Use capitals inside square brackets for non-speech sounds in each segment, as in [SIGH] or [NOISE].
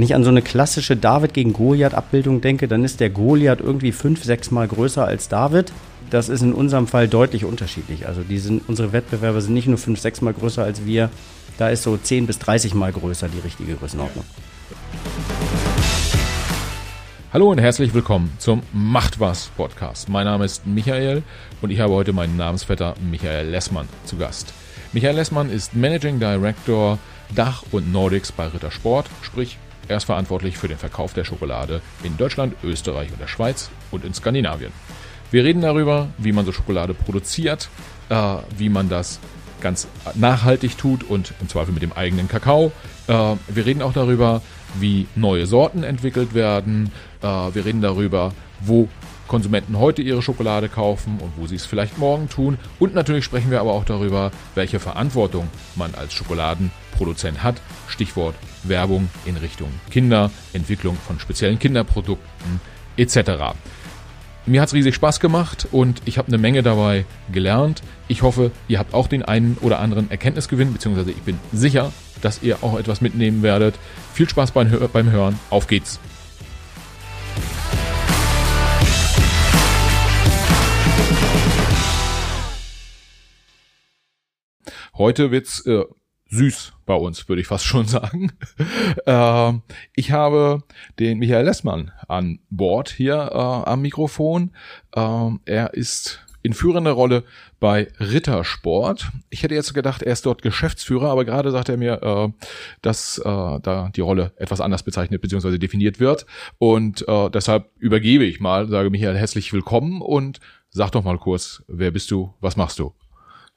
Wenn ich an so eine klassische David gegen Goliath-Abbildung denke, dann ist der Goliath irgendwie fünf, sechs Mal größer als David. Das ist in unserem Fall deutlich unterschiedlich. Also die sind, unsere Wettbewerber sind nicht nur fünf, sechs Mal größer als wir. Da ist so 10 bis 30 Mal größer die richtige Größenordnung. Hallo und herzlich willkommen zum Macht was Podcast. Mein Name ist Michael und ich habe heute meinen Namensvetter Michael Lessmann zu Gast. Michael Lessmann ist Managing Director Dach und Nordics bei Rittersport, sprich er ist verantwortlich für den Verkauf der Schokolade in Deutschland, Österreich und der Schweiz und in Skandinavien. Wir reden darüber, wie man so Schokolade produziert, äh, wie man das ganz nachhaltig tut und im Zweifel mit dem eigenen Kakao. Äh, wir reden auch darüber, wie neue Sorten entwickelt werden. Äh, wir reden darüber, wo Konsumenten heute ihre Schokolade kaufen und wo sie es vielleicht morgen tun. Und natürlich sprechen wir aber auch darüber, welche Verantwortung man als Schokoladenproduzent hat. Stichwort Werbung in Richtung Kinder, Entwicklung von speziellen Kinderprodukten etc. Mir hat's riesig Spaß gemacht und ich habe eine Menge dabei gelernt. Ich hoffe, ihr habt auch den einen oder anderen Erkenntnisgewinn, beziehungsweise ich bin sicher, dass ihr auch etwas mitnehmen werdet. Viel Spaß beim Hören. Auf geht's! Heute wird's äh, süß bei uns, würde ich fast schon [LAUGHS] sagen. äh, ich habe den Michael Lessmann an Bord hier äh, am Mikrofon. Äh, er ist in führender Rolle bei Rittersport. Ich hätte jetzt gedacht, er ist dort Geschäftsführer, aber gerade sagt er mir, äh, dass äh, da die Rolle etwas anders bezeichnet bzw. definiert wird. Und äh, deshalb übergebe ich mal, sage Michael herzlich willkommen und sag doch mal kurz, wer bist du, was machst du?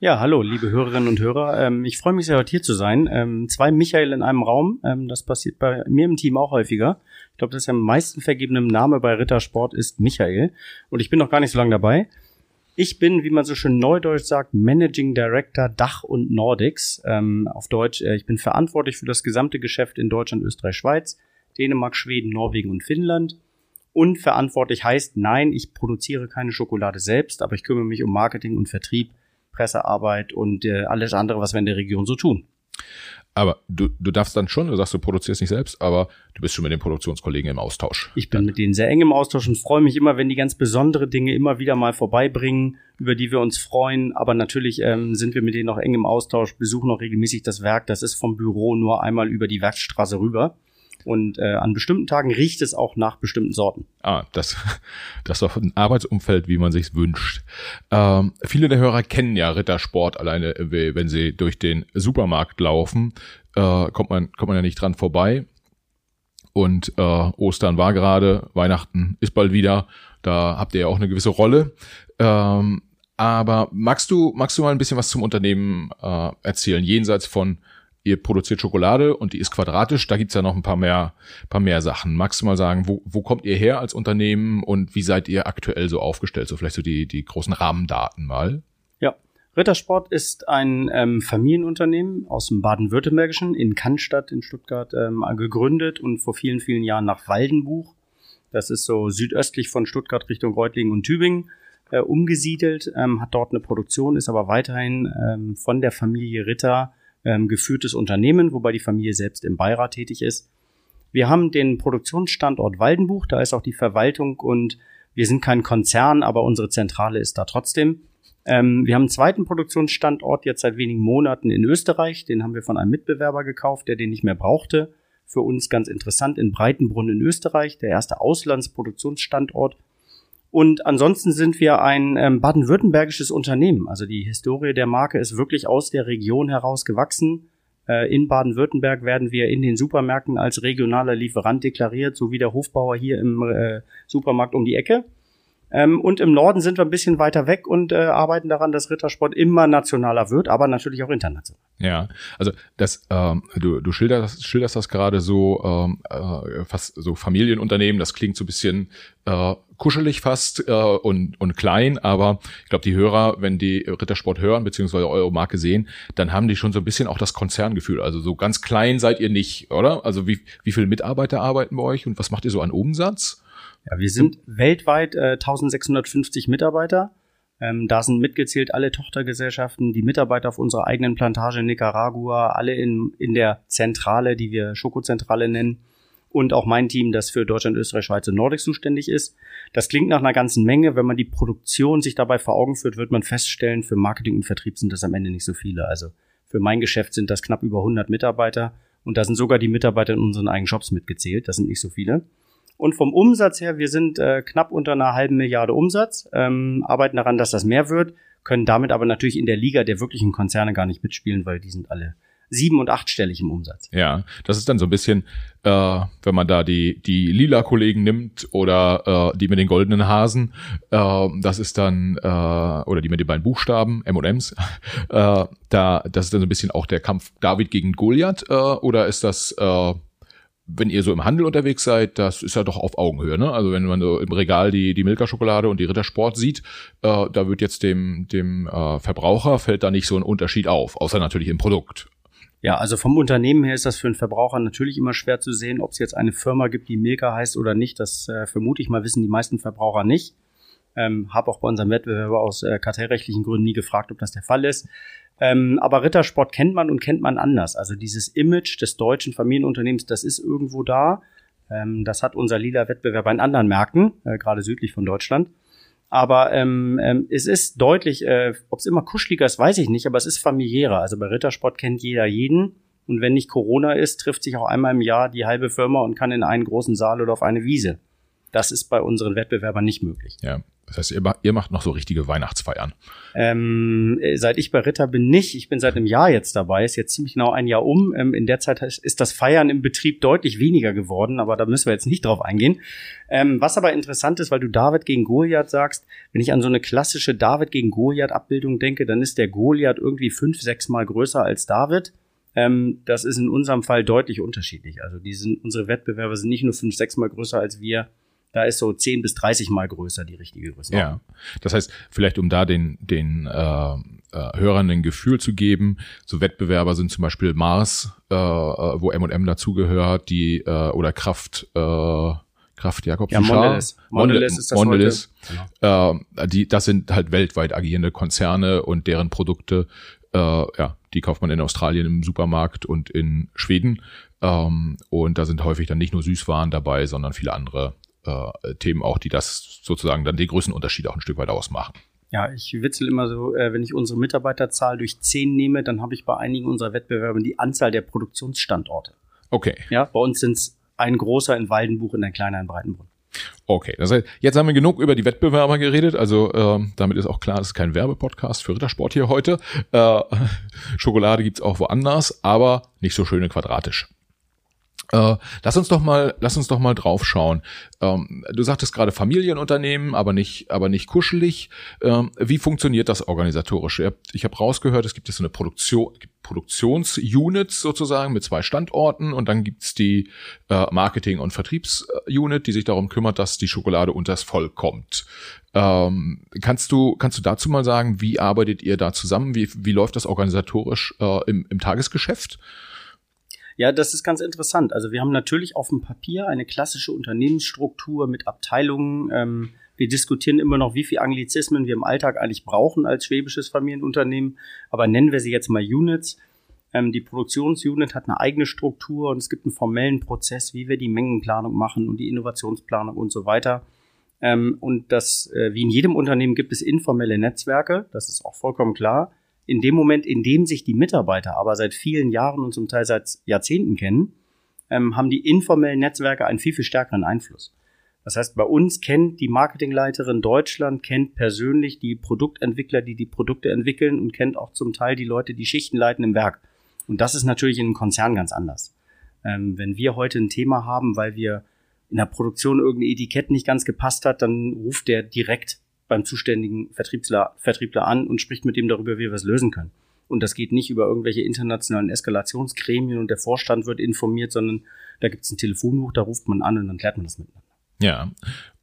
Ja, hallo, liebe Hörerinnen und Hörer. Ähm, ich freue mich sehr, heute hier zu sein. Ähm, zwei Michael in einem Raum. Ähm, das passiert bei mir im Team auch häufiger. Ich glaube, das ist am meisten vergebene Name bei Rittersport ist Michael. Und ich bin noch gar nicht so lange dabei. Ich bin, wie man so schön neudeutsch sagt, Managing Director Dach und Nordics. Ähm, auf Deutsch, äh, ich bin verantwortlich für das gesamte Geschäft in Deutschland, Österreich, Schweiz, Dänemark, Schweden, Norwegen und Finnland. Und verantwortlich heißt, nein, ich produziere keine Schokolade selbst, aber ich kümmere mich um Marketing und Vertrieb Pressearbeit und äh, alles andere, was wir in der Region so tun. Aber du, du darfst dann schon, du sagst, du produzierst nicht selbst, aber du bist schon mit den Produktionskollegen im Austausch. Ich bin dann. mit denen sehr eng im Austausch und freue mich immer, wenn die ganz besondere Dinge immer wieder mal vorbeibringen, über die wir uns freuen. Aber natürlich ähm, sind wir mit denen auch eng im Austausch, besuchen auch regelmäßig das Werk. Das ist vom Büro nur einmal über die Werkstraße rüber. Und äh, an bestimmten Tagen riecht es auch nach bestimmten Sorten. Ah, das, [LAUGHS] das ist ein Arbeitsumfeld, wie man sich's wünscht. Ähm, viele der Hörer kennen ja Rittersport alleine, wenn sie durch den Supermarkt laufen, äh, kommt man kommt man ja nicht dran vorbei. Und äh, Ostern war gerade, Weihnachten ist bald wieder. Da habt ihr ja auch eine gewisse Rolle. Ähm, aber magst du magst du mal ein bisschen was zum Unternehmen äh, erzählen, jenseits von ihr produziert Schokolade und die ist quadratisch, da gibt's ja noch ein paar mehr, paar mehr Sachen. Magst du mal sagen, wo, wo kommt ihr her als Unternehmen und wie seid ihr aktuell so aufgestellt? So vielleicht so die, die großen Rahmendaten mal. Ja, Rittersport ist ein ähm, Familienunternehmen aus dem Baden-Württembergischen in Cannstatt in Stuttgart ähm, gegründet und vor vielen, vielen Jahren nach Waldenbuch. Das ist so südöstlich von Stuttgart Richtung Reutlingen und Tübingen äh, umgesiedelt, ähm, hat dort eine Produktion, ist aber weiterhin ähm, von der Familie Ritter ähm, geführtes Unternehmen, wobei die Familie selbst im Beirat tätig ist. Wir haben den Produktionsstandort Waldenbuch, da ist auch die Verwaltung und wir sind kein Konzern, aber unsere Zentrale ist da trotzdem. Ähm, wir haben einen zweiten Produktionsstandort jetzt seit wenigen Monaten in Österreich. Den haben wir von einem Mitbewerber gekauft, der den nicht mehr brauchte. Für uns ganz interessant in Breitenbrunn in Österreich, der erste Auslandsproduktionsstandort. Und ansonsten sind wir ein ähm, baden-württembergisches Unternehmen. Also die Historie der Marke ist wirklich aus der Region heraus gewachsen. Äh, in Baden-Württemberg werden wir in den Supermärkten als regionaler Lieferant deklariert, so wie der Hofbauer hier im äh, Supermarkt um die Ecke. Ähm, und im Norden sind wir ein bisschen weiter weg und äh, arbeiten daran, dass Rittersport immer nationaler wird, aber natürlich auch international. Ja, also das, ähm, du, du schilderst, schilderst das gerade so ähm, äh, fast so Familienunternehmen, das klingt so ein bisschen äh, kuschelig fast äh, und, und klein, aber ich glaube, die Hörer, wenn die Rittersport hören, beziehungsweise eure Marke sehen, dann haben die schon so ein bisschen auch das Konzerngefühl. Also so ganz klein seid ihr nicht, oder? Also wie, wie viele Mitarbeiter arbeiten bei euch und was macht ihr so an Umsatz? Ja, wir sind weltweit äh, 1650 Mitarbeiter. Ähm, da sind mitgezählt alle Tochtergesellschaften, die Mitarbeiter auf unserer eigenen Plantage in Nicaragua, alle in, in der Zentrale, die wir Schokozentrale nennen. Und auch mein Team, das für Deutschland, Österreich, Schweiz und Nordic zuständig ist. Das klingt nach einer ganzen Menge. Wenn man die Produktion sich dabei vor Augen führt, wird man feststellen, für Marketing und Vertrieb sind das am Ende nicht so viele. Also für mein Geschäft sind das knapp über 100 Mitarbeiter und da sind sogar die Mitarbeiter in unseren eigenen Shops mitgezählt. Das sind nicht so viele. Und vom Umsatz her, wir sind äh, knapp unter einer halben Milliarde Umsatz, ähm, arbeiten daran, dass das mehr wird, können damit aber natürlich in der Liga der wirklichen Konzerne gar nicht mitspielen, weil die sind alle sieben- und achtstellig im Umsatz. Ja, das ist dann so ein bisschen, äh, wenn man da die, die lila Kollegen nimmt oder äh, die mit den goldenen Hasen, äh, das ist dann, äh, oder die mit den beiden Buchstaben, M&M's, [LAUGHS] äh, da, das ist dann so ein bisschen auch der Kampf David gegen Goliath, äh, oder ist das, äh, wenn ihr so im Handel unterwegs seid, das ist ja doch auf Augenhöhe, ne? Also wenn man so im Regal die, die Milka-Schokolade und die Rittersport sieht, äh, da wird jetzt dem, dem äh, Verbraucher fällt da nicht so ein Unterschied auf, außer natürlich im Produkt. Ja, also vom Unternehmen her ist das für einen Verbraucher natürlich immer schwer zu sehen, ob es jetzt eine Firma gibt, die Milka heißt oder nicht. Das äh, vermute ich mal, wissen die meisten Verbraucher nicht. Ähm, habe auch bei unserem Wettbewerber aus äh, kartellrechtlichen Gründen nie gefragt, ob das der Fall ist. Ähm, aber Rittersport kennt man und kennt man anders. Also dieses Image des deutschen Familienunternehmens, das ist irgendwo da. Ähm, das hat unser lila Wettbewerber in anderen Märkten, äh, gerade südlich von Deutschland. Aber ähm, ähm, es ist deutlich, äh, ob es immer kuscheliger ist, weiß ich nicht, aber es ist familiärer. Also bei Rittersport kennt jeder jeden. Und wenn nicht Corona ist, trifft sich auch einmal im Jahr die halbe Firma und kann in einen großen Saal oder auf eine Wiese. Das ist bei unseren Wettbewerbern nicht möglich. Ja. Das heißt, ihr, ihr macht noch so richtige Weihnachtsfeiern. Ähm, äh, seit ich bei Ritter bin nicht. Ich bin seit einem Jahr jetzt dabei. Ist jetzt ziemlich genau ein Jahr um. Ähm, in der Zeit ist das Feiern im Betrieb deutlich weniger geworden, aber da müssen wir jetzt nicht drauf eingehen. Ähm, was aber interessant ist, weil du David gegen Goliath sagst, wenn ich an so eine klassische David gegen Goliath-Abbildung denke, dann ist der Goliath irgendwie fünf, sechs Mal größer als David. Ähm, das ist in unserem Fall deutlich unterschiedlich. Also die sind, unsere Wettbewerber sind nicht nur fünf, sechs Mal größer als wir da ist so 10 bis 30 Mal größer die richtige Größe. Ja, das heißt, vielleicht um da den, den äh, äh, Hörern ein Gefühl zu geben, so Wettbewerber sind zum Beispiel Mars, äh, äh wo M&M dazugehört, die äh, oder Kraft, äh, Kraft Jakob ja, Mondelez. Mondelez ist das Mondelez. Genau. Äh, die, das sind halt weltweit agierende Konzerne und deren Produkte, äh, ja, die kauft man in Australien im Supermarkt und in Schweden. Ähm, und da sind häufig dann nicht nur Süßwaren dabei, sondern viele andere äh, Themen auch, die das sozusagen dann die Größenunterschiede auch ein Stück weit ausmachen. Ja, ich witzel immer so, äh, wenn ich unsere Mitarbeiterzahl durch zehn nehme, dann habe ich bei einigen unserer Wettbewerber die Anzahl der Produktionsstandorte. Okay. Ja, bei uns sind es ein großer in Waldenbuch und ein kleiner in Breitenbrunn. Okay, das heißt, jetzt haben wir genug über die Wettbewerber geredet. Also äh, damit ist auch klar, es ist kein Werbepodcast für Rittersport hier heute. Äh, [LAUGHS] Schokolade gibt's auch woanders, aber nicht so schöne quadratisch. Äh, lass uns doch mal, lass uns doch mal draufschauen. Ähm, du sagtest gerade Familienunternehmen, aber nicht, aber nicht kuschelig. Ähm, wie funktioniert das organisatorisch? Ich habe rausgehört, es gibt jetzt so eine Produktion, Produktionsunits sozusagen mit zwei Standorten und dann gibt's die äh, Marketing- und Vertriebsunit, die sich darum kümmert, dass die Schokolade unters Volk kommt. Ähm, kannst du kannst du dazu mal sagen, wie arbeitet ihr da zusammen? Wie, wie läuft das organisatorisch äh, im, im Tagesgeschäft? Ja, das ist ganz interessant. Also wir haben natürlich auf dem Papier eine klassische Unternehmensstruktur mit Abteilungen. Ähm, wir diskutieren immer noch, wie viel Anglizismen wir im Alltag eigentlich brauchen als schwäbisches Familienunternehmen. Aber nennen wir sie jetzt mal Units. Ähm, die Produktionsunit hat eine eigene Struktur und es gibt einen formellen Prozess, wie wir die Mengenplanung machen und die Innovationsplanung und so weiter. Ähm, und das, äh, wie in jedem Unternehmen gibt es informelle Netzwerke. Das ist auch vollkommen klar in dem Moment, in dem sich die Mitarbeiter aber seit vielen Jahren und zum Teil seit Jahrzehnten kennen, ähm, haben die informellen Netzwerke einen viel, viel stärkeren Einfluss. Das heißt, bei uns kennt die Marketingleiterin Deutschland, kennt persönlich die Produktentwickler, die die Produkte entwickeln und kennt auch zum Teil die Leute, die Schichten leiten im Werk. Und das ist natürlich in einem Konzern ganz anders. Ähm, wenn wir heute ein Thema haben, weil wir in der Produktion irgendein Etikett nicht ganz gepasst hat, dann ruft der direkt beim zuständigen Vertriebler, Vertriebler an und spricht mit dem darüber, wie wir es lösen können. Und das geht nicht über irgendwelche internationalen Eskalationsgremien und der Vorstand wird informiert, sondern da gibt es ein Telefonbuch, da ruft man an und dann klärt man das miteinander. Ja,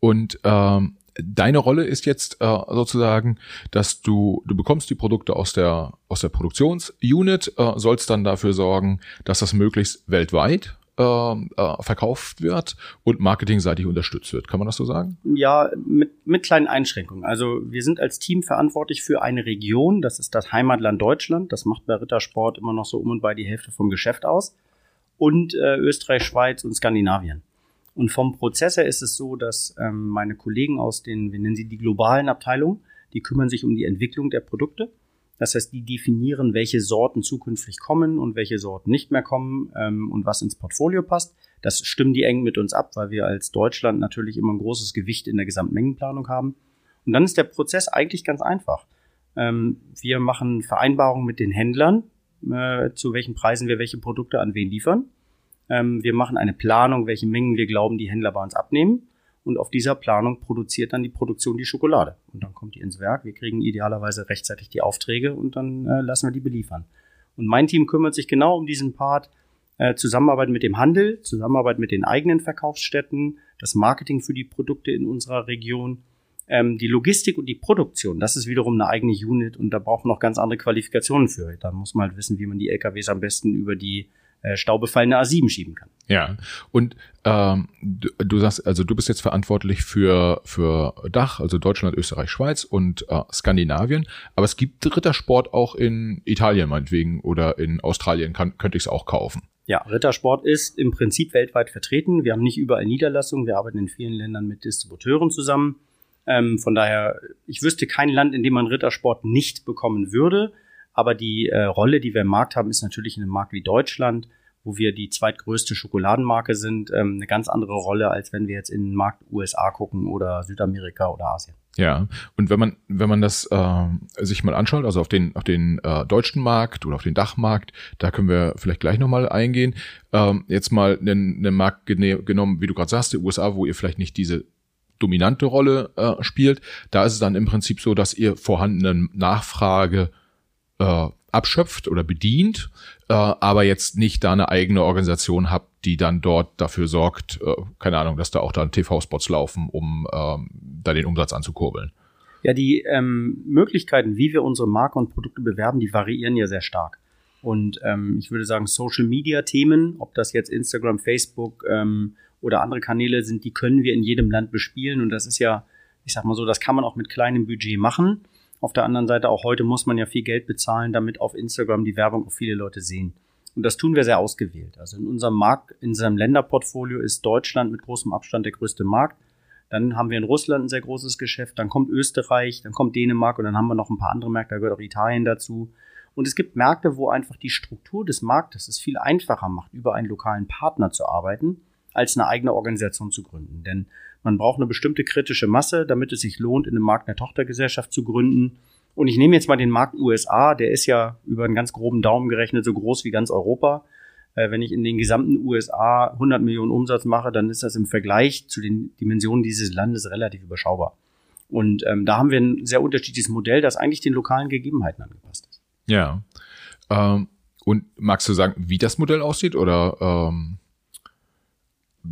und ähm, deine Rolle ist jetzt äh, sozusagen, dass du du bekommst die Produkte aus der aus der Produktionsunit, äh, sollst dann dafür sorgen, dass das möglichst weltweit äh, äh, verkauft wird und marketingseitig unterstützt wird. Kann man das so sagen? Ja, mit, mit kleinen Einschränkungen. Also wir sind als Team verantwortlich für eine Region, das ist das Heimatland Deutschland. Das macht bei Rittersport immer noch so um und bei die Hälfte vom Geschäft aus. und äh, Österreich, Schweiz und Skandinavien. Und vom Prozess her ist es so, dass ähm, meine Kollegen aus den, wir nennen sie die globalen Abteilungen, die kümmern sich um die Entwicklung der Produkte. Das heißt, die definieren, welche Sorten zukünftig kommen und welche Sorten nicht mehr kommen ähm, und was ins Portfolio passt. Das stimmen die eng mit uns ab, weil wir als Deutschland natürlich immer ein großes Gewicht in der Gesamtmengenplanung haben. Und dann ist der Prozess eigentlich ganz einfach. Ähm, wir machen Vereinbarungen mit den Händlern, äh, zu welchen Preisen wir welche Produkte an wen liefern. Ähm, wir machen eine Planung, welche Mengen wir glauben, die Händler bei uns abnehmen. Und auf dieser Planung produziert dann die Produktion die Schokolade. Und dann kommt die ins Werk. Wir kriegen idealerweise rechtzeitig die Aufträge und dann äh, lassen wir die beliefern. Und mein Team kümmert sich genau um diesen Part. Äh, Zusammenarbeit mit dem Handel, Zusammenarbeit mit den eigenen Verkaufsstätten, das Marketing für die Produkte in unserer Region ähm, die Logistik und die Produktion, das ist wiederum eine eigene Unit und da braucht man noch ganz andere Qualifikationen für. Da muss man halt wissen, wie man die LKWs am besten über die äh, staubefallene A7 schieben kann. Ja, und ähm, du, du sagst, also du bist jetzt verantwortlich für, für Dach, also Deutschland, Österreich, Schweiz und äh, Skandinavien, aber es gibt Rittersport auch in Italien meinetwegen oder in Australien kann, könnte ich es auch kaufen. Ja, Rittersport ist im Prinzip weltweit vertreten. Wir haben nicht überall Niederlassungen, wir arbeiten in vielen Ländern mit Distributeuren zusammen. Ähm, von daher, ich wüsste kein Land, in dem man Rittersport nicht bekommen würde. Aber die äh, Rolle, die wir im Markt haben, ist natürlich in einem Markt wie Deutschland, wo wir die zweitgrößte Schokoladenmarke sind, ähm, eine ganz andere Rolle, als wenn wir jetzt in den Markt USA gucken oder Südamerika oder Asien. Ja, und wenn man wenn man das äh, sich mal anschaut, also auf den auf den äh, deutschen Markt oder auf den Dachmarkt, da können wir vielleicht gleich nochmal eingehen. Ähm, jetzt mal einen, einen Markt genommen, wie du gerade sagst, die USA, wo ihr vielleicht nicht diese dominante Rolle äh, spielt. Da ist es dann im Prinzip so, dass ihr vorhandene Nachfrage äh, abschöpft oder bedient, äh, aber jetzt nicht da eine eigene Organisation habt, die dann dort dafür sorgt, äh, keine Ahnung, dass da auch dann TV-Spots laufen, um ähm, da den Umsatz anzukurbeln. Ja, die ähm, Möglichkeiten, wie wir unsere Marke und Produkte bewerben, die variieren ja sehr stark. Und ähm, ich würde sagen, Social-Media-Themen, ob das jetzt Instagram, Facebook ähm, oder andere Kanäle sind, die können wir in jedem Land bespielen. Und das ist ja, ich sag mal so, das kann man auch mit kleinem Budget machen. Auf der anderen Seite, auch heute muss man ja viel Geld bezahlen, damit auf Instagram die Werbung auch viele Leute sehen. Und das tun wir sehr ausgewählt. Also in unserem Markt, in unserem Länderportfolio ist Deutschland mit großem Abstand der größte Markt. Dann haben wir in Russland ein sehr großes Geschäft, dann kommt Österreich, dann kommt Dänemark und dann haben wir noch ein paar andere Märkte, da gehört auch Italien dazu. Und es gibt Märkte, wo einfach die Struktur des Marktes es viel einfacher macht, über einen lokalen Partner zu arbeiten als eine eigene Organisation zu gründen. Denn man braucht eine bestimmte kritische Masse, damit es sich lohnt, in einem Markt eine Tochtergesellschaft zu gründen. Und ich nehme jetzt mal den Markt USA, der ist ja über einen ganz groben Daumen gerechnet so groß wie ganz Europa. Äh, wenn ich in den gesamten USA 100 Millionen Umsatz mache, dann ist das im Vergleich zu den Dimensionen dieses Landes relativ überschaubar. Und ähm, da haben wir ein sehr unterschiedliches Modell, das eigentlich den lokalen Gegebenheiten angepasst ist. Ja. Ähm, und magst du sagen, wie das Modell aussieht oder ähm,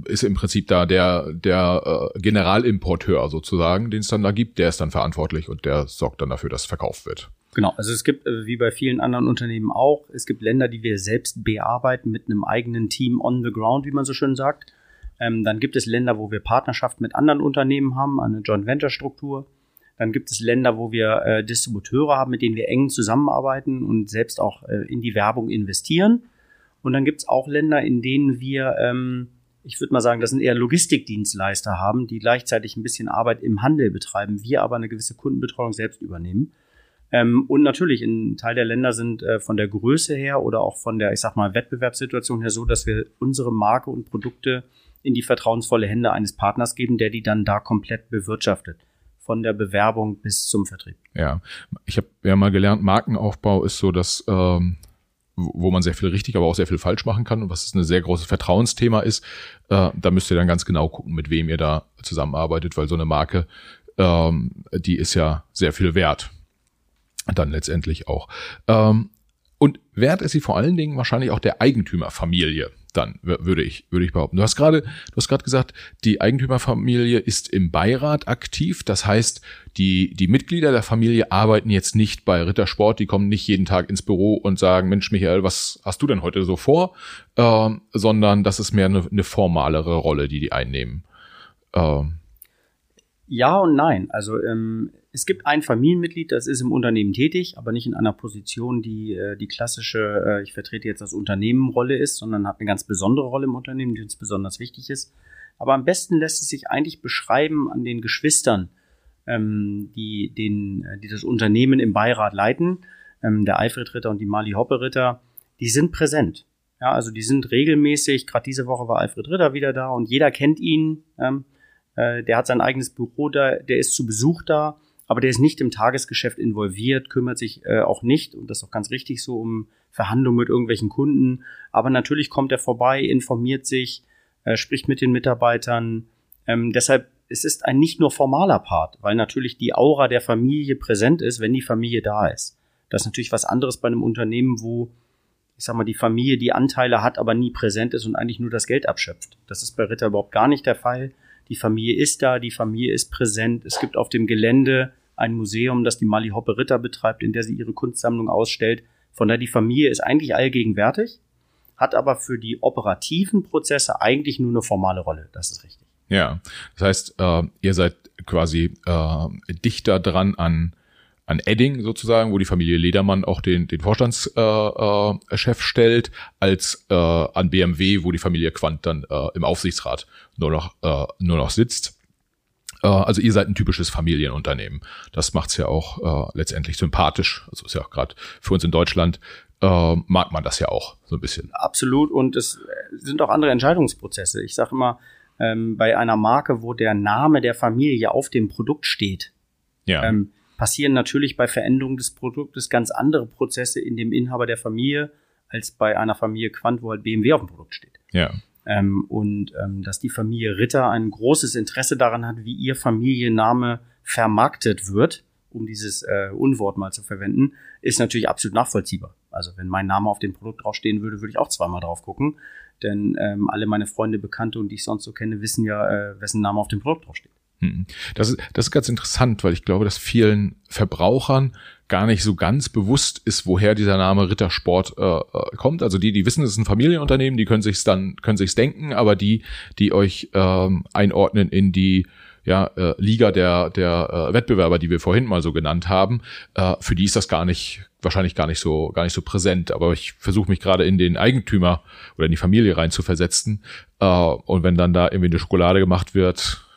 ist im Prinzip da der, der äh, Generalimporteur sozusagen, den es dann da gibt, der ist dann verantwortlich und der sorgt dann dafür, dass verkauft wird. Genau, also es gibt, äh, wie bei vielen anderen Unternehmen auch, es gibt Länder, die wir selbst bearbeiten mit einem eigenen Team on the ground, wie man so schön sagt. Ähm, dann gibt es Länder, wo wir Partnerschaft mit anderen Unternehmen haben, eine Joint Venture Struktur. Dann gibt es Länder, wo wir äh, Distributeure haben, mit denen wir eng zusammenarbeiten und selbst auch äh, in die Werbung investieren. Und dann gibt es auch Länder, in denen wir ähm, ich würde mal sagen, das sind eher Logistikdienstleister haben, die gleichzeitig ein bisschen Arbeit im Handel betreiben, wir aber eine gewisse Kundenbetreuung selbst übernehmen. Ähm, und natürlich, ein Teil der Länder sind äh, von der Größe her oder auch von der, ich sag mal, Wettbewerbssituation her so, dass wir unsere Marke und Produkte in die vertrauensvolle Hände eines Partners geben, der die dann da komplett bewirtschaftet. Von der Bewerbung bis zum Vertrieb. Ja, ich habe ja mal gelernt, Markenaufbau ist so dass ähm, wo man sehr viel richtig, aber auch sehr viel falsch machen kann und was ein sehr großes Vertrauensthema ist, äh, da müsst ihr dann ganz genau gucken, mit wem ihr da zusammenarbeitet, weil so eine Marke, ähm, die ist ja sehr viel wert. Dann letztendlich auch. Ähm, und wert ist sie vor allen Dingen wahrscheinlich auch der Eigentümerfamilie dann, würde ich, würde ich behaupten. Du hast gerade, du hast gerade gesagt, die Eigentümerfamilie ist im Beirat aktiv. Das heißt, die, die Mitglieder der Familie arbeiten jetzt nicht bei Rittersport, die kommen nicht jeden Tag ins Büro und sagen, Mensch, Michael, was hast du denn heute so vor? Ähm, sondern das ist mehr eine, eine formalere Rolle, die die einnehmen. Ähm. Ja und nein. Also ähm, es gibt ein Familienmitglied, das ist im Unternehmen tätig, aber nicht in einer Position, die äh, die klassische, äh, ich vertrete jetzt das Unternehmen Rolle ist, sondern hat eine ganz besondere Rolle im Unternehmen, die uns besonders wichtig ist. Aber am besten lässt es sich eigentlich beschreiben an den Geschwistern, ähm, die, den, äh, die das Unternehmen im Beirat leiten. Ähm, der Alfred Ritter und die Mali Hoppe Ritter, die sind präsent. Ja, also die sind regelmäßig, gerade diese Woche war Alfred Ritter wieder da und jeder kennt ihn. Ähm, äh, der hat sein eigenes Büro da, der ist zu Besuch da, aber der ist nicht im Tagesgeschäft involviert, kümmert sich äh, auch nicht, und das ist auch ganz richtig so, um Verhandlungen mit irgendwelchen Kunden. Aber natürlich kommt er vorbei, informiert sich, äh, spricht mit den Mitarbeitern. Ähm, deshalb es ist ein nicht nur formaler Part, weil natürlich die Aura der Familie präsent ist, wenn die Familie da ist. Das ist natürlich was anderes bei einem Unternehmen, wo, ich sag mal, die Familie die Anteile hat, aber nie präsent ist und eigentlich nur das Geld abschöpft. Das ist bei Ritter überhaupt gar nicht der Fall. Die Familie ist da, die Familie ist präsent. Es gibt auf dem Gelände ein Museum, das die Mali Hoppe Ritter betreibt, in der sie ihre Kunstsammlung ausstellt. Von daher die Familie ist eigentlich allgegenwärtig, hat aber für die operativen Prozesse eigentlich nur eine formale Rolle. Das ist richtig. Ja, das heißt, äh, ihr seid quasi äh, dichter dran an an Edding sozusagen, wo die Familie Ledermann auch den, den Vorstandschef äh, äh, stellt, als äh, an BMW, wo die Familie Quant dann äh, im Aufsichtsrat nur noch, äh, nur noch sitzt. Äh, also ihr seid ein typisches Familienunternehmen. Das macht's ja auch äh, letztendlich sympathisch. Also ist ja auch gerade für uns in Deutschland äh, mag man das ja auch so ein bisschen. Absolut. Und es sind auch andere Entscheidungsprozesse. Ich sage immer, ähm, bei einer Marke, wo der Name der Familie auf dem Produkt steht, ja. ähm, passieren natürlich bei Veränderung des Produktes ganz andere Prozesse in dem Inhaber der Familie als bei einer Familie Quant, wo halt BMW auf dem Produkt steht. Ja. Ähm, und ähm, dass die Familie Ritter ein großes Interesse daran hat, wie ihr Familienname vermarktet wird, um dieses äh, Unwort mal zu verwenden, ist natürlich absolut nachvollziehbar. Also wenn mein Name auf dem Produkt draufstehen würde, würde ich auch zweimal drauf gucken. Denn ähm, alle meine Freunde, Bekannte und die ich sonst so kenne, wissen ja, äh, wessen Name auf dem Produkt draufsteht. Hm. Das ist, das ist ganz interessant, weil ich glaube, dass vielen Verbrauchern gar nicht so ganz bewusst ist, woher dieser Name Rittersport äh, äh kommt. Also die, die wissen, es ist ein Familienunternehmen, die können sich's dann, können sich's denken, aber die, die euch ähm, einordnen in die ja, äh, Liga der, der äh, Wettbewerber, die wir vorhin mal so genannt haben, äh, für die ist das gar nicht, wahrscheinlich gar nicht so, gar nicht so präsent. Aber ich versuche mich gerade in den Eigentümer oder in die Familie rein zu versetzen. Äh, und wenn dann da irgendwie eine Schokolade gemacht wird,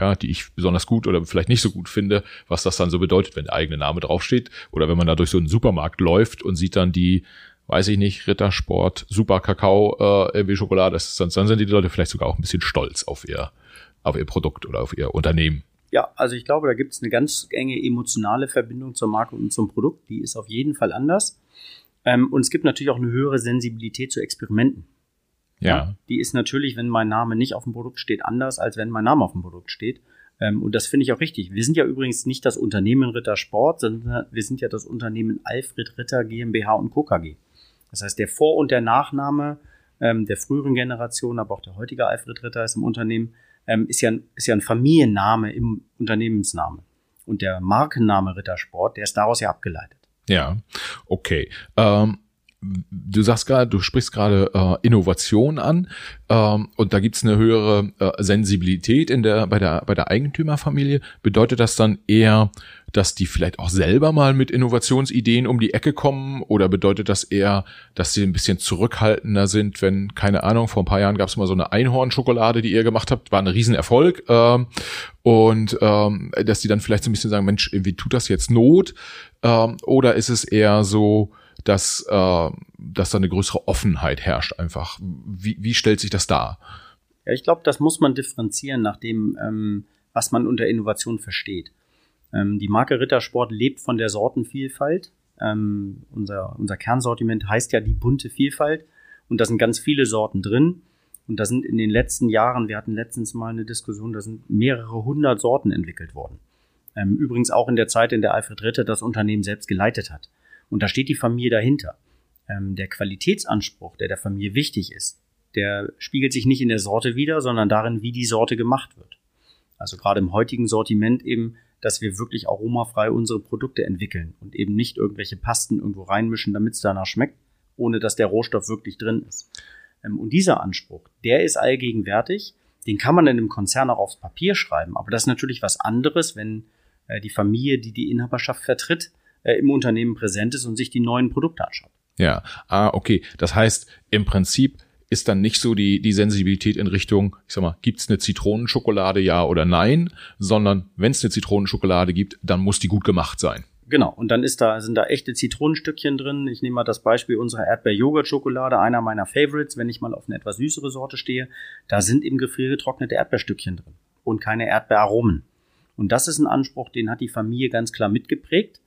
ja, die ich besonders gut oder vielleicht nicht so gut finde, was das dann so bedeutet, wenn der eigene Name draufsteht. Oder wenn man da durch so einen Supermarkt läuft und sieht dann die, weiß ich nicht, Rittersport, Super Kakao, äh, Schokolade, das ist, dann, dann sind die Leute vielleicht sogar auch ein bisschen stolz auf ihr, auf ihr Produkt oder auf ihr Unternehmen. Ja, also ich glaube, da gibt es eine ganz enge emotionale Verbindung zur Marke und zum Produkt. Die ist auf jeden Fall anders. Ähm, und es gibt natürlich auch eine höhere Sensibilität zu Experimenten. Ja. ja. Die ist natürlich, wenn mein Name nicht auf dem Produkt steht, anders, als wenn mein Name auf dem Produkt steht. Ähm, und das finde ich auch richtig. Wir sind ja übrigens nicht das Unternehmen Ritter Sport, sondern wir sind ja das Unternehmen Alfred Ritter GmbH und Co. KG. Das heißt, der Vor- und der Nachname ähm, der früheren Generation, aber auch der heutige Alfred Ritter ist im Unternehmen, ähm, ist, ja, ist ja ein Familienname im Unternehmensname. Und der Markenname Rittersport, der ist daraus ja abgeleitet. Ja, okay. Ähm du sagst gerade, du sprichst gerade äh, Innovation an ähm, und da gibt's eine höhere äh, Sensibilität in der bei der bei der Eigentümerfamilie. Bedeutet das dann eher, dass die vielleicht auch selber mal mit Innovationsideen um die Ecke kommen oder bedeutet das eher, dass sie ein bisschen zurückhaltender sind, wenn keine Ahnung vor ein paar Jahren gab's mal so eine Einhornschokolade, die ihr gemacht habt, war ein Riesenerfolg ähm, und ähm, dass die dann vielleicht so ein bisschen sagen, Mensch, irgendwie tut das jetzt Not ähm, oder ist es eher so dass, äh, dass da eine größere Offenheit herrscht einfach. Wie, wie stellt sich das dar? Ja, ich glaube, das muss man differenzieren nach dem, ähm, was man unter Innovation versteht. Ähm, die Marke Rittersport lebt von der Sortenvielfalt. Ähm, unser, unser Kernsortiment heißt ja die bunte Vielfalt und da sind ganz viele Sorten drin. Und da sind in den letzten Jahren, wir hatten letztens mal eine Diskussion, da sind mehrere hundert Sorten entwickelt worden. Ähm, übrigens auch in der Zeit, in der Alfred Ritter das Unternehmen selbst geleitet hat. Und da steht die Familie dahinter. Ähm, der Qualitätsanspruch, der der Familie wichtig ist, der spiegelt sich nicht in der Sorte wieder, sondern darin, wie die Sorte gemacht wird. Also gerade im heutigen Sortiment eben, dass wir wirklich aromafrei unsere Produkte entwickeln und eben nicht irgendwelche Pasten irgendwo reinmischen, damit es danach schmeckt, ohne dass der Rohstoff wirklich drin ist. Ähm, und dieser Anspruch, der ist allgegenwärtig. Den kann man in einem Konzern auch aufs Papier schreiben, aber das ist natürlich was anderes, wenn äh, die Familie, die die Inhaberschaft vertritt, äh, im Unternehmen präsent ist und sich die neuen Produkte anschaut. Ja, ah, okay. Das heißt, im Prinzip ist dann nicht so die, die Sensibilität in Richtung, ich sag mal, gibt's eine Zitronenschokolade, ja oder nein, sondern wenn es eine Zitronenschokolade gibt, dann muss die gut gemacht sein. Genau, und dann ist da, sind da echte Zitronenstückchen drin. Ich nehme mal das Beispiel unserer Erdbeer-Joghurt-Schokolade, einer meiner Favorites, wenn ich mal auf eine etwas süßere Sorte stehe. Da sind im Gefrier getrocknete Erdbeerstückchen drin und keine Erdbeeraromen. Und das ist ein Anspruch, den hat die Familie ganz klar mitgeprägt.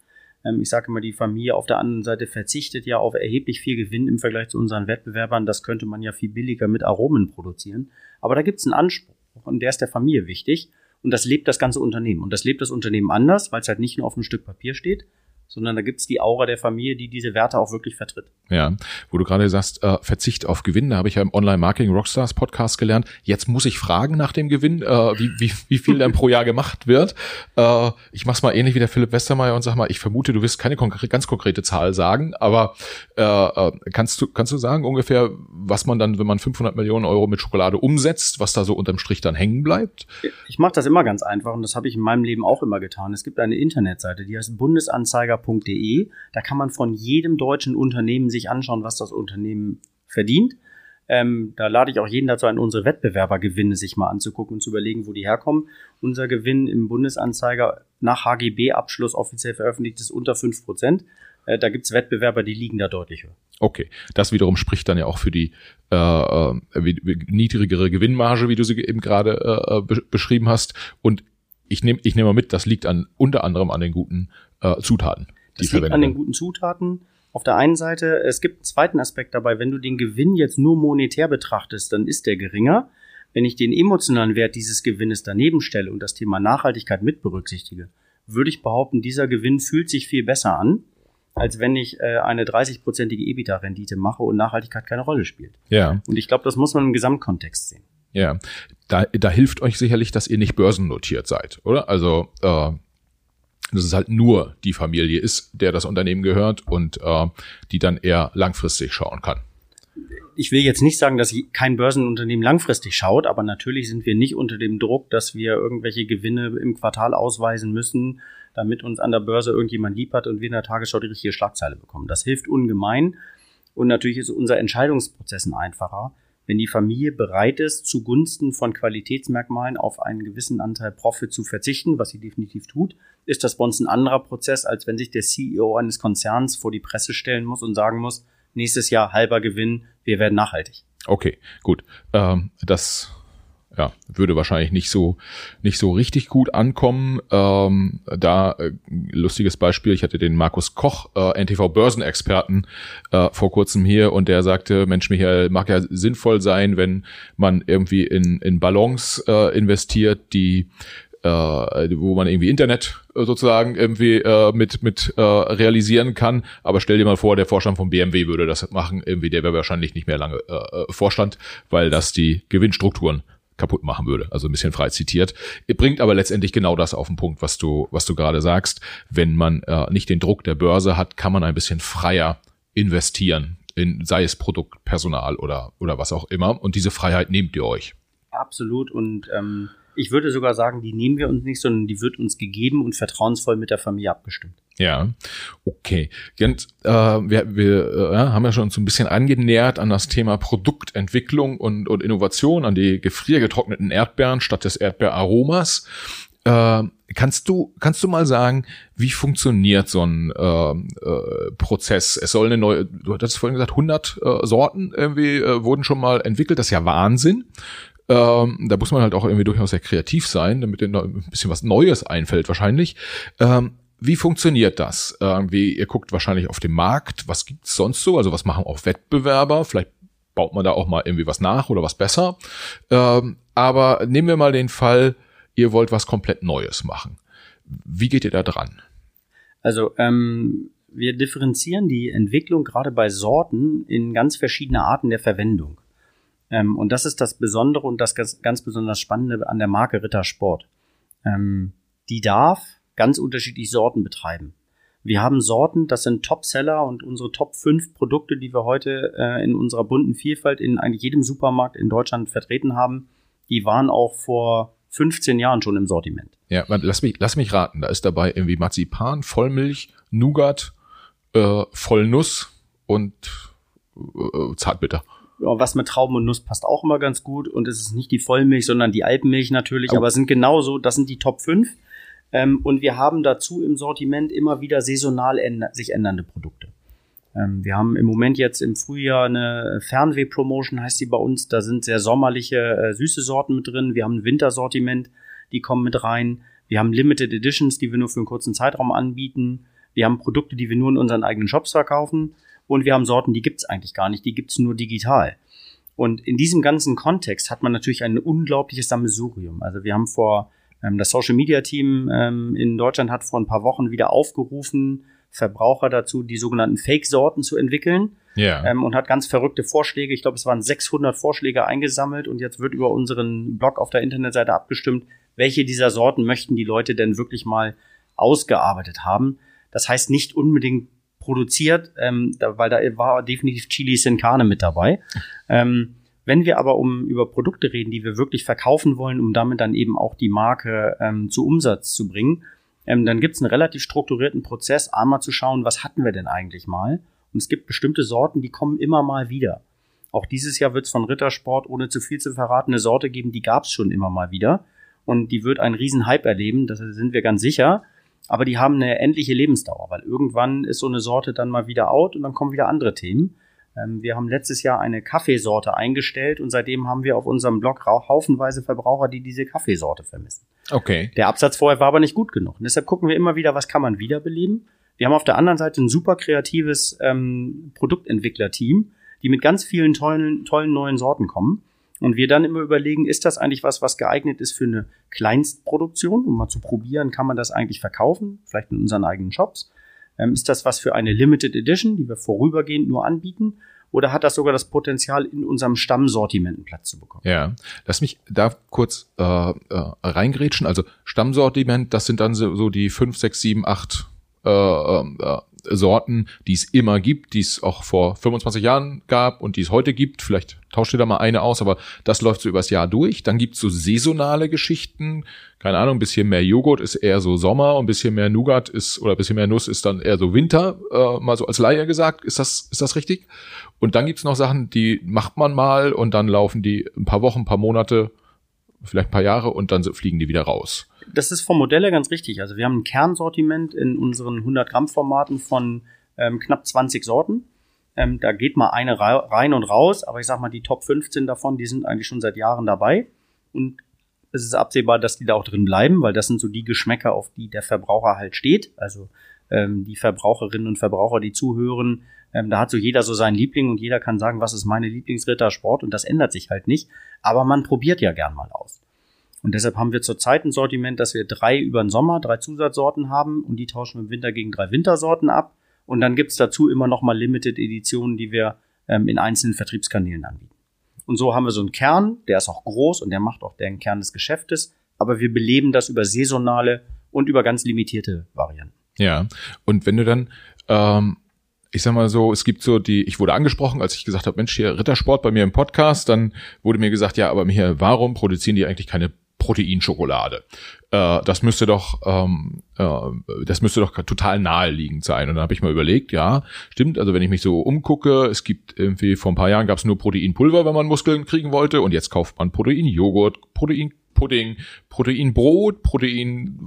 Ähm, ich sage immer, die Familie auf der anderen Seite verzichtet ja auf erheblich viel Gewinn im Vergleich zu unseren Wettbewerbern. Das könnte man ja viel billiger mit Aromen produzieren. Aber da gibt es einen Anspruch und der ist der Familie wichtig. Und das lebt das ganze Unternehmen. Und das lebt das Unternehmen anders, weil es halt nicht nur auf einem Stück Papier steht, sondern da gibt's die Aura der Familie, die diese Werte auch wirklich vertritt. Ja, wo du gerade sagst, äh, Verzicht auf Gewinn, da habe ich ja im Online-Marketing Rockstars Podcast gelernt. Jetzt muss ich fragen nach dem Gewinn, äh, wie, wie, wie viel dann pro Jahr gemacht wird. Äh, ich mach's mal ähnlich wie der Philipp Westermeier und sag mal, ich vermute, du wirst keine konkre ganz konkrete Zahl sagen, aber äh, äh, kannst du kannst du sagen ungefähr, was man dann, wenn man 500 Millionen Euro mit Schokolade umsetzt, was da so unterm Strich dann hängen bleibt? Ich mache das immer ganz einfach und das habe ich in meinem Leben auch immer getan. Es gibt eine Internetseite, die heißt Bundesanzeiger wettbewerber.de. Da kann man von jedem deutschen Unternehmen sich anschauen, was das Unternehmen verdient. Ähm, da lade ich auch jeden dazu ein, unsere Wettbewerbergewinne sich mal anzugucken und zu überlegen, wo die herkommen. Unser Gewinn im Bundesanzeiger nach HGB-Abschluss offiziell veröffentlicht ist unter fünf Prozent. Äh, da gibt's Wettbewerber, die liegen da deutlich höher. Okay, das wiederum spricht dann ja auch für die äh, äh, niedrigere Gewinnmarge, wie du sie eben gerade äh, be beschrieben hast. Und ich nehme ich nehm mal mit, das liegt an unter anderem an den guten äh, Zutaten. Das liegt an den guten Zutaten. Auf der einen Seite, es gibt einen zweiten Aspekt dabei, wenn du den Gewinn jetzt nur monetär betrachtest, dann ist der geringer. Wenn ich den emotionalen Wert dieses Gewinnes daneben stelle und das Thema Nachhaltigkeit mit berücksichtige, würde ich behaupten, dieser Gewinn fühlt sich viel besser an, als wenn ich äh, eine 30-prozentige EBITDA-Rendite mache und Nachhaltigkeit keine Rolle spielt. Ja. Und ich glaube, das muss man im Gesamtkontext sehen. Ja, da, da hilft euch sicherlich, dass ihr nicht börsennotiert seid, oder? Also äh, dass es halt nur die Familie ist, der das Unternehmen gehört und äh, die dann eher langfristig schauen kann. Ich will jetzt nicht sagen, dass kein Börsenunternehmen langfristig schaut, aber natürlich sind wir nicht unter dem Druck, dass wir irgendwelche Gewinne im Quartal ausweisen müssen, damit uns an der Börse irgendjemand lieb hat und wir in der Tagesschau die richtige Schlagzeile bekommen. Das hilft ungemein und natürlich ist unser Entscheidungsprozess einfacher, wenn die Familie bereit ist, zugunsten von Qualitätsmerkmalen auf einen gewissen Anteil Profit zu verzichten, was sie definitiv tut, ist das bei uns ein anderer Prozess, als wenn sich der CEO eines Konzerns vor die Presse stellen muss und sagen muss, nächstes Jahr halber Gewinn, wir werden nachhaltig. Okay, gut. Ähm, das ja, würde wahrscheinlich nicht so nicht so richtig gut ankommen. Ähm, da äh, lustiges Beispiel, ich hatte den Markus Koch, äh, NTV Börsenexperten, äh, vor kurzem hier und der sagte, Mensch, Michael, mag ja sinnvoll sein, wenn man irgendwie in, in Ballons äh, investiert, die äh, wo man irgendwie Internet äh, sozusagen irgendwie äh, mit mit äh, realisieren kann. Aber stell dir mal vor, der Vorstand von BMW würde das machen. Irgendwie, der wäre wahrscheinlich nicht mehr lange äh, äh Vorstand, weil das die Gewinnstrukturen kaputt machen würde. Also ein bisschen frei zitiert. Bringt aber letztendlich genau das auf den Punkt, was du, was du gerade sagst. Wenn man äh, nicht den Druck der Börse hat, kann man ein bisschen freier investieren in, sei es Produkt, Personal oder, oder was auch immer. Und diese Freiheit nehmt ihr euch. Absolut. Und ähm, ich würde sogar sagen, die nehmen wir uns nicht, sondern die wird uns gegeben und vertrauensvoll mit der Familie abgestimmt. Ja, okay. Und, äh, wir, wir äh, haben ja schon so ein bisschen angenähert an das Thema Produktentwicklung und, und Innovation, an die gefriergetrockneten Erdbeeren statt des Erdbeeraromas. Äh, kannst du kannst du mal sagen, wie funktioniert so ein äh, äh, Prozess? Es soll eine neue, du hattest vorhin gesagt, 100 äh, Sorten irgendwie äh, wurden schon mal entwickelt. Das ist ja Wahnsinn. Ähm, da muss man halt auch irgendwie durchaus sehr kreativ sein, damit dir ein bisschen was Neues einfällt wahrscheinlich. Ähm, wie funktioniert das? Irgendwie, ihr guckt wahrscheinlich auf den Markt, was gibt's sonst so? Also was machen auch Wettbewerber? Vielleicht baut man da auch mal irgendwie was nach oder was besser. Ähm, aber nehmen wir mal den Fall, ihr wollt was komplett Neues machen. Wie geht ihr da dran? Also ähm, wir differenzieren die Entwicklung gerade bei Sorten in ganz verschiedene Arten der Verwendung. Ähm, und das ist das Besondere und das ganz, ganz besonders Spannende an der Marke Rittersport. Ähm, die darf ganz unterschiedliche Sorten betreiben. Wir haben Sorten, das sind Top-Seller und unsere Top 5 Produkte, die wir heute äh, in unserer bunten Vielfalt in eigentlich jedem Supermarkt in Deutschland vertreten haben, die waren auch vor 15 Jahren schon im Sortiment. Ja, lass mich, lass mich raten. Da ist dabei irgendwie Marzipan, Vollmilch, Nougat, äh, Vollnuss und äh, Zartbitter. Ja, was mit Trauben und Nuss passt auch immer ganz gut. Und es ist nicht die Vollmilch, sondern die Alpenmilch natürlich. Oh. Aber es sind genauso, das sind die Top 5. Ähm, und wir haben dazu im Sortiment immer wieder saisonal änder sich ändernde Produkte. Ähm, wir haben im Moment jetzt im Frühjahr eine Fernweh-Promotion, heißt die bei uns. Da sind sehr sommerliche, äh, süße Sorten mit drin. Wir haben ein Wintersortiment, die kommen mit rein. Wir haben Limited Editions, die wir nur für einen kurzen Zeitraum anbieten. Wir haben Produkte, die wir nur in unseren eigenen Shops verkaufen. Und wir haben Sorten, die gibt's eigentlich gar nicht, die gibt's nur digital. Und in diesem ganzen Kontext hat man natürlich ein unglaubliches Sammelsurium. Also wir haben vor, das Social Media Team ähm, in Deutschland hat vor ein paar Wochen wieder aufgerufen, Verbraucher dazu, die sogenannten Fake-Sorten zu entwickeln. Ja. Ähm, und hat ganz verrückte Vorschläge. Ich glaube, es waren 600 Vorschläge eingesammelt und jetzt wird über unseren Blog auf der Internetseite abgestimmt, welche dieser Sorten möchten die Leute denn wirklich mal ausgearbeitet haben. Das heißt nicht unbedingt produziert, ähm, da, weil da war definitiv Chili Sin Carne mit dabei. Ähm, wenn wir aber um über Produkte reden, die wir wirklich verkaufen wollen, um damit dann eben auch die Marke ähm, zu Umsatz zu bringen, ähm, dann gibt es einen relativ strukturierten Prozess, einmal zu schauen, was hatten wir denn eigentlich mal. Und es gibt bestimmte Sorten, die kommen immer mal wieder. Auch dieses Jahr wird es von Rittersport, ohne zu viel zu verraten, eine Sorte geben, die gab es schon immer mal wieder. Und die wird einen riesen Hype erleben, das sind wir ganz sicher. Aber die haben eine endliche Lebensdauer, weil irgendwann ist so eine Sorte dann mal wieder out und dann kommen wieder andere Themen. Ähm, wir haben letztes Jahr eine Kaffeesorte eingestellt und seitdem haben wir auf unserem Blog haufenweise Verbraucher, die diese Kaffeesorte vermissen. Okay. Der Absatz vorher war aber nicht gut genug. Und deshalb gucken wir immer wieder, was kann man wiederbeleben. Wir haben auf der anderen Seite ein super kreatives ähm, Produktentwicklerteam, die mit ganz vielen tollen, tollen neuen Sorten kommen. Und wir dann immer überlegen, ist das eigentlich was, was geeignet ist für eine Kleinstproduktion, um mal zu probieren, kann man das eigentlich verkaufen, vielleicht in unseren eigenen Shops? Ähm, ist das was für eine Limited Edition, die wir vorübergehend nur anbieten? Oder hat das sogar das Potenzial, in unserem Stammsortiment einen Platz zu bekommen? Ja, lass mich da kurz äh, äh, reingrätschen. Also Stammsortiment, das sind dann so, die fünf, sechs, sieben, acht äh, äh, Sorten, die es immer gibt, die es auch vor 25 Jahren gab und die es heute gibt. Vielleicht tauscht ihr da mal eine aus, aber das läuft so übers Jahr durch. Dann gibt's so saisonale Geschichten. Keine Ahnung, ein bisschen mehr Joghurt ist eher so Sommer und ein bisschen mehr Nougat ist oder ein bisschen mehr Nuss ist dann eher so Winter, äh, mal so als Laie gesagt. Ist das, ist das richtig? Und dann gibt's noch Sachen, die macht man mal und dann laufen die ein paar Wochen, ein paar Monate, vielleicht ein paar Jahre und dann fliegen die wieder raus das ist vom Modell her ganz richtig. Also wir haben ein Kernsortiment in unseren 100 Gramm Formaten von ähm, knapp 20 Sorten. Ähm, da geht mal eine rein und raus, aber ich sag mal, die Top 15 davon, die sind eigentlich schon seit Jahren dabei. Und es ist absehbar, dass die da auch drin bleiben, weil das sind so die Geschmäcker, auf die der Verbraucher halt steht. Also ähm, die Verbraucherinnen und Verbraucher, die zuhören, ähm, da hat so jeder so seinen Liebling und jeder kann sagen, was ist meine Lieblingsrittersport und das ändert sich halt nicht. Aber man probiert ja gern mal aus. Und deshalb haben wir zurzeit ein Sortiment, dass wir drei über den Sommer, drei Zusatzsorten haben und die tauschen wir im Winter gegen drei Wintersorten ab. Und dann gibt's dazu immer noch mal Limited Editionen, die wir ähm, in einzelnen Vertriebskanälen anbieten. Und so haben wir so einen Kern, der ist auch groß und der macht auch den Kern des Geschäftes. Aber wir beleben das über saisonale und über ganz limitierte Varianten. Ja, und wenn du dann ähm ich sag mal so, es gibt so die, ich wurde angesprochen, als ich gesagt habe, Mensch, hier Rittersport bei mir im Podcast, dann wurde mir gesagt, ja, aber hier, warum produzieren die eigentlich keine Proteinschokolade. Äh, das müsste doch, ähm, äh, das müsste doch total naheliegend sein. Und dann habe ich mal überlegt, ja, stimmt. Also wenn ich mich so umgucke, es gibt irgendwie vor ein paar Jahren gab es nur Proteinpulver, wenn man Muskeln kriegen wollte, und jetzt kauft man Proteinjoghurt, Proteinpudding, Proteinbrot, Protein,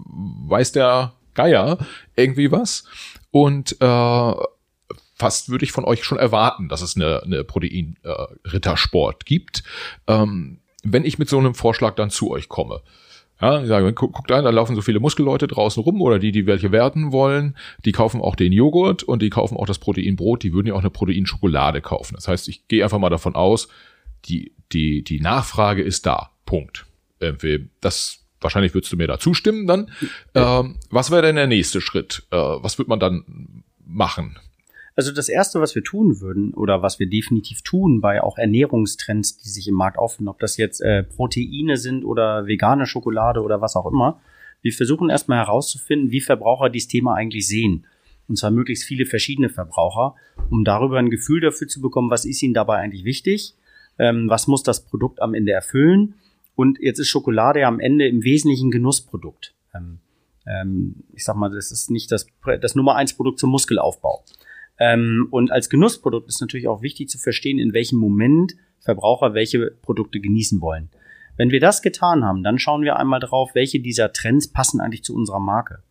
weiß der Geier, irgendwie was. Und äh, fast würde ich von euch schon erwarten, dass es eine, eine Protein-Rittersport äh, gibt. Ähm, wenn ich mit so einem Vorschlag dann zu euch komme. Ja, ich sage, guckt guck da, da laufen so viele Muskelleute draußen rum oder die, die welche werden wollen, die kaufen auch den Joghurt und die kaufen auch das Proteinbrot, die würden ja auch eine Proteinschokolade kaufen. Das heißt, ich gehe einfach mal davon aus, die, die, die Nachfrage ist da. Punkt. Irgendwie, das, wahrscheinlich würdest du mir da zustimmen dann. Ähm, was wäre denn der nächste Schritt? Äh, was wird man dann machen? Also das Erste, was wir tun würden oder was wir definitiv tun bei auch Ernährungstrends, die sich im Markt auffinden, ob das jetzt äh, Proteine sind oder vegane Schokolade oder was auch immer, wir versuchen erstmal herauszufinden, wie Verbraucher dieses Thema eigentlich sehen. Und zwar möglichst viele verschiedene Verbraucher, um darüber ein Gefühl dafür zu bekommen, was ist ihnen dabei eigentlich wichtig, ähm, was muss das Produkt am Ende erfüllen Und jetzt ist Schokolade ja am Ende im Wesentlichen Genussprodukt. Ähm, ähm, ich sag mal, das ist nicht das, das Nummer eins Produkt zum Muskelaufbau. Ähm, und als Genussprodukt ist natürlich auch wichtig zu verstehen, in welchem Moment Verbraucher welche Produkte genießen wollen. Wenn wir das getan haben, dann schauen wir einmal drauf, welche dieser Trends passen eigentlich zu unserer Marke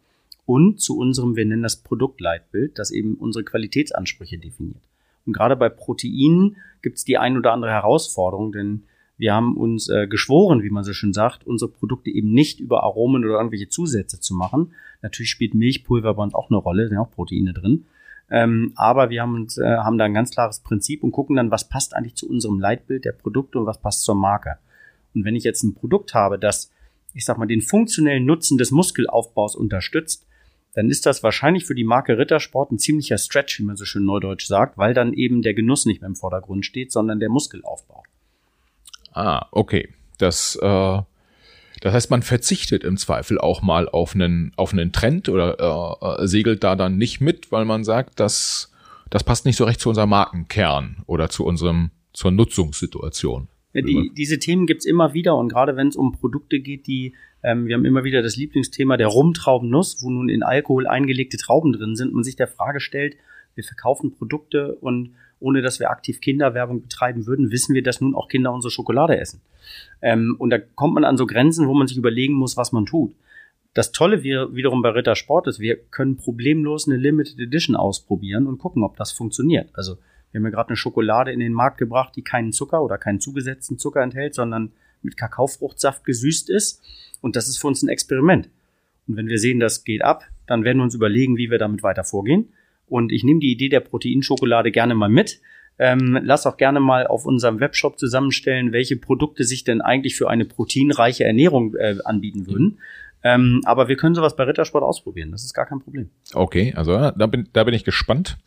und zu unserem, wir nennen das Produktleitbild, das eben unsere Qualitätsansprüche definiert. Und gerade bei Proteinen gibt es die ein oder andere Herausforderung, denn wir haben uns äh, geschworen, wie man so schön sagt, unsere Produkte eben nicht über Aromen oder irgendwelche Zusätze zu machen. Natürlich spielt Milchpulver bei uns auch eine Rolle, sind auch Proteine drin. Ähm, aber wir haben, uns, äh, haben da ein ganz klares Prinzip und gucken dann, was passt eigentlich zu unserem Leitbild der Produkte und was passt zur Marke. Und wenn ich jetzt ein Produkt habe, das, ich sag mal, den funktionellen Nutzen des Muskelaufbaus unterstützt, dann ist das wahrscheinlich für die Marke Rittersport ein ziemlicher Stretch, wie man so schön neudeutsch sagt, weil dann eben der Genuss nicht mehr im Vordergrund steht, sondern der Muskelaufbau. Ah, okay. Das, äh, das heißt, man verzichtet im Zweifel auch mal auf einen, auf einen Trend oder äh, äh, segelt da dann nicht mit, weil man sagt, dass das passt nicht so recht zu unserem Markenkern oder zu unserem, zur Nutzungssituation. Ja, die, diese Themen gibt's immer wieder und gerade wenn es um Produkte geht, die, ähm, wir haben immer wieder das Lieblingsthema der Rumtraubennuss, wo nun in Alkohol eingelegte Trauben drin sind, man sich der Frage stellt, wir verkaufen Produkte und ohne dass wir aktiv Kinderwerbung betreiben würden, wissen wir, dass nun auch Kinder unsere Schokolade essen. Ähm, und da kommt man an so Grenzen, wo man sich überlegen muss, was man tut. Das Tolle wiederum bei Ritter Sport ist, wir können problemlos eine Limited Edition ausprobieren und gucken, ob das funktioniert. Also wir haben ja gerade eine Schokolade in den Markt gebracht, die keinen Zucker oder keinen zugesetzten Zucker enthält, sondern mit Kakaofruchtsaft gesüßt ist. Und das ist für uns ein Experiment. Und wenn wir sehen, das geht ab, dann werden wir uns überlegen, wie wir damit weiter vorgehen. Und ich nehme die Idee der Proteinschokolade gerne mal mit. Ähm, lass auch gerne mal auf unserem Webshop zusammenstellen, welche Produkte sich denn eigentlich für eine proteinreiche Ernährung äh, anbieten würden. Ähm, aber wir können sowas bei Rittersport ausprobieren. Das ist gar kein Problem. Okay, also da bin, da bin ich gespannt.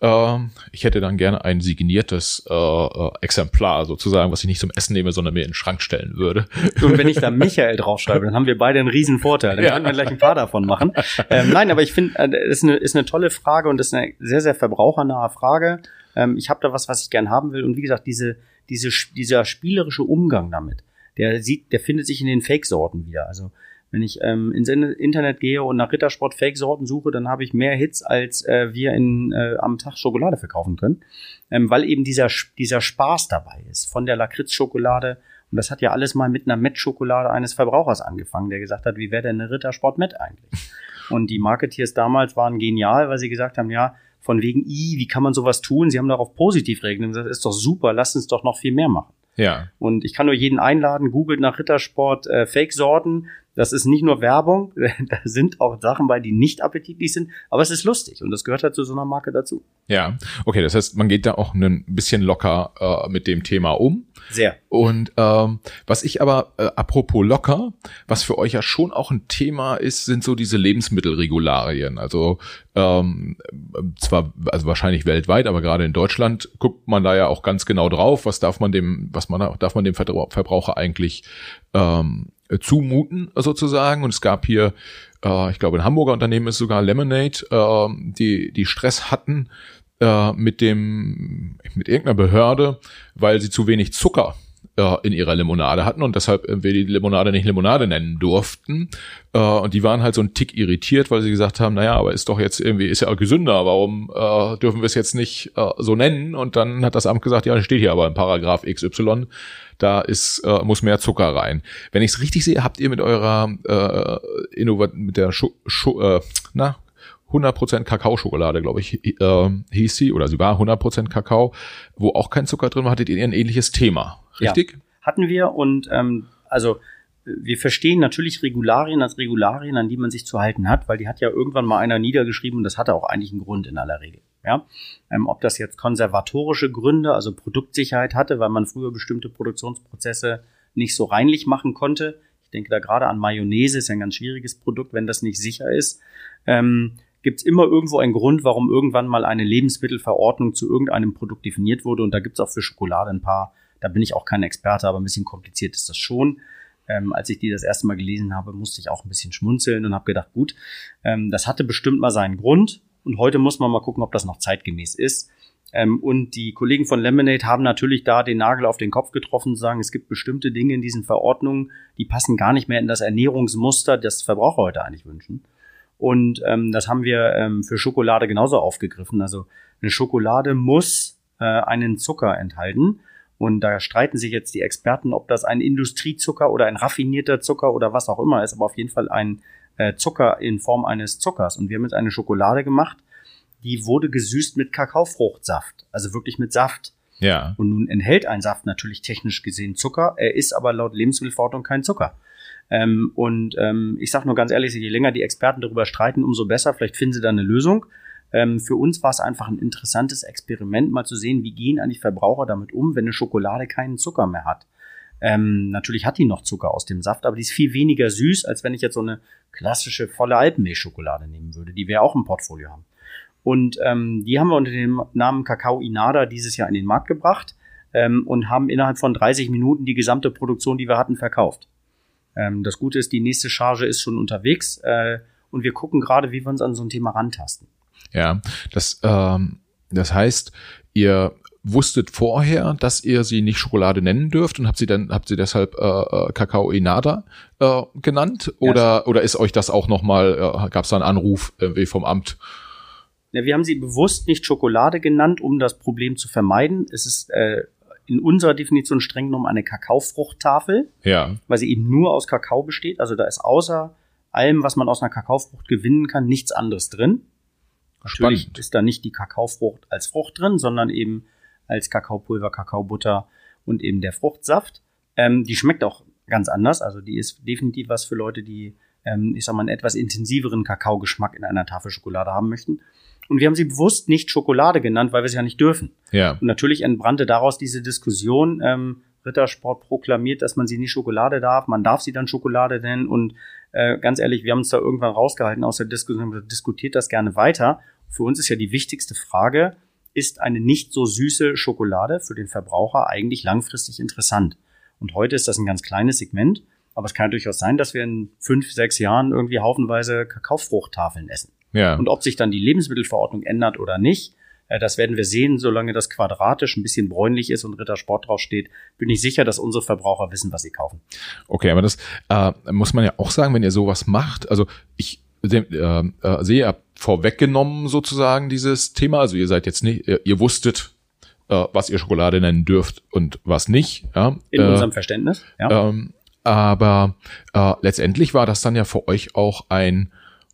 Ähm, ich hätte dann gerne ein signiertes äh, äh, Exemplar sozusagen, was ich nicht zum Essen nehme, sondern mir in den Schrank stellen würde. Und wenn ich da [LAUGHS] Michael draufschreibe, dann haben wir beide einen riesen Vorteil. Dann ja. können wir gleich ein paar davon machen. Ähm, nein, aber ich finde, äh, ist, eine, ist eine tolle Frage und ist eine sehr, sehr verbrauchernahe Frage. Ähm, ich habe da was, was ich gern haben will. Und wie gesagt, diese, diese, dieser spielerische Umgang damit, der sieht, der findet sich in den Fake-Sorten wieder. Also wenn ich ähm, ins Internet gehe und nach Rittersport Fake-Sorten suche, dann habe ich mehr Hits, als äh, wir in, äh, am Tag Schokolade verkaufen können. Ähm, weil eben dieser, dieser Spaß dabei ist. Von der Lakritz-Schokolade. Und das hat ja alles mal mit einer Met-Schokolade eines Verbrauchers angefangen, der gesagt hat, wie wäre denn eine Rittersport Met eigentlich? Und die Marketeers damals waren genial, weil sie gesagt haben, ja, von wegen, i, wie kann man sowas tun? Sie haben darauf positiv reagiert das ist doch super, lass uns doch noch viel mehr machen. Ja. Und ich kann nur jeden einladen, googelt nach Rittersport äh, Fake-Sorten, das ist nicht nur Werbung, [LAUGHS] da sind auch Sachen bei, die nicht appetitlich sind, aber es ist lustig und das gehört halt zu so einer Marke dazu. Ja, okay, das heißt, man geht da auch ein bisschen locker äh, mit dem Thema um. Sehr. Und ähm, was ich aber, äh, apropos locker, was für euch ja schon auch ein Thema ist, sind so diese Lebensmittelregularien. Also ähm, zwar, also wahrscheinlich weltweit, aber gerade in Deutschland guckt man da ja auch ganz genau drauf, was darf man dem, was man darf man dem Verbraucher eigentlich ähm, äh, zumuten sozusagen. Und es gab hier, äh, ich glaube, ein Hamburger Unternehmen ist sogar Lemonade, äh, die, die Stress hatten äh, mit dem, mit irgendeiner Behörde, weil sie zu wenig Zucker äh, in ihrer Limonade hatten und deshalb wir die Limonade nicht Limonade nennen durften. Äh, und die waren halt so ein Tick irritiert, weil sie gesagt haben, naja, aber ist doch jetzt irgendwie, ist ja auch gesünder, warum äh, dürfen wir es jetzt nicht äh, so nennen? Und dann hat das Amt gesagt, ja, steht hier aber im Paragraph XY da ist, äh, muss mehr Zucker rein. Wenn ich es richtig sehe, habt ihr mit eurer äh, Innovat mit der Schu Schu äh, na, 100% Kakaoschokolade, glaube ich, äh, hieß sie, oder sie war 100% Kakao, wo auch kein Zucker drin war, hattet ihr ein ähnliches Thema, richtig? Ja, hatten wir und ähm, also wir verstehen natürlich Regularien als Regularien, an die man sich zu halten hat, weil die hat ja irgendwann mal einer niedergeschrieben und das hatte auch eigentlich einen Grund in aller Regel. Ja? Ähm, ob das jetzt konservatorische Gründe, also Produktsicherheit hatte, weil man früher bestimmte Produktionsprozesse nicht so reinlich machen konnte. Ich denke da gerade an Mayonnaise, ist ja ein ganz schwieriges Produkt, wenn das nicht sicher ist. Ähm, gibt es immer irgendwo einen Grund, warum irgendwann mal eine Lebensmittelverordnung zu irgendeinem Produkt definiert wurde. Und da gibt es auch für Schokolade ein paar, da bin ich auch kein Experte, aber ein bisschen kompliziert ist das schon. Ähm, als ich die das erste Mal gelesen habe, musste ich auch ein bisschen schmunzeln und habe gedacht, gut, ähm, das hatte bestimmt mal seinen Grund. Und heute muss man mal gucken, ob das noch zeitgemäß ist. Ähm, und die Kollegen von Lemonade haben natürlich da den Nagel auf den Kopf getroffen und sagen, es gibt bestimmte Dinge in diesen Verordnungen, die passen gar nicht mehr in das Ernährungsmuster, das Verbraucher heute eigentlich wünschen. Und ähm, das haben wir ähm, für Schokolade genauso aufgegriffen. Also eine Schokolade muss äh, einen Zucker enthalten. Und da streiten sich jetzt die Experten, ob das ein Industriezucker oder ein raffinierter Zucker oder was auch immer ist, aber auf jeden Fall ein äh, Zucker in Form eines Zuckers. Und wir haben jetzt eine Schokolade gemacht, die wurde gesüßt mit Kakaofruchtsaft, also wirklich mit Saft. Ja. Und nun enthält ein Saft natürlich technisch gesehen Zucker, er ist aber laut Lebensmittelverordnung kein Zucker. Ähm, und ähm, ich sage nur ganz ehrlich, je länger die Experten darüber streiten, umso besser. Vielleicht finden sie da eine Lösung. Ähm, für uns war es einfach ein interessantes Experiment, mal zu sehen, wie gehen eigentlich Verbraucher damit um, wenn eine Schokolade keinen Zucker mehr hat. Ähm, natürlich hat die noch Zucker aus dem Saft, aber die ist viel weniger süß, als wenn ich jetzt so eine klassische volle Alpenmilchschokolade nehmen würde, die wir auch im Portfolio haben. Und ähm, die haben wir unter dem Namen Kakao Inada dieses Jahr in den Markt gebracht ähm, und haben innerhalb von 30 Minuten die gesamte Produktion, die wir hatten, verkauft. Ähm, das Gute ist, die nächste Charge ist schon unterwegs äh, und wir gucken gerade, wie wir uns an so ein Thema rantasten. Ja, das, ähm, das heißt, ihr wusstet vorher, dass ihr sie nicht Schokolade nennen dürft und habt sie dann habt sie deshalb äh, äh Kakao Inada äh, genannt oder ja. oder ist euch das auch noch mal äh, gab es da einen Anruf äh, vom Amt? Ja, wir haben sie bewusst nicht Schokolade genannt, um das Problem zu vermeiden. Es ist äh, in unserer Definition streng genommen eine Kakaofruchttafel, ja. weil sie eben nur aus Kakao besteht. Also da ist außer allem, was man aus einer Kakaofrucht gewinnen kann, nichts anderes drin. Natürlich Spannend. ist da nicht die Kakaofrucht als Frucht drin, sondern eben als Kakaopulver, Kakaobutter und eben der Fruchtsaft. Ähm, die schmeckt auch ganz anders. Also die ist definitiv was für Leute, die, ähm, ich sag mal, einen etwas intensiveren Kakaogeschmack in einer Tafel Schokolade haben möchten. Und wir haben sie bewusst nicht Schokolade genannt, weil wir sie ja nicht dürfen. Ja. Und natürlich entbrannte daraus diese Diskussion. Ähm, Rittersport proklamiert, dass man sie nicht Schokolade darf. Man darf sie dann Schokolade nennen. Und äh, ganz ehrlich, wir haben uns da irgendwann rausgehalten aus der Diskussion, diskutiert das gerne weiter. Für uns ist ja die wichtigste Frage, ist eine nicht so süße Schokolade für den Verbraucher eigentlich langfristig interessant? Und heute ist das ein ganz kleines Segment, aber es kann durchaus sein, dass wir in fünf, sechs Jahren irgendwie haufenweise Kakaofruchttafeln essen. Ja. Und ob sich dann die Lebensmittelverordnung ändert oder nicht, äh, das werden wir sehen, solange das quadratisch ein bisschen bräunlich ist und Rittersport draufsteht, bin ich sicher, dass unsere Verbraucher wissen, was sie kaufen. Okay, aber das äh, muss man ja auch sagen, wenn ihr sowas macht. Also ich äh, äh, sehe, ihr habt vorweggenommen sozusagen dieses Thema. Also ihr seid jetzt nicht, ihr, ihr wusstet, äh, was ihr Schokolade nennen dürft und was nicht. Ja? In äh, unserem Verständnis. Ja. Ähm, aber äh, letztendlich war das dann ja für euch auch ein,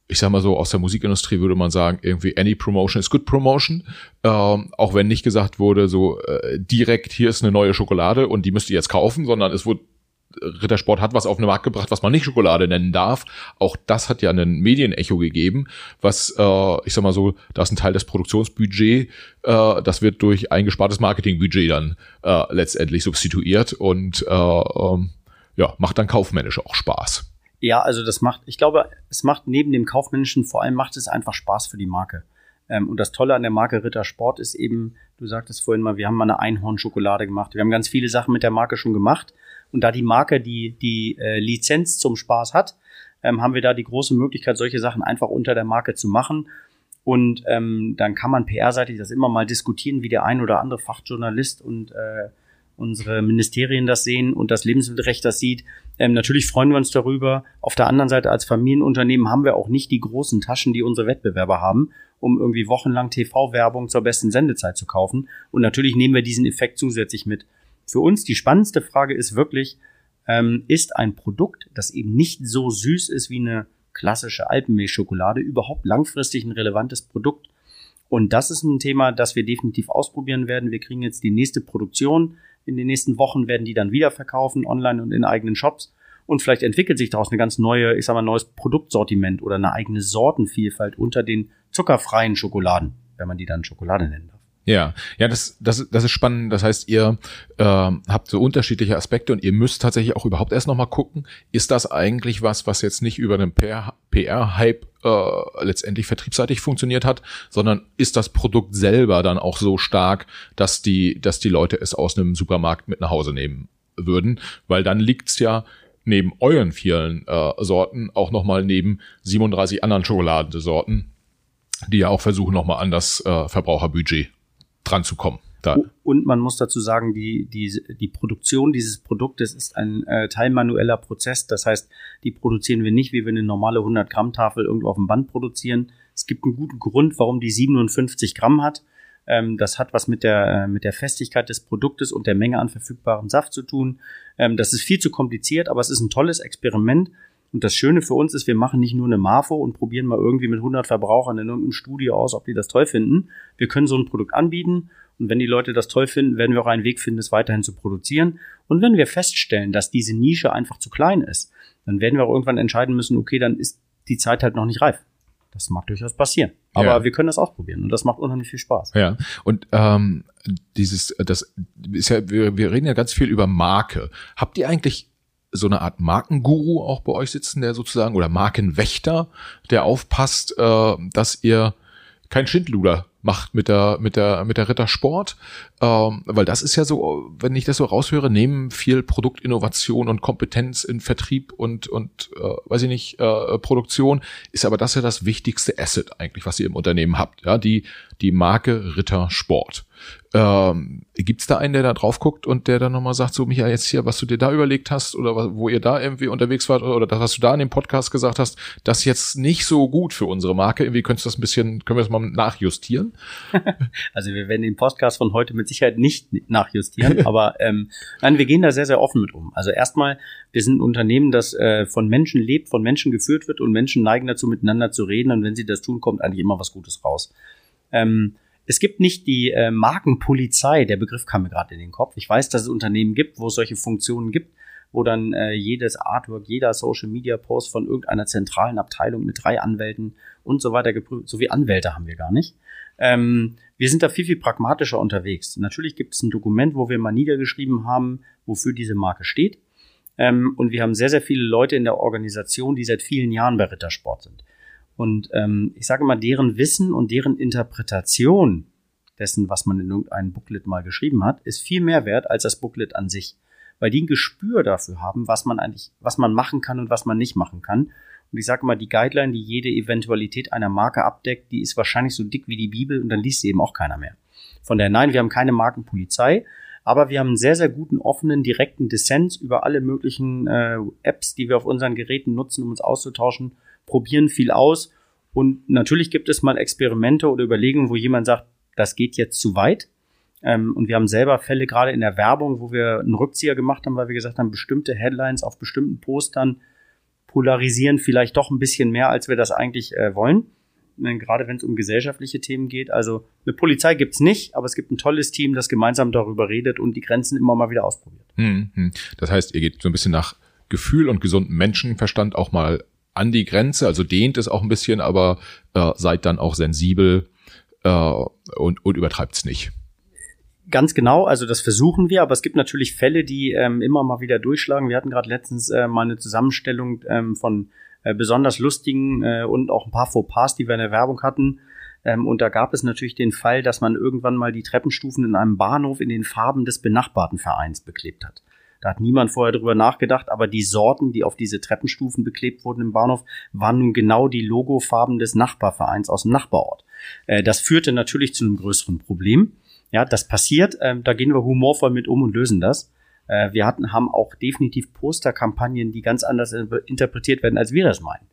ich sag mal so, aus der Musikindustrie würde man sagen, irgendwie any promotion is good promotion. Ähm, auch wenn nicht gesagt wurde, so äh, direkt hier ist eine neue Schokolade und die müsst ihr jetzt kaufen, sondern es wurde Rittersport hat was auf den Markt gebracht, was man nicht Schokolade nennen darf. Auch das hat ja einen Medienecho gegeben, was, äh, ich sag mal so, da ist ein Teil des Produktionsbudget, äh, das wird durch eingespartes Marketingbudget dann äh, letztendlich substituiert und äh, ähm, ja, macht dann kaufmännisch auch Spaß. Ja, also das macht, ich glaube, es macht neben dem kaufmännischen vor allem macht es einfach Spaß für die Marke. Ähm, und das Tolle an der Marke Rittersport ist eben, du sagtest vorhin mal, wir haben mal eine Einhornschokolade gemacht. Wir haben ganz viele Sachen mit der Marke schon gemacht. Und da die Marke die, die äh, Lizenz zum Spaß hat, ähm, haben wir da die große Möglichkeit, solche Sachen einfach unter der Marke zu machen. Und ähm, dann kann man PR-seitig das immer mal diskutieren, wie der ein oder andere Fachjournalist und äh, unsere Ministerien das sehen und das Lebensmittelrecht das sieht. Ähm, natürlich freuen wir uns darüber. Auf der anderen Seite als Familienunternehmen haben wir auch nicht die großen Taschen, die unsere Wettbewerber haben, um irgendwie wochenlang TV-Werbung zur besten Sendezeit zu kaufen. Und natürlich nehmen wir diesen Effekt zusätzlich mit für uns die spannendste Frage ist wirklich, ähm, ist ein Produkt, das eben nicht so süß ist wie eine klassische Alpenmilchschokolade, überhaupt langfristig ein relevantes Produkt? Und das ist ein Thema, das wir definitiv ausprobieren werden. Wir kriegen jetzt die nächste Produktion. In den nächsten Wochen werden die dann wieder verkaufen, online und in eigenen Shops. Und vielleicht entwickelt sich daraus eine ganz neue, ich sag mal, neues Produktsortiment oder eine eigene Sortenvielfalt unter den zuckerfreien Schokoladen, wenn man die dann Schokolade nennt. Ja, ja, das, das, das ist spannend. Das heißt, ihr äh, habt so unterschiedliche Aspekte und ihr müsst tatsächlich auch überhaupt erst nochmal gucken, ist das eigentlich was, was jetzt nicht über den PR-Hype äh, letztendlich vertriebsseitig funktioniert hat, sondern ist das Produkt selber dann auch so stark, dass die, dass die Leute es aus einem Supermarkt mit nach Hause nehmen würden, weil dann liegt's ja neben euren vielen äh, Sorten auch nochmal neben 37 anderen Schokoladensorten, die ja auch versuchen nochmal an das äh, Verbraucherbudget ranzukommen. Da. Und man muss dazu sagen, die, die, die Produktion dieses Produktes ist ein äh, teilmanueller Prozess. Das heißt, die produzieren wir nicht, wie wir eine normale 100 Gramm Tafel irgendwo auf dem Band produzieren. Es gibt einen guten Grund, warum die 57 Gramm hat. Ähm, das hat was mit der, äh, mit der Festigkeit des Produktes und der Menge an verfügbarem Saft zu tun. Ähm, das ist viel zu kompliziert, aber es ist ein tolles Experiment. Und das Schöne für uns ist, wir machen nicht nur eine Marfo und probieren mal irgendwie mit 100 Verbrauchern in irgendeinem Studio aus, ob die das toll finden. Wir können so ein Produkt anbieten und wenn die Leute das toll finden, werden wir auch einen Weg finden, es weiterhin zu produzieren. Und wenn wir feststellen, dass diese Nische einfach zu klein ist, dann werden wir auch irgendwann entscheiden müssen, okay, dann ist die Zeit halt noch nicht reif. Das mag durchaus passieren. Aber ja. wir können das ausprobieren und das macht unheimlich viel Spaß. Ja. Und ähm, dieses, das ist ja, wir, wir reden ja ganz viel über Marke. Habt ihr eigentlich so eine Art Markenguru auch bei euch sitzen, der sozusagen, oder Markenwächter, der aufpasst, äh, dass ihr kein Schindluder macht mit der mit der mit der Rittersport, ähm, weil das ist ja so, wenn ich das so raushöre, nehmen viel Produktinnovation und Kompetenz in Vertrieb und und äh, weiß ich nicht äh, Produktion ist aber das ja das wichtigste Asset eigentlich, was ihr im Unternehmen habt, ja die die Marke Rittersport. Ähm, Gibt da einen, der da drauf guckt und der dann nochmal sagt, so Michael, jetzt hier, was du dir da überlegt hast oder wo ihr da irgendwie unterwegs wart oder das, was du da in dem Podcast gesagt hast, das ist jetzt nicht so gut für unsere Marke. Irgendwie könntest du das ein bisschen, können wir das mal nachjustieren? [LAUGHS] Also wir werden den Podcast von heute mit Sicherheit nicht nachjustieren, [LAUGHS] aber ähm, nein, wir gehen da sehr, sehr offen mit um. Also erstmal, wir sind ein Unternehmen, das äh, von Menschen lebt, von Menschen geführt wird und Menschen neigen dazu, miteinander zu reden und wenn sie das tun, kommt eigentlich immer was Gutes raus. Ähm, es gibt nicht die äh, Markenpolizei, der Begriff kam mir gerade in den Kopf. Ich weiß, dass es Unternehmen gibt, wo es solche Funktionen gibt, wo dann äh, jedes Artwork, jeder Social Media Post von irgendeiner zentralen Abteilung mit drei Anwälten und so weiter geprüft. So wie Anwälte haben wir gar nicht. Ähm, wir sind da viel, viel pragmatischer unterwegs. Natürlich gibt es ein Dokument, wo wir mal niedergeschrieben haben, wofür diese Marke steht. Ähm, und wir haben sehr, sehr viele Leute in der Organisation, die seit vielen Jahren bei Rittersport sind. Und ähm, ich sage mal, deren Wissen und deren Interpretation dessen, was man in irgendeinem Booklet mal geschrieben hat, ist viel mehr wert als das Booklet an sich. Weil die ein Gespür dafür haben, was man eigentlich, was man machen kann und was man nicht machen kann. Und ich sage mal, die Guideline, die jede Eventualität einer Marke abdeckt, die ist wahrscheinlich so dick wie die Bibel und dann liest sie eben auch keiner mehr. Von der nein, wir haben keine Markenpolizei, aber wir haben einen sehr, sehr guten, offenen, direkten Dissens über alle möglichen äh, Apps, die wir auf unseren Geräten nutzen, um uns auszutauschen probieren viel aus. Und natürlich gibt es mal Experimente oder Überlegungen, wo jemand sagt, das geht jetzt zu weit. Ähm, und wir haben selber Fälle gerade in der Werbung, wo wir einen Rückzieher gemacht haben, weil wir gesagt haben, bestimmte Headlines auf bestimmten Postern polarisieren vielleicht doch ein bisschen mehr, als wir das eigentlich äh, wollen. Gerade wenn es um gesellschaftliche Themen geht. Also eine Polizei gibt's nicht, aber es gibt ein tolles Team, das gemeinsam darüber redet und die Grenzen immer mal wieder ausprobiert. Hm, hm. Das heißt, ihr geht so ein bisschen nach Gefühl und gesundem Menschenverstand auch mal an die Grenze, also dehnt es auch ein bisschen, aber äh, seid dann auch sensibel äh, und, und übertreibt es nicht. Ganz genau, also das versuchen wir, aber es gibt natürlich Fälle, die ähm, immer mal wieder durchschlagen. Wir hatten gerade letztens äh, mal eine Zusammenstellung ähm, von äh, besonders lustigen äh, und auch ein paar Fauxpas, die wir in der Werbung hatten. Ähm, und da gab es natürlich den Fall, dass man irgendwann mal die Treppenstufen in einem Bahnhof in den Farben des benachbarten Vereins beklebt hat. Da hat niemand vorher drüber nachgedacht, aber die Sorten, die auf diese Treppenstufen beklebt wurden im Bahnhof, waren nun genau die Logofarben des Nachbarvereins aus dem Nachbarort. Äh, das führte natürlich zu einem größeren Problem. Ja, das passiert, äh, da gehen wir humorvoll mit um und lösen das. Äh, wir hatten, haben auch definitiv Posterkampagnen, die ganz anders interpretiert werden, als wir das meinen.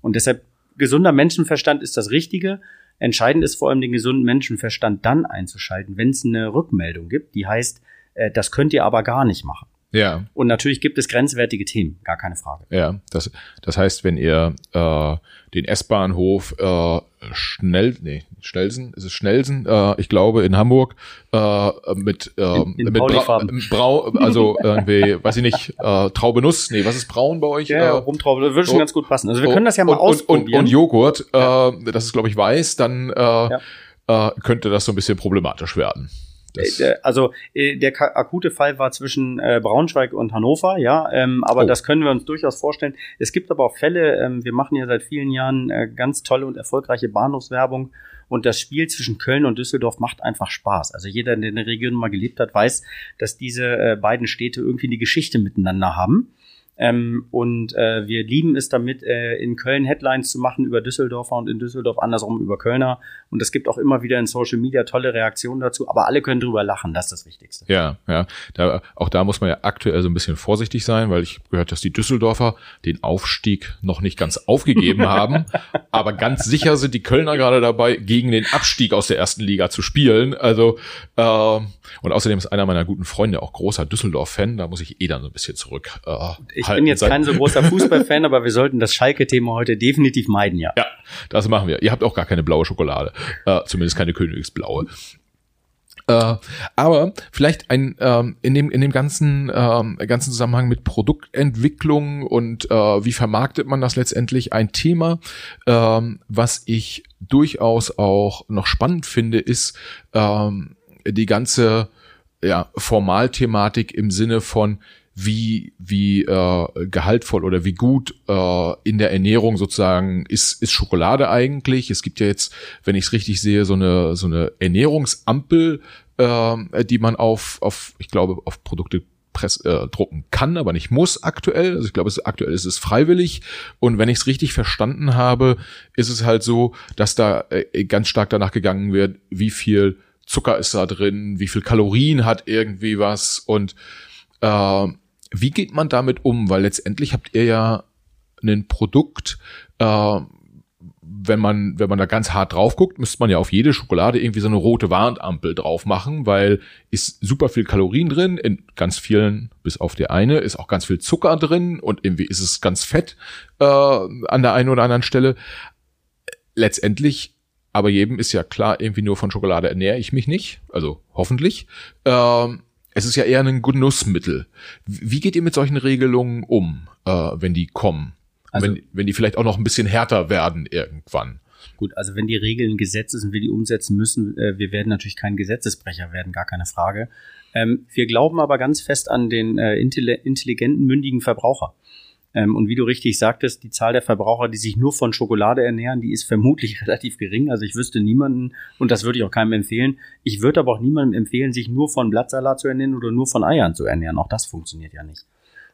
Und deshalb, gesunder Menschenverstand ist das Richtige. Entscheidend ist vor allem den gesunden Menschenverstand dann einzuschalten, wenn es eine Rückmeldung gibt, die heißt, äh, das könnt ihr aber gar nicht machen. Ja. Und natürlich gibt es grenzwertige Themen, gar keine Frage. Ja, das, das heißt, wenn ihr äh, den S-Bahnhof äh, schnell, nee, Schnellsen, ist es Schnellsen, äh, ich glaube in Hamburg, äh, mit, äh, in, in mit Bra Brau, also irgendwie, weiß ich nicht, äh, Traube Nuss, nee, was ist braun bei euch? Ja, äh, Rumtraube, würde schon oh, ganz gut passen. Also wir können das ja mal und, ausprobieren. Und, und, und Joghurt, äh, das ist glaube ich weiß, dann äh, ja. äh, könnte das so ein bisschen problematisch werden. Äh, also äh, der akute Fall war zwischen äh, Braunschweig und Hannover, ja, ähm, aber oh. das können wir uns durchaus vorstellen. Es gibt aber auch Fälle, ähm, wir machen ja seit vielen Jahren ganz tolle und erfolgreiche Bahnhofswerbung und das Spiel zwischen Köln und Düsseldorf macht einfach Spaß. Also jeder, der in der Region mal gelebt hat, weiß, dass diese beiden Städte irgendwie eine Geschichte miteinander haben. Ähm, und äh, wir lieben es damit, äh, in Köln Headlines zu machen über Düsseldorfer und in Düsseldorf andersrum über Kölner. Und es gibt auch immer wieder in Social Media tolle Reaktionen dazu, aber alle können drüber lachen, das ist das Wichtigste. Ja, ja. Da, auch da muss man ja aktuell so ein bisschen vorsichtig sein, weil ich gehört, dass die Düsseldorfer den Aufstieg noch nicht ganz aufgegeben [LAUGHS] haben. aber ganz sicher sind die Kölner gerade dabei, gegen den Abstieg aus der ersten Liga zu spielen. Also äh, und außerdem ist einer meiner guten Freunde auch großer Düsseldorf-Fan. Da muss ich eh dann so ein bisschen zurück. Äh, ich bin jetzt kein so großer Fußballfan, aber wir sollten das Schalke-Thema heute definitiv meiden, ja. Ja, das machen wir. Ihr habt auch gar keine blaue Schokolade, äh, zumindest keine Königsblaue. Äh, aber vielleicht ein ähm, in dem in dem ganzen ähm, ganzen Zusammenhang mit Produktentwicklung und äh, wie vermarktet man das letztendlich ein Thema, ähm, was ich durchaus auch noch spannend finde, ist ähm, die ganze ja, Formalthematik im Sinne von wie wie äh, gehaltvoll oder wie gut äh, in der Ernährung sozusagen ist ist Schokolade eigentlich. Es gibt ja jetzt, wenn ich es richtig sehe, so eine so eine Ernährungsampel, äh, die man auf auf ich glaube auf Produkte press, äh, drucken kann, aber nicht muss aktuell. Also ich glaube, es, aktuell ist es freiwillig. Und wenn ich es richtig verstanden habe, ist es halt so, dass da äh, ganz stark danach gegangen wird, wie viel Zucker ist da drin, wie viel Kalorien hat irgendwie was und äh, wie geht man damit um? Weil letztendlich habt ihr ja ein Produkt, äh, wenn man, wenn man da ganz hart drauf guckt, müsste man ja auf jede Schokolade irgendwie so eine rote Warnampel drauf machen, weil ist super viel Kalorien drin, in ganz vielen, bis auf die eine, ist auch ganz viel Zucker drin und irgendwie ist es ganz fett äh, an der einen oder anderen Stelle. Letztendlich, aber jedem ist ja klar, irgendwie nur von Schokolade ernähre ich mich nicht, also hoffentlich. Ähm, es ist ja eher ein Genussmittel. Wie geht ihr mit solchen Regelungen um, äh, wenn die kommen? Also, wenn, wenn die vielleicht auch noch ein bisschen härter werden irgendwann? Gut, also wenn die Regeln Gesetze sind, wir die umsetzen müssen, äh, wir werden natürlich kein Gesetzesbrecher werden, gar keine Frage. Ähm, wir glauben aber ganz fest an den äh, intelligenten, mündigen Verbraucher. Ähm, und wie du richtig sagtest, die Zahl der Verbraucher, die sich nur von Schokolade ernähren, die ist vermutlich [LAUGHS] relativ gering. Also ich wüsste niemanden, und das würde ich auch keinem empfehlen. Ich würde aber auch niemandem empfehlen, sich nur von Blattsalat zu ernähren oder nur von Eiern zu ernähren. Auch das funktioniert ja nicht.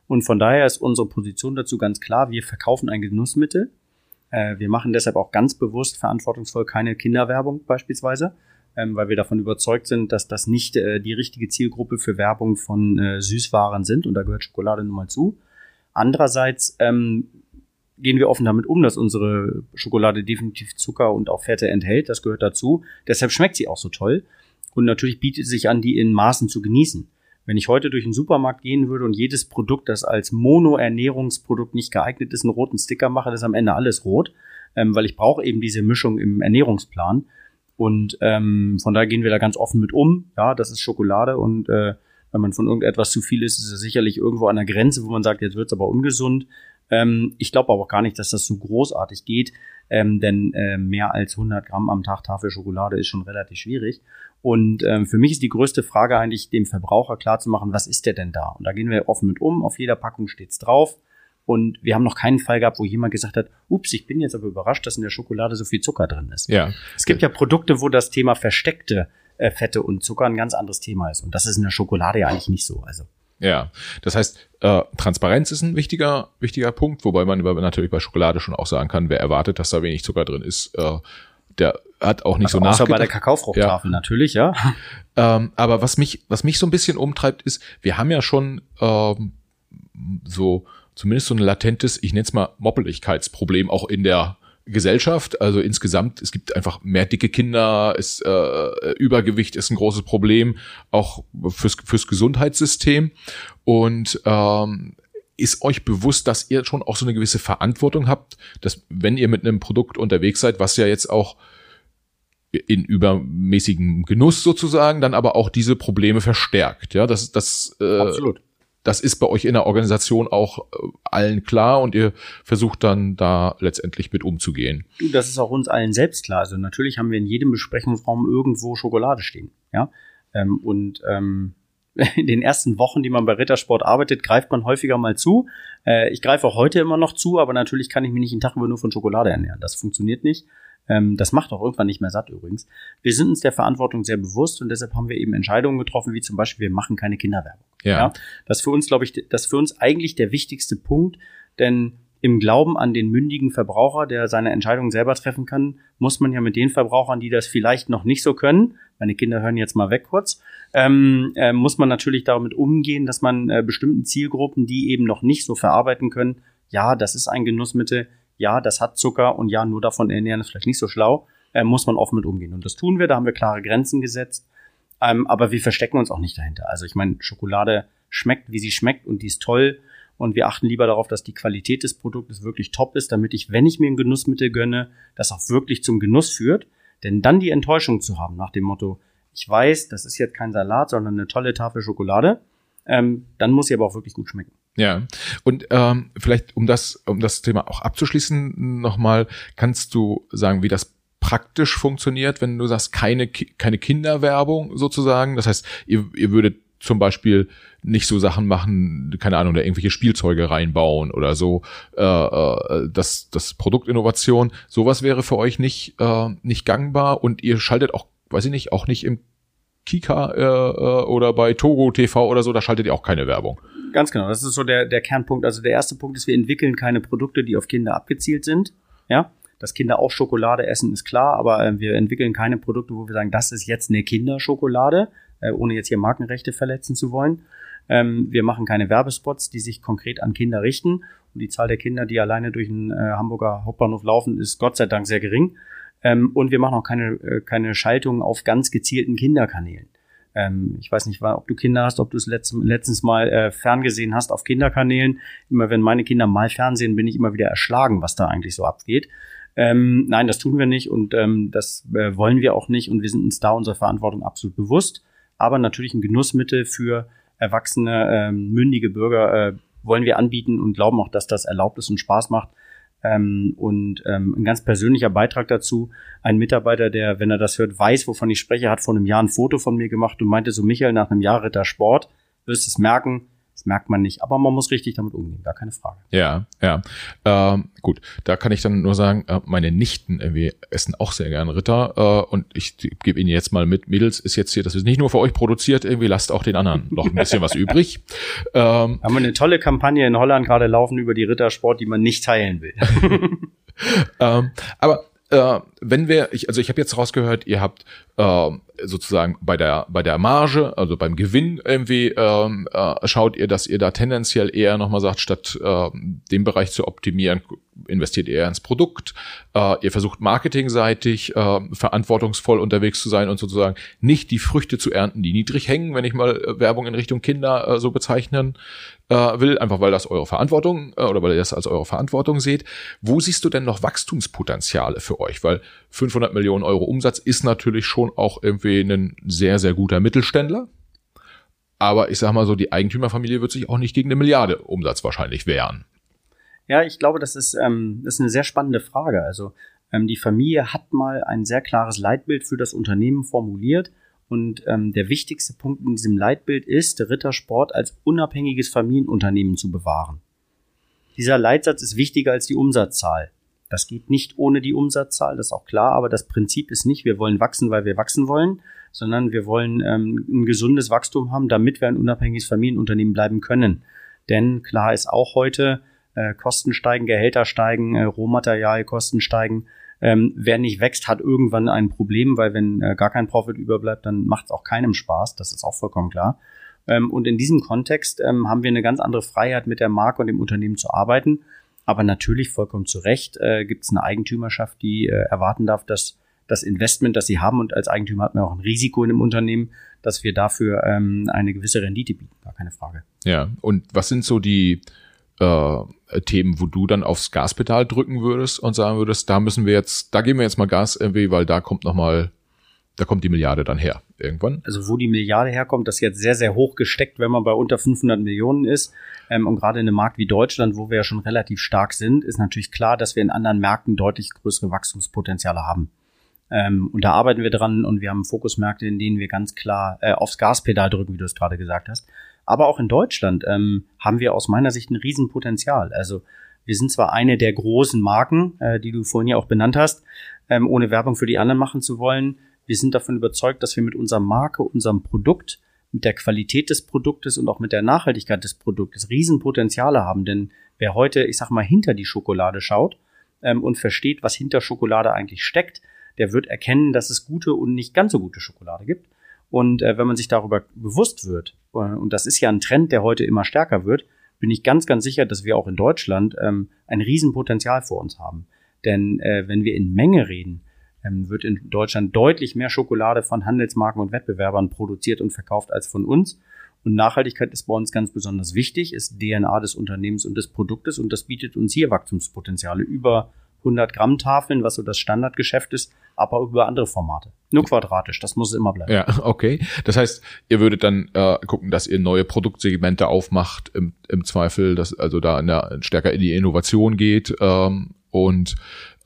Und von daher ist unsere Position dazu ganz klar, wir verkaufen ein Genussmittel. Äh, wir machen deshalb auch ganz bewusst verantwortungsvoll keine Kinderwerbung beispielsweise, ähm, weil wir davon überzeugt sind, dass das nicht äh, die richtige Zielgruppe für Werbung von äh, Süßwaren sind. Und da gehört Schokolade nun mal zu. Andererseits ähm, gehen wir offen damit um, dass unsere Schokolade definitiv Zucker und auch Fette enthält. Das gehört dazu. Deshalb schmeckt sie auch so toll. Und natürlich bietet es sich an, die in Maßen zu genießen. Wenn ich heute durch den Supermarkt gehen würde und jedes Produkt, das als Mono-Ernährungsprodukt nicht geeignet ist, einen roten Sticker mache, ist am Ende alles rot, ähm, weil ich brauche eben diese Mischung im Ernährungsplan. Und ähm, von daher gehen wir da ganz offen mit um. Ja, das ist Schokolade und äh, wenn man von irgendetwas zu viel ist, ist es sicherlich irgendwo an der Grenze, wo man sagt, jetzt wird's aber ungesund. Ähm, ich glaube aber auch gar nicht, dass das so großartig geht, ähm, denn äh, mehr als 100 Gramm am Tag Tafel Schokolade ist schon relativ schwierig. Und ähm, für mich ist die größte Frage eigentlich, dem Verbraucher klarzumachen, was ist der denn da? Und da gehen wir offen mit um. Auf jeder Packung steht's drauf. Und wir haben noch keinen Fall gehabt, wo jemand gesagt hat, ups, ich bin jetzt aber überrascht, dass in der Schokolade so viel Zucker drin ist. Ja. Es gibt ja Produkte, wo das Thema versteckte äh, Fette und Zucker ein ganz anderes Thema ist. Und das ist in der Schokolade ja eigentlich nicht so. Also. Ja, das heißt, äh, Transparenz ist ein wichtiger, wichtiger Punkt, wobei man natürlich bei Schokolade schon auch sagen kann, wer erwartet, dass da wenig Zucker drin ist, äh, der hat auch nicht also so nachgedacht. Außer bei der Kakaofruchttafel ja. natürlich, ja. [LAUGHS] Ähm, aber was mich, was mich so ein bisschen umtreibt, ist, wir haben ja schon ähm, so zumindest so ein latentes, ich nenne es mal Moppeligkeitsproblem auch in der Gesellschaft. Also insgesamt, es gibt einfach mehr dicke Kinder, ist, äh, Übergewicht ist ein großes Problem, auch fürs, fürs Gesundheitssystem. Und ähm, ist euch bewusst, dass ihr schon auch so eine gewisse Verantwortung habt, dass wenn ihr mit einem Produkt unterwegs seid, was ja jetzt auch in übermäßigem Genuss sozusagen, dann aber auch diese Probleme verstärkt. Ja, das, das äh, Absolut das ist bei euch in der Organisation auch äh, allen klar und ihr versucht dann da letztendlich mit umzugehen. Das ist auch uns allen selbst klar. Also natürlich haben wir in jedem Besprechungsraum irgendwo Schokolade stehen. Ja. Ähm, und ähm, [LAUGHS] in den ersten Wochen, die man bei Rittersport arbeitet, greift man häufiger mal zu. Äh, ich greife auch heute immer noch zu, aber natürlich kann ich mich nicht einen Tag über nur von Schokolade ernähren. Das funktioniert nicht. Ähm, das macht auch irgendwann nicht mehr satt übrigens. Wir sind uns der Verantwortung sehr bewusst und deshalb haben wir eben Entscheidungen getroffen, wie zum Beispiel, wir machen keine Kinderwerbung. Ja. ja das ist für uns, glaube ich, das ist für uns eigentlich der wichtigste Punkt, denn im Glauben an den mündigen Verbraucher, der seine Entscheidungen selber treffen kann, muss man ja mit den Verbrauchern, die das vielleicht noch nicht so können, meine Kinder hören jetzt mal weg kurz, ähm, äh, muss man natürlich damit umgehen, dass man äh, bestimmten Zielgruppen, die eben noch nicht so verarbeiten können, ja, das ist ein Genussmittel, ja, das hat Zucker und ja, nur davon ernähren ist vielleicht nicht so schlau, äh, muss man offen mit umgehen. Und das tun wir, da haben wir klare Grenzen gesetzt, ähm, aber wir verstecken uns auch nicht dahinter. Also ich meine, Schokolade schmeckt, wie sie schmeckt und die ist toll und wir achten lieber darauf, dass die Qualität des Produktes wirklich top ist, damit ich, wenn ich mir ein Genussmittel gönne, das auch wirklich zum Genuss führt. Denn dann die Enttäuschung zu haben nach dem Motto, ich weiß, das ist jetzt kein Salat, sondern eine tolle Tafel Schokolade, ähm, dann muss sie aber auch wirklich gut schmecken. Ja, und ähm, vielleicht um das um das Thema auch abzuschließen nochmal, kannst du sagen, wie das praktisch funktioniert, wenn du sagst keine keine Kinderwerbung sozusagen. Das heißt, ihr, ihr würdet zum Beispiel nicht so Sachen machen, keine Ahnung, da irgendwelche Spielzeuge reinbauen oder so, äh, äh, das, das Produktinnovation, sowas wäre für euch nicht, äh, nicht gangbar und ihr schaltet auch, weiß ich nicht, auch nicht im Kika äh, äh, oder bei Togo TV oder so, da schaltet ihr auch keine Werbung. Ganz genau, das ist so der, der Kernpunkt. Also der erste Punkt ist, wir entwickeln keine Produkte, die auf Kinder abgezielt sind. Ja, dass Kinder auch Schokolade essen, ist klar, aber äh, wir entwickeln keine Produkte, wo wir sagen, das ist jetzt eine Kinderschokolade, äh, ohne jetzt hier Markenrechte verletzen zu wollen. Ähm, wir machen keine Werbespots, die sich konkret an Kinder richten. Und die Zahl der Kinder, die alleine durch den äh, Hamburger Hauptbahnhof laufen, ist Gott sei Dank sehr gering. Ähm, und wir machen auch keine, äh, keine Schaltung auf ganz gezielten Kinderkanälen. Ähm, ich weiß nicht, ob du Kinder hast, ob du es letzt, letztens mal äh, ferngesehen hast auf Kinderkanälen. Immer wenn meine Kinder mal Fernsehen, bin ich immer wieder erschlagen, was da eigentlich so abgeht. Ähm, nein, das tun wir nicht und ähm, das äh, wollen wir auch nicht und wir sind uns da unserer Verantwortung absolut bewusst aber natürlich ein Genussmittel für erwachsene, ähm, mündige Bürger äh, wollen wir anbieten und glauben auch, dass das erlaubt ist und Spaß macht. Ähm, und ähm, ein ganz persönlicher Beitrag dazu. Ein Mitarbeiter, der, wenn er das hört, weiß, wovon ich spreche, hat vor einem Jahr ein Foto von mir gemacht und meinte so, Michael, nach einem Jahr Ritter Sport, wirst es merken, das merkt man nicht, aber man muss richtig damit umgehen, gar keine Frage. Ja, ja. Ähm, gut, da kann ich dann nur sagen, äh, meine Nichten irgendwie essen auch sehr gern Ritter äh, und ich gebe Ihnen jetzt mal mit, Mädels, ist jetzt hier, das ist nicht nur für euch produziert, irgendwie lasst auch den anderen noch ein bisschen was [LAUGHS] übrig. Ähm, Haben wir eine tolle Kampagne in Holland gerade laufen über die Rittersport, die man nicht teilen will. [LAUGHS] ähm, aber äh, wenn wir, ich, also ich habe jetzt rausgehört, ihr habt äh, sozusagen bei der bei der Marge, also beim Gewinn irgendwie ähm, äh, schaut ihr, dass ihr da tendenziell eher nochmal sagt, statt äh, den Bereich zu optimieren, investiert ihr ins Produkt. Äh, ihr versucht marketingseitig äh, verantwortungsvoll unterwegs zu sein und sozusagen nicht die Früchte zu ernten, die niedrig hängen, wenn ich mal äh, Werbung in Richtung Kinder äh, so bezeichnen äh, will, einfach weil das eure Verantwortung äh, oder weil ihr das als eure Verantwortung seht. Wo siehst du denn noch Wachstumspotenziale für euch? Weil 500 Millionen Euro Umsatz ist natürlich schon auch irgendwie ein sehr, sehr guter Mittelständler. Aber ich sag mal so, die Eigentümerfamilie wird sich auch nicht gegen eine Milliarde Umsatz wahrscheinlich wehren. Ja, ich glaube, das ist, ähm, das ist eine sehr spannende Frage. Also ähm, die Familie hat mal ein sehr klares Leitbild für das Unternehmen formuliert. Und ähm, der wichtigste Punkt in diesem Leitbild ist, Rittersport als unabhängiges Familienunternehmen zu bewahren. Dieser Leitsatz ist wichtiger als die Umsatzzahl. Das geht nicht ohne die Umsatzzahl, das ist auch klar, aber das Prinzip ist nicht, wir wollen wachsen, weil wir wachsen wollen, sondern wir wollen ähm, ein gesundes Wachstum haben, damit wir ein unabhängiges Familienunternehmen bleiben können. Denn klar ist auch heute, äh, Kosten steigen, Gehälter steigen, äh, Rohmaterialkosten steigen. Ähm, wer nicht wächst, hat irgendwann ein Problem, weil wenn äh, gar kein Profit überbleibt, dann macht es auch keinem Spaß. Das ist auch vollkommen klar. Ähm, und in diesem Kontext ähm, haben wir eine ganz andere Freiheit, mit der Marke und dem Unternehmen zu arbeiten. Aber natürlich vollkommen zu Recht äh, gibt es eine Eigentümerschaft, die äh, erwarten darf, dass das Investment, das sie haben und als Eigentümer hat man auch ein Risiko in dem Unternehmen, dass wir dafür ähm, eine gewisse Rendite bieten. Gar keine Frage. Ja, und was sind so die äh, Themen, wo du dann aufs Gaspedal drücken würdest und sagen würdest, da müssen wir jetzt, da geben wir jetzt mal Gas irgendwie, weil da kommt noch da kommt die Milliarde dann her irgendwann. Also wo die Milliarde herkommt, das ist jetzt sehr, sehr hoch gesteckt, wenn man bei unter 500 Millionen ist. Ähm, und gerade in einem Markt wie Deutschland, wo wir ja schon relativ stark sind, ist natürlich klar, dass wir in anderen Märkten deutlich größere Wachstumspotenziale haben. Ähm, und da arbeiten wir dran und wir haben Fokusmärkte, in denen wir ganz klar äh, aufs Gaspedal drücken, wie du es gerade gesagt hast. Aber auch in Deutschland ähm, haben wir aus meiner Sicht ein Riesenpotenzial. Also wir sind zwar eine der großen Marken, äh, die du vorhin ja auch benannt hast, ähm, ohne Werbung für die anderen machen zu wollen. Wir sind davon überzeugt, dass wir mit unserer Marke, unserem Produkt, mit der Qualität des Produktes und auch mit der Nachhaltigkeit des Produktes Riesenpotenziale haben. Denn wer heute, ich sag mal, hinter die Schokolade schaut ähm, und versteht, was hinter Schokolade eigentlich steckt, der wird erkennen, dass es gute und nicht ganz so gute Schokolade gibt. Und äh, wenn man sich darüber bewusst wird, äh, und das ist ja ein Trend, der heute immer stärker wird, bin ich ganz, ganz sicher, dass wir auch in Deutschland ähm, ein Riesenpotenzial vor uns haben. Denn äh, wenn wir in Menge reden, ähm, wird in Deutschland deutlich mehr Schokolade von Handelsmarken und Wettbewerbern produziert und verkauft als von uns. Und Nachhaltigkeit ist bei uns ganz besonders wichtig, ist DNA des Unternehmens und des Produktes und das bietet uns hier Wachstumspotenziale über 100 Gramm Tafeln, was so das Standardgeschäft ist, aber über andere Formate. Nur quadratisch, das muss immer bleiben. Ja, [LAUGHS] okay. Das heißt, ihr würdet dann äh, gucken, dass ihr neue Produktsegmente aufmacht, im, im Zweifel, dass also da in der, stärker in die Innovation geht ähm, und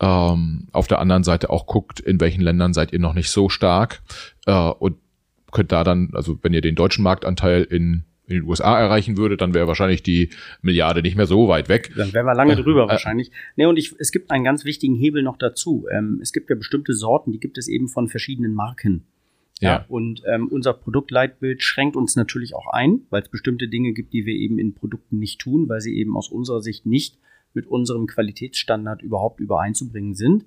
ähm, auf der anderen Seite auch guckt, in welchen Ländern seid ihr noch nicht so stark äh, und könnt da dann, also wenn ihr den deutschen Marktanteil in in den USA erreichen würde, dann wäre wahrscheinlich die Milliarde nicht mehr so weit weg. Dann wären wir lange drüber äh, wahrscheinlich. Nee, und ich, es gibt einen ganz wichtigen Hebel noch dazu. Ähm, es gibt ja bestimmte Sorten, die gibt es eben von verschiedenen Marken. Ja. ja. Und ähm, unser Produktleitbild schränkt uns natürlich auch ein, weil es bestimmte Dinge gibt, die wir eben in Produkten nicht tun, weil sie eben aus unserer Sicht nicht mit unserem Qualitätsstandard überhaupt übereinzubringen sind.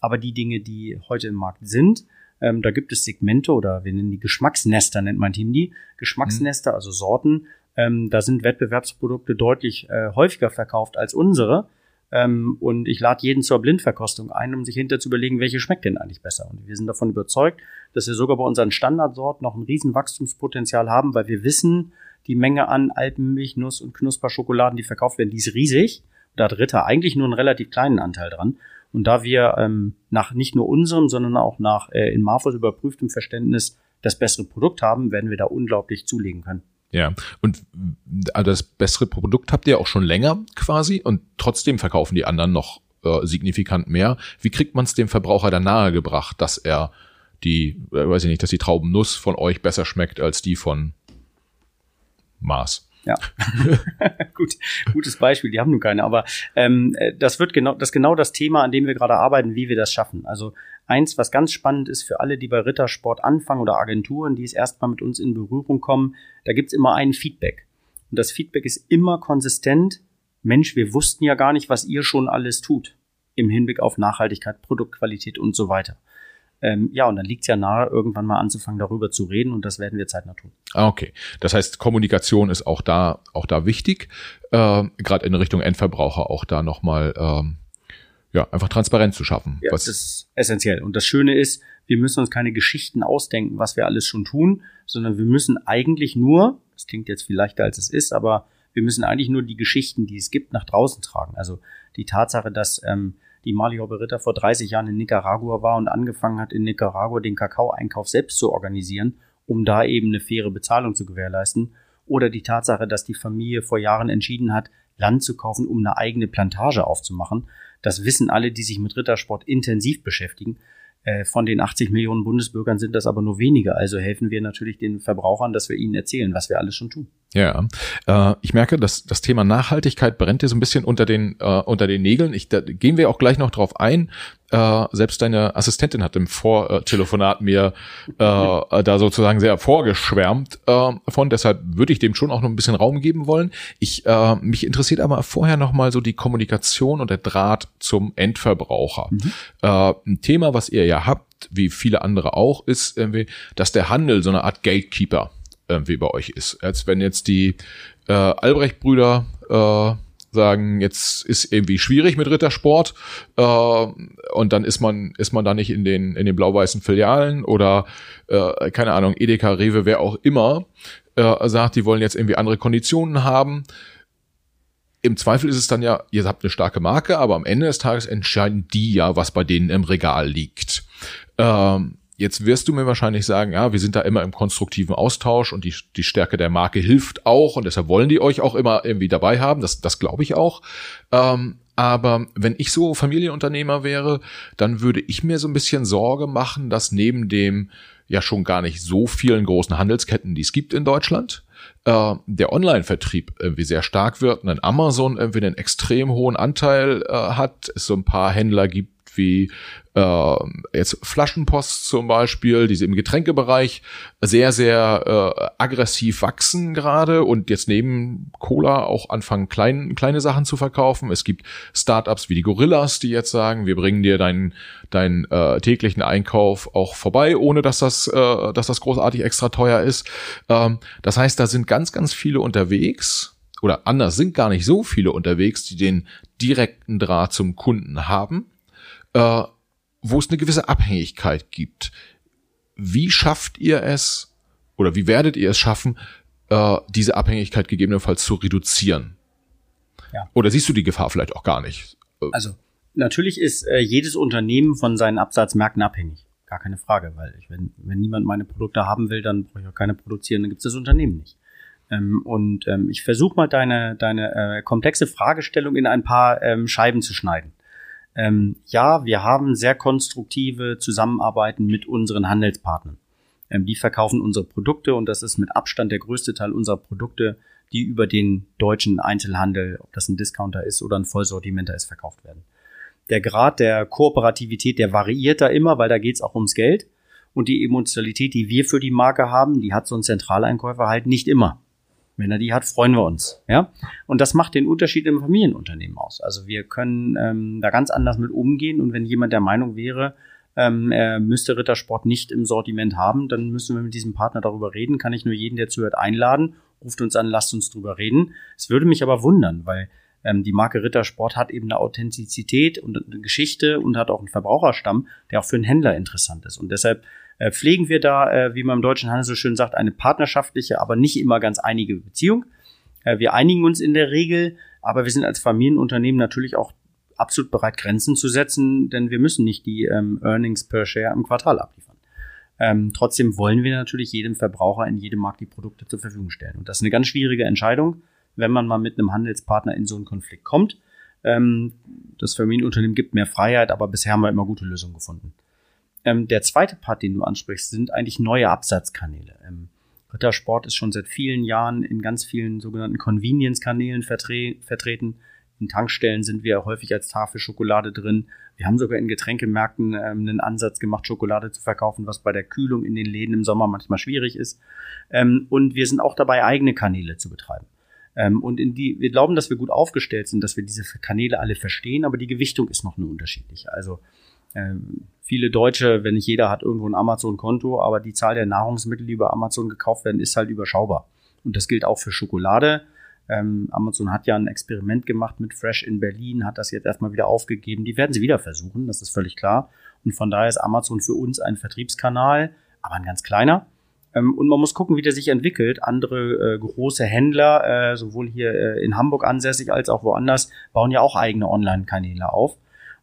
Aber die Dinge, die heute im Markt sind, ähm, da gibt es Segmente oder wir nennen die Geschmacksnester, nennt mein Team die. Geschmacksnester, mhm. also Sorten. Ähm, da sind Wettbewerbsprodukte deutlich äh, häufiger verkauft als unsere. Ähm, und ich lade jeden zur Blindverkostung ein, um sich hinter zu überlegen, welche schmeckt denn eigentlich besser. Und wir sind davon überzeugt, dass wir sogar bei unseren Standardsorten noch ein riesen Wachstumspotenzial haben, weil wir wissen, die Menge an Alpenmilch, Nuss und Knusperschokoladen, die verkauft werden, die ist riesig. Da hat Ritter eigentlich nur einen relativ kleinen Anteil dran. Und da wir ähm, nach nicht nur unserem, sondern auch nach äh, in Marfos überprüftem Verständnis das bessere Produkt haben, werden wir da unglaublich zulegen können. Ja, und also das bessere Produkt habt ihr auch schon länger quasi und trotzdem verkaufen die anderen noch äh, signifikant mehr. Wie kriegt man es dem Verbraucher dann nahegebracht, dass er die, äh, weiß ich nicht, dass die Traubennuss von euch besser schmeckt als die von Mars? Ja, [LAUGHS] gut, gutes Beispiel. Die haben nun keine, aber ähm, äh, das wird genau das genau das Thema, an dem wir gerade arbeiten, wie wir das schaffen. Also eins, was ganz spannend ist für alle, die bei Rittersport anfangen oder Agenturen, die es erstmal mit uns in Berührung kommen, da gibt's immer ein Feedback und das Feedback ist immer konsistent. Mensch, wir wussten ja gar nicht, was ihr schon alles tut im Hinblick auf Nachhaltigkeit, Produktqualität und so weiter. Ähm, ja, und dann liegt es ja nahe, irgendwann mal anzufangen, darüber zu reden und das werden wir zeitnah tun. Ah, okay. Das heißt, Kommunikation ist auch da, auch da wichtig, äh, gerade in Richtung Endverbraucher auch da nochmal ähm, ja, einfach transparent zu schaffen. Ja, das ist essentiell. Und das Schöne ist, wir müssen uns keine Geschichten ausdenken, was wir alles schon tun, sondern wir müssen eigentlich nur, das klingt jetzt viel leichter als es ist, aber wir müssen eigentlich nur die Geschichten, die es gibt, nach draußen tragen. Also die Tatsache, dass ähm, die Mali Ritter vor 30 Jahren in Nicaragua war und angefangen hat, in Nicaragua den Kakaoeinkauf selbst zu organisieren, um da eben eine faire Bezahlung zu gewährleisten. Oder die Tatsache, dass die Familie vor Jahren entschieden hat, Land zu kaufen, um eine eigene Plantage aufzumachen. Das wissen alle, die sich mit Rittersport intensiv beschäftigen. Äh, von den 80 Millionen Bundesbürgern sind das aber nur wenige. Also helfen wir natürlich den Verbrauchern, dass wir ihnen erzählen, was wir alles schon tun. Ja, äh, ich merke, dass das Thema Nachhaltigkeit brennt dir so ein bisschen unter den äh, unter den Nägeln. Ich, da gehen wir auch gleich noch drauf ein. Äh, selbst deine Assistentin hat im Vortelefonat mir äh, da sozusagen sehr vorgeschwärmt äh, von. Deshalb würde ich dem schon auch noch ein bisschen Raum geben wollen. Ich äh, mich interessiert aber vorher noch mal so die Kommunikation und der Draht zum Endverbraucher. Mhm. Äh, ein Thema, was ihr ja habt, wie viele andere auch, ist irgendwie, dass der Handel so eine Art Gatekeeper irgendwie bei euch ist. Als wenn jetzt die äh, Albrecht-Brüder äh, sagen, jetzt ist irgendwie schwierig mit Rittersport äh, und dann ist man ist man da nicht in den in den blau-weißen Filialen oder äh, keine Ahnung Edeka, Rewe, wer auch immer äh, sagt, die wollen jetzt irgendwie andere Konditionen haben. Im Zweifel ist es dann ja, ihr habt eine starke Marke, aber am Ende des Tages entscheiden die ja, was bei denen im Regal liegt. Ähm, Jetzt wirst du mir wahrscheinlich sagen, ja, wir sind da immer im konstruktiven Austausch und die, die Stärke der Marke hilft auch und deshalb wollen die euch auch immer irgendwie dabei haben. Das, das glaube ich auch. Ähm, aber wenn ich so Familienunternehmer wäre, dann würde ich mir so ein bisschen Sorge machen, dass neben dem ja schon gar nicht so vielen großen Handelsketten, die es gibt in Deutschland, äh, der Online-Vertrieb irgendwie sehr stark wird und ein Amazon irgendwie einen extrem hohen Anteil äh, hat, es so ein paar Händler gibt, wie äh, jetzt Flaschenpost zum Beispiel, die im Getränkebereich sehr, sehr äh, aggressiv wachsen gerade und jetzt neben Cola auch anfangen, klein, kleine Sachen zu verkaufen. Es gibt Startups wie die Gorillas, die jetzt sagen, wir bringen dir deinen, deinen äh, täglichen Einkauf auch vorbei, ohne dass das, äh, dass das großartig extra teuer ist. Ähm, das heißt, da sind ganz, ganz viele unterwegs oder anders sind gar nicht so viele unterwegs, die den direkten Draht zum Kunden haben, äh, wo es eine gewisse Abhängigkeit gibt. Wie schafft ihr es oder wie werdet ihr es schaffen, äh, diese Abhängigkeit gegebenenfalls zu reduzieren? Ja. Oder siehst du die Gefahr vielleicht auch gar nicht? Äh, also natürlich ist äh, jedes Unternehmen von seinen Absatzmärkten abhängig. Gar keine Frage, weil ich, wenn, wenn niemand meine Produkte haben will, dann brauche ich auch keine produzieren, dann gibt es das Unternehmen nicht. Ähm, und ähm, ich versuche mal deine, deine äh, komplexe Fragestellung in ein paar ähm, Scheiben zu schneiden. Ähm, ja, wir haben sehr konstruktive Zusammenarbeiten mit unseren Handelspartnern. Ähm, die verkaufen unsere Produkte und das ist mit Abstand der größte Teil unserer Produkte, die über den deutschen Einzelhandel, ob das ein Discounter ist oder ein Vollsortimenter ist, verkauft werden. Der Grad der Kooperativität, der variiert da immer, weil da geht es auch ums Geld. Und die Emotionalität, die wir für die Marke haben, die hat so ein Zentraleinkäufer halt nicht immer. Wenn er die hat, freuen wir uns. Ja? Und das macht den Unterschied im Familienunternehmen aus. Also wir können ähm, da ganz anders mit umgehen. Und wenn jemand der Meinung wäre, ähm, er müsste Rittersport nicht im Sortiment haben, dann müssen wir mit diesem Partner darüber reden. Kann ich nur jeden, der zuhört, einladen. Ruft uns an, lasst uns drüber reden. Es würde mich aber wundern, weil ähm, die Marke Rittersport hat eben eine Authentizität und eine Geschichte und hat auch einen Verbraucherstamm, der auch für einen Händler interessant ist. Und deshalb äh, pflegen wir da, äh, wie man im deutschen Handel so schön sagt, eine partnerschaftliche, aber nicht immer ganz einige Beziehung. Äh, wir einigen uns in der Regel, aber wir sind als Familienunternehmen natürlich auch absolut bereit, Grenzen zu setzen, denn wir müssen nicht die ähm, Earnings per Share im Quartal abliefern. Ähm, trotzdem wollen wir natürlich jedem Verbraucher in jedem Markt die Produkte zur Verfügung stellen. Und das ist eine ganz schwierige Entscheidung, wenn man mal mit einem Handelspartner in so einen Konflikt kommt. Ähm, das Familienunternehmen gibt mehr Freiheit, aber bisher haben wir immer gute Lösungen gefunden. Ähm, der zweite Part, den du ansprichst, sind eigentlich neue Absatzkanäle. Ähm, Rittersport ist schon seit vielen Jahren in ganz vielen sogenannten Convenience-Kanälen vertre vertreten. In Tankstellen sind wir häufig als Tafel Schokolade drin. Wir haben sogar in Getränkemärkten ähm, einen Ansatz gemacht, Schokolade zu verkaufen, was bei der Kühlung in den Läden im Sommer manchmal schwierig ist. Ähm, und wir sind auch dabei, eigene Kanäle zu betreiben. Ähm, und in die, wir glauben, dass wir gut aufgestellt sind, dass wir diese Kanäle alle verstehen, aber die Gewichtung ist noch eine unterschiedliche. Also ähm, viele Deutsche, wenn nicht jeder hat irgendwo ein Amazon-Konto, aber die Zahl der Nahrungsmittel, die über Amazon gekauft werden, ist halt überschaubar. Und das gilt auch für Schokolade. Ähm, Amazon hat ja ein Experiment gemacht mit Fresh in Berlin, hat das jetzt erstmal wieder aufgegeben. Die werden sie wieder versuchen, das ist völlig klar. Und von daher ist Amazon für uns ein Vertriebskanal, aber ein ganz kleiner. Ähm, und man muss gucken, wie der sich entwickelt. Andere äh, große Händler, äh, sowohl hier äh, in Hamburg ansässig als auch woanders, bauen ja auch eigene Online-Kanäle auf.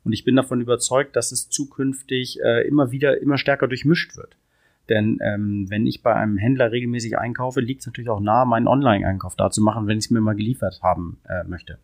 Und ich bin davon überzeugt, dass es zukünftig äh, immer wieder, immer stärker durchmischt wird. Denn ähm, wenn ich bei einem Händler regelmäßig einkaufe, liegt es natürlich auch nahe, meinen Online-Einkauf da zu machen, wenn ich es mir mal geliefert haben äh, möchte.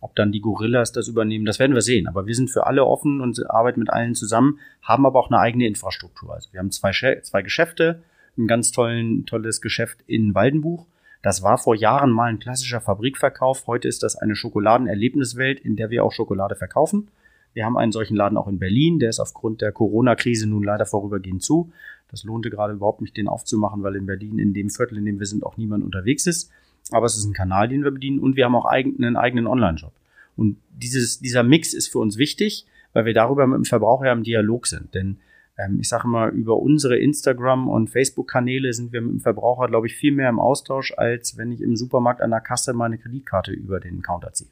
Ob dann die Gorillas das übernehmen, das werden wir sehen. Aber wir sind für alle offen und arbeiten mit allen zusammen, haben aber auch eine eigene Infrastruktur. Also wir haben zwei, zwei Geschäfte, ein ganz tollen, tolles Geschäft in Waldenbuch. Das war vor Jahren mal ein klassischer Fabrikverkauf. Heute ist das eine Schokoladenerlebniswelt, in der wir auch Schokolade verkaufen. Wir haben einen solchen Laden auch in Berlin, der ist aufgrund der Corona-Krise nun leider vorübergehend zu. Das lohnte gerade überhaupt nicht, den aufzumachen, weil in Berlin, in dem Viertel, in dem wir sind, auch niemand unterwegs ist. Aber es ist ein Kanal, den wir bedienen und wir haben auch einen eigenen Online-Shop. Und dieses, dieser Mix ist für uns wichtig, weil wir darüber mit dem Verbraucher im Dialog sind. Denn ähm, ich sage mal, über unsere Instagram- und Facebook-Kanäle sind wir mit dem Verbraucher, glaube ich, viel mehr im Austausch, als wenn ich im Supermarkt an der Kasse meine Kreditkarte über den Counter ziehe.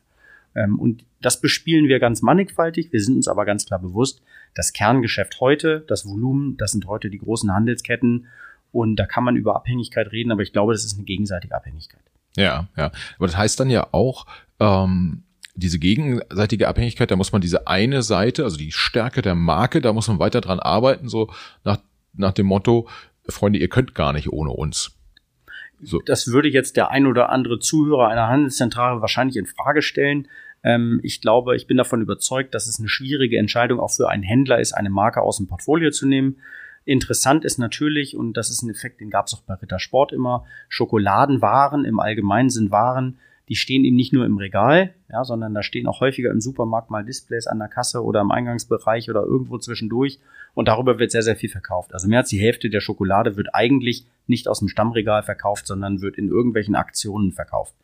Ähm, und das bespielen wir ganz mannigfaltig. Wir sind uns aber ganz klar bewusst, das Kerngeschäft heute, das Volumen, das sind heute die großen Handelsketten. Und da kann man über Abhängigkeit reden, aber ich glaube, das ist eine gegenseitige Abhängigkeit. Ja, ja. Aber das heißt dann ja auch, ähm, diese gegenseitige Abhängigkeit, da muss man diese eine Seite, also die Stärke der Marke, da muss man weiter dran arbeiten, so nach, nach dem Motto, Freunde, ihr könnt gar nicht ohne uns. So. Das würde jetzt der ein oder andere Zuhörer einer Handelszentrale wahrscheinlich in Frage stellen. Ähm, ich glaube, ich bin davon überzeugt, dass es eine schwierige Entscheidung auch für einen Händler ist, eine Marke aus dem Portfolio zu nehmen. Interessant ist natürlich, und das ist ein Effekt, den gab es auch bei Rittersport immer, Schokoladenwaren im Allgemeinen sind Waren, die stehen eben nicht nur im Regal, ja, sondern da stehen auch häufiger im Supermarkt mal Displays an der Kasse oder im Eingangsbereich oder irgendwo zwischendurch. Und darüber wird sehr, sehr viel verkauft. Also mehr als die Hälfte der Schokolade wird eigentlich nicht aus dem Stammregal verkauft, sondern wird in irgendwelchen Aktionen verkauft.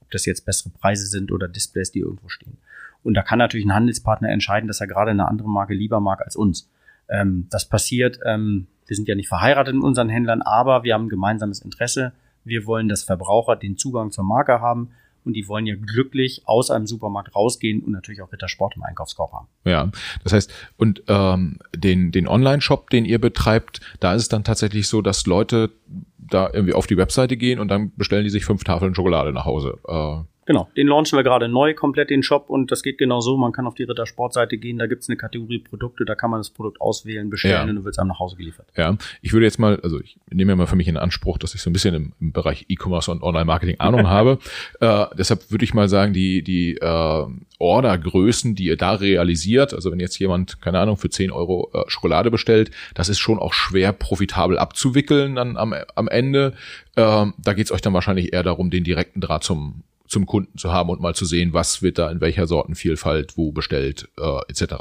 Ob das jetzt bessere Preise sind oder Displays, die irgendwo stehen. Und da kann natürlich ein Handelspartner entscheiden, dass er gerade eine andere Marke lieber mag als uns. Ähm, das passiert, ähm, wir sind ja nicht verheiratet mit unseren Händlern, aber wir haben ein gemeinsames Interesse. Wir wollen, dass Verbraucher den Zugang zur Marke haben und die wollen ja glücklich aus einem Supermarkt rausgehen und natürlich auch Rittersport im Einkaufskorb haben. Ja, das heißt, und ähm, den, den Online-Shop, den ihr betreibt, da ist es dann tatsächlich so, dass Leute da irgendwie auf die Webseite gehen und dann bestellen die sich fünf Tafeln Schokolade nach Hause. Äh, Genau, den launchen wir gerade neu, komplett den Shop und das geht genau so. Man kann auf die Rittersportseite gehen, da gibt's eine Kategorie Produkte, da kann man das Produkt auswählen, bestellen ja. und du wirst einem nach Hause geliefert. Ja, ich würde jetzt mal, also ich nehme ja mal für mich in Anspruch, dass ich so ein bisschen im, im Bereich E-Commerce und Online-Marketing Ahnung [LAUGHS] habe. Äh, deshalb würde ich mal sagen, die, die äh, Ordergrößen, die ihr da realisiert, also wenn jetzt jemand, keine Ahnung, für 10 Euro äh, Schokolade bestellt, das ist schon auch schwer profitabel abzuwickeln dann am, am Ende. Äh, da geht's euch dann wahrscheinlich eher darum, den direkten Draht zum zum Kunden zu haben und mal zu sehen, was wird da in welcher Sortenvielfalt wo bestellt äh, etc.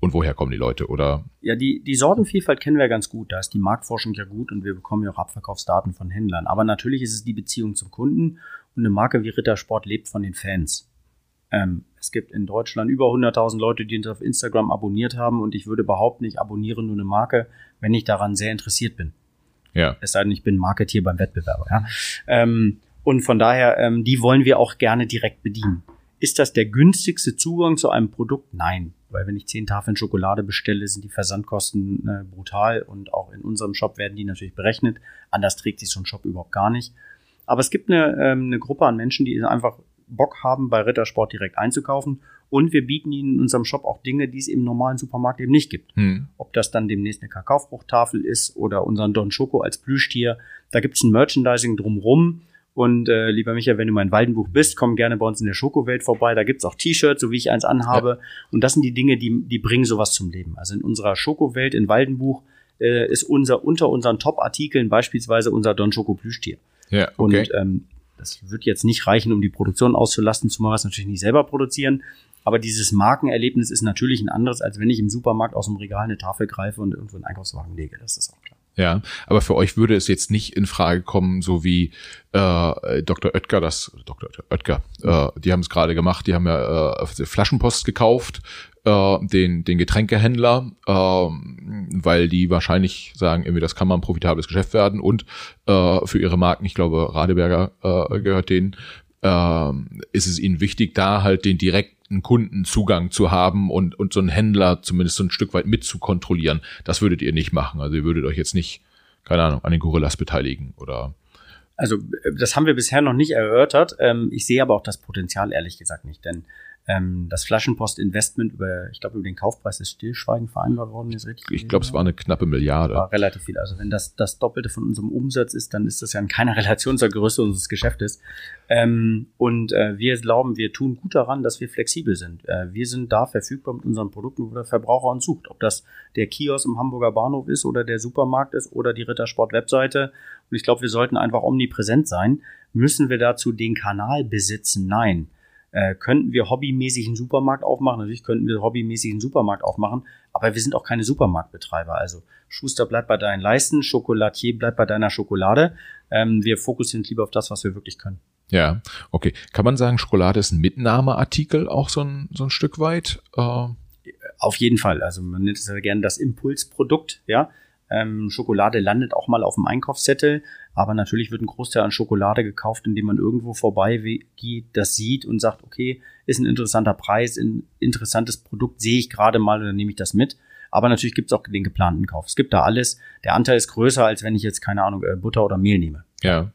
Und woher kommen die Leute, oder? Ja, die, die Sortenvielfalt kennen wir ganz gut. Da ist die Marktforschung ja gut und wir bekommen ja auch Abverkaufsdaten von Händlern. Aber natürlich ist es die Beziehung zum Kunden und eine Marke wie Rittersport lebt von den Fans. Ähm, es gibt in Deutschland über 100.000 Leute, die uns auf Instagram abonniert haben und ich würde behaupten, ich abonniere nur eine Marke, wenn ich daran sehr interessiert bin. Ja. Es sei denn, ich bin Marketier beim Wettbewerber. Ja. Ähm, und von daher, ähm, die wollen wir auch gerne direkt bedienen. Ist das der günstigste Zugang zu einem Produkt? Nein. Weil wenn ich zehn Tafeln Schokolade bestelle, sind die Versandkosten äh, brutal und auch in unserem Shop werden die natürlich berechnet. Anders trägt sich so ein Shop überhaupt gar nicht. Aber es gibt eine, ähm, eine Gruppe an Menschen, die einfach Bock haben, bei Rittersport direkt einzukaufen. Und wir bieten ihnen in unserem Shop auch Dinge, die es im normalen Supermarkt eben nicht gibt. Hm. Ob das dann demnächst eine Kakaofruchttafel ist oder unseren Don Schoko als Plüschtier. Da gibt es ein Merchandising drumrum und äh, lieber Michael, wenn du mein Waldenbuch bist, komm gerne bei uns in der Schokowelt vorbei. Da gibt's auch T-Shirts, so wie ich eins anhabe. Ja. Und das sind die Dinge, die, die bringen sowas zum Leben. Also in unserer Schokowelt in Waldenbuch äh, ist unser unter unseren Top-Artikeln beispielsweise unser Don Schoko Plüschtier. Ja, okay. Und ähm, das wird jetzt nicht reichen, um die Produktion auszulasten, zumal wir es natürlich nicht selber produzieren. Aber dieses Markenerlebnis ist natürlich ein anderes, als wenn ich im Supermarkt aus dem Regal eine Tafel greife und irgendwo einen Einkaufswagen lege. Das ist auch klar. Ja, aber für euch würde es jetzt nicht in Frage kommen, so wie äh, Dr. Oetker, das Dr. Oetker, äh, die haben es gerade gemacht, die haben ja äh, Flaschenpost gekauft, äh, den den Getränkehändler, äh, weil die wahrscheinlich sagen, irgendwie das kann mal ein profitables Geschäft werden und äh, für ihre Marken, ich glaube Radeberger äh, gehört denen, äh, ist es ihnen wichtig, da halt den direkt einen Kundenzugang zu haben und, und so einen Händler zumindest so ein Stück weit mit. Das würdet ihr nicht machen. Also ihr würdet euch jetzt nicht, keine Ahnung, an den Gorillas beteiligen oder. Also das haben wir bisher noch nicht erörtert. Ähm, ich sehe aber auch das Potenzial ehrlich gesagt nicht, denn ähm, das Flaschenpost-Investment über, ich glaube, über den Kaufpreis des Stillschweigen vereinbart worden ist, richtig? Ich glaube, es war eine knappe Milliarde. War relativ viel. Also wenn das das Doppelte von unserem Umsatz ist, dann ist das ja in keiner [LAUGHS] Relation zur Größe unseres Geschäftes. Ähm, und äh, wir glauben, wir tun gut daran, dass wir flexibel sind. Äh, wir sind da verfügbar mit unseren Produkten, wo der Verbraucher uns sucht. Ob das der Kiosk im Hamburger Bahnhof ist oder der Supermarkt ist oder die Rittersport-Webseite. Und ich glaube, wir sollten einfach omnipräsent sein. Müssen wir dazu den Kanal besitzen? Nein. Äh, könnten wir hobbymäßig einen Supermarkt aufmachen? Natürlich könnten wir hobbymäßig einen Supermarkt aufmachen, aber wir sind auch keine Supermarktbetreiber. Also Schuster bleibt bei deinen Leisten, Schokolatier bleibt bei deiner Schokolade. Ähm, wir fokussieren lieber auf das, was wir wirklich können. Ja, okay. Kann man sagen, Schokolade ist ein Mitnahmeartikel auch so ein, so ein Stück weit? Äh auf jeden Fall. Also man nennt es ja gerne das Impulsprodukt, ja. Ähm, Schokolade landet auch mal auf dem Einkaufszettel, aber natürlich wird ein Großteil an Schokolade gekauft, indem man irgendwo vorbei geht, das sieht und sagt, okay, ist ein interessanter Preis, ein interessantes Produkt, sehe ich gerade mal und dann nehme ich das mit. Aber natürlich gibt es auch den geplanten Kauf. Es gibt da alles. Der Anteil ist größer, als wenn ich jetzt, keine Ahnung, äh, Butter oder Mehl nehme. Ja.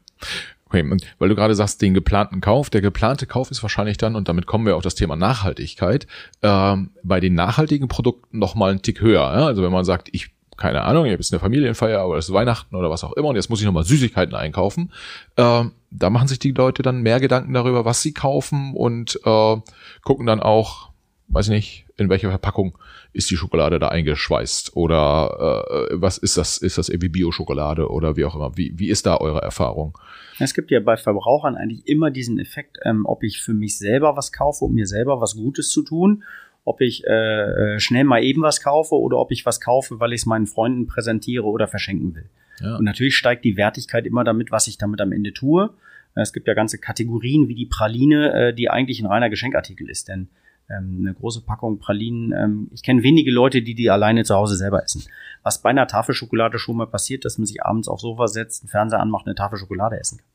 Okay, und weil du gerade sagst, den geplanten Kauf, der geplante Kauf ist wahrscheinlich dann, und damit kommen wir auf das Thema Nachhaltigkeit, ähm, bei den nachhaltigen Produkten noch mal einen Tick höher. Ja? Also wenn man sagt, ich keine Ahnung, ich habe jetzt eine Familienfeier, aber es ist Weihnachten oder was auch immer und jetzt muss ich nochmal Süßigkeiten einkaufen. Ähm, da machen sich die Leute dann mehr Gedanken darüber, was sie kaufen und äh, gucken dann auch, weiß nicht, in welcher Verpackung ist die Schokolade da eingeschweißt oder äh, was ist das, ist das irgendwie Bio-Schokolade oder wie auch immer. Wie, wie ist da eure Erfahrung? Es gibt ja bei Verbrauchern eigentlich immer diesen Effekt, ähm, ob ich für mich selber was kaufe, um mir selber was Gutes zu tun, ob ich äh, äh schnell mal eben was kaufe oder ob ich was kaufe, weil ich es meinen Freunden präsentiere oder verschenken will. Ja. Und natürlich steigt die Wertigkeit immer damit, was ich damit am Ende tue. Es gibt ja ganze Kategorien wie die Praline, äh, die eigentlich ein reiner Geschenkartikel ist. Denn ähm, eine große Packung Pralinen, ähm, ich kenne wenige Leute, die die alleine zu Hause selber essen. Was bei einer Tafel Schokolade schon mal passiert, dass man sich abends aufs Sofa setzt, einen Fernseher anmacht, eine Tafel Schokolade essen kann.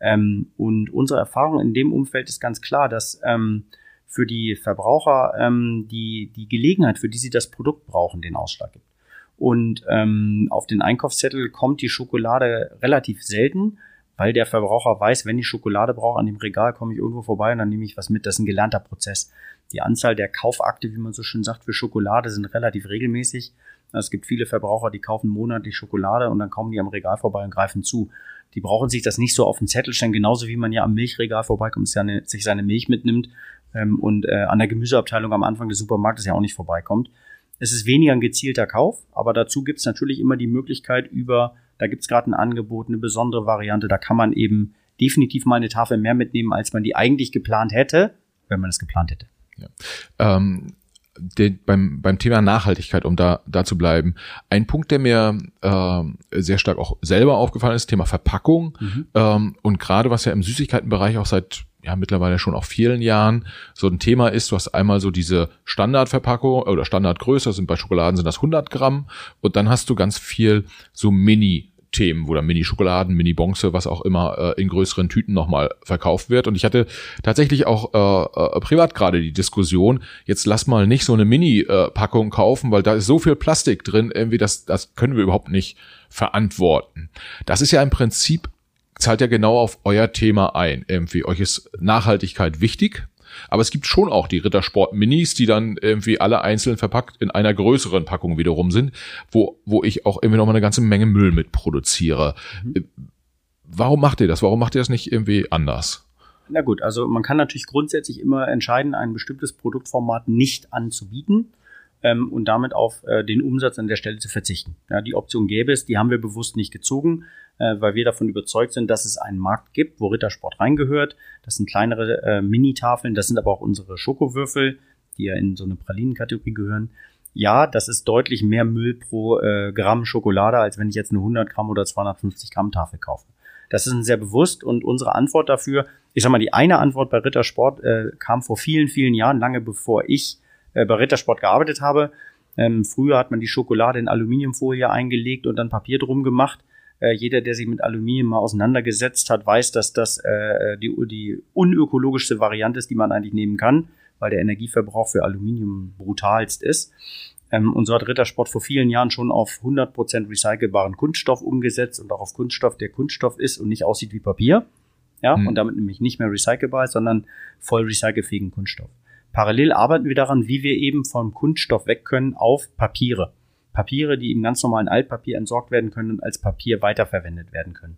Ähm, und unsere Erfahrung in dem Umfeld ist ganz klar, dass ähm, für die Verbraucher ähm, die, die Gelegenheit, für die sie das Produkt brauchen, den Ausschlag gibt. Und ähm, auf den Einkaufszettel kommt die Schokolade relativ selten, weil der Verbraucher weiß, wenn ich Schokolade brauche an dem Regal, komme ich irgendwo vorbei und dann nehme ich was mit. Das ist ein gelernter Prozess. Die Anzahl der Kaufakte, wie man so schön sagt, für Schokolade sind relativ regelmäßig. Es gibt viele Verbraucher, die kaufen monatlich Schokolade und dann kommen die am Regal vorbei und greifen zu. Die brauchen sich das nicht so auf den Zettel stellen, genauso wie man ja am Milchregal vorbeikommt, seine, sich seine Milch mitnimmt ähm, und äh, an der Gemüseabteilung am Anfang des Supermarktes ja auch nicht vorbeikommt. Es ist weniger ein gezielter Kauf, aber dazu gibt es natürlich immer die Möglichkeit über, da gibt es gerade ein Angebot, eine besondere Variante, da kann man eben definitiv mal eine Tafel mehr mitnehmen, als man die eigentlich geplant hätte, wenn man es geplant hätte. Ja. Ähm, den, beim, beim Thema Nachhaltigkeit, um da, da zu bleiben, ein Punkt, der mir äh, sehr stark auch selber aufgefallen ist, Thema Verpackung mhm. ähm, und gerade was ja im Süßigkeitenbereich auch seit ja mittlerweile schon auch vielen Jahren so ein Thema ist, du hast einmal so diese Standardverpackung oder Standardgröße, sind bei Schokoladen sind das 100 Gramm und dann hast du ganz viel so Mini Themen, dann Mini-Schokoladen, Mini-Bonze, was auch immer äh, in größeren Tüten nochmal verkauft wird. Und ich hatte tatsächlich auch äh, äh, privat gerade die Diskussion, jetzt lass mal nicht so eine Mini-Packung kaufen, weil da ist so viel Plastik drin, irgendwie das, das können wir überhaupt nicht verantworten. Das ist ja im Prinzip, zahlt ja genau auf euer Thema ein. Irgendwie, euch ist Nachhaltigkeit wichtig, aber es gibt schon auch die Rittersport Minis, die dann irgendwie alle einzeln verpackt in einer größeren Packung wiederum sind, wo, wo ich auch irgendwie noch mal eine ganze Menge Müll mit produziere. Mhm. Warum macht ihr das? Warum macht ihr das nicht irgendwie anders? Na gut, also man kann natürlich grundsätzlich immer entscheiden, ein bestimmtes Produktformat nicht anzubieten ähm, und damit auf äh, den Umsatz an der Stelle zu verzichten. Ja, die Option gäbe es, die haben wir bewusst nicht gezogen, äh, weil wir davon überzeugt sind, dass es einen Markt gibt, wo Rittersport reingehört. Das sind kleinere äh, Mini-Tafeln, das sind aber auch unsere Schokowürfel, die ja in so eine Pralinenkategorie gehören. Ja, das ist deutlich mehr Müll pro äh, Gramm Schokolade, als wenn ich jetzt eine 100 Gramm oder 250 Gramm Tafel kaufe. Das ist sehr bewusst und unsere Antwort dafür, ich sag mal, die eine Antwort bei Rittersport äh, kam vor vielen, vielen Jahren, lange bevor ich äh, bei Rittersport gearbeitet habe. Ähm, früher hat man die Schokolade in Aluminiumfolie eingelegt und dann Papier drum gemacht. Äh, jeder, der sich mit Aluminium mal auseinandergesetzt hat, weiß, dass das äh, die, die unökologischste Variante ist, die man eigentlich nehmen kann, weil der Energieverbrauch für Aluminium brutalst ist. Ähm, und so hat Rittersport vor vielen Jahren schon auf 100% recycelbaren Kunststoff umgesetzt und auch auf Kunststoff, der Kunststoff ist und nicht aussieht wie Papier. Ja, hm. und damit nämlich nicht mehr recycelbar ist, sondern voll recycelfähigen Kunststoff. Parallel arbeiten wir daran, wie wir eben vom Kunststoff weg können auf Papiere. Papiere, die im ganz normalen Altpapier entsorgt werden können und als Papier weiterverwendet werden können.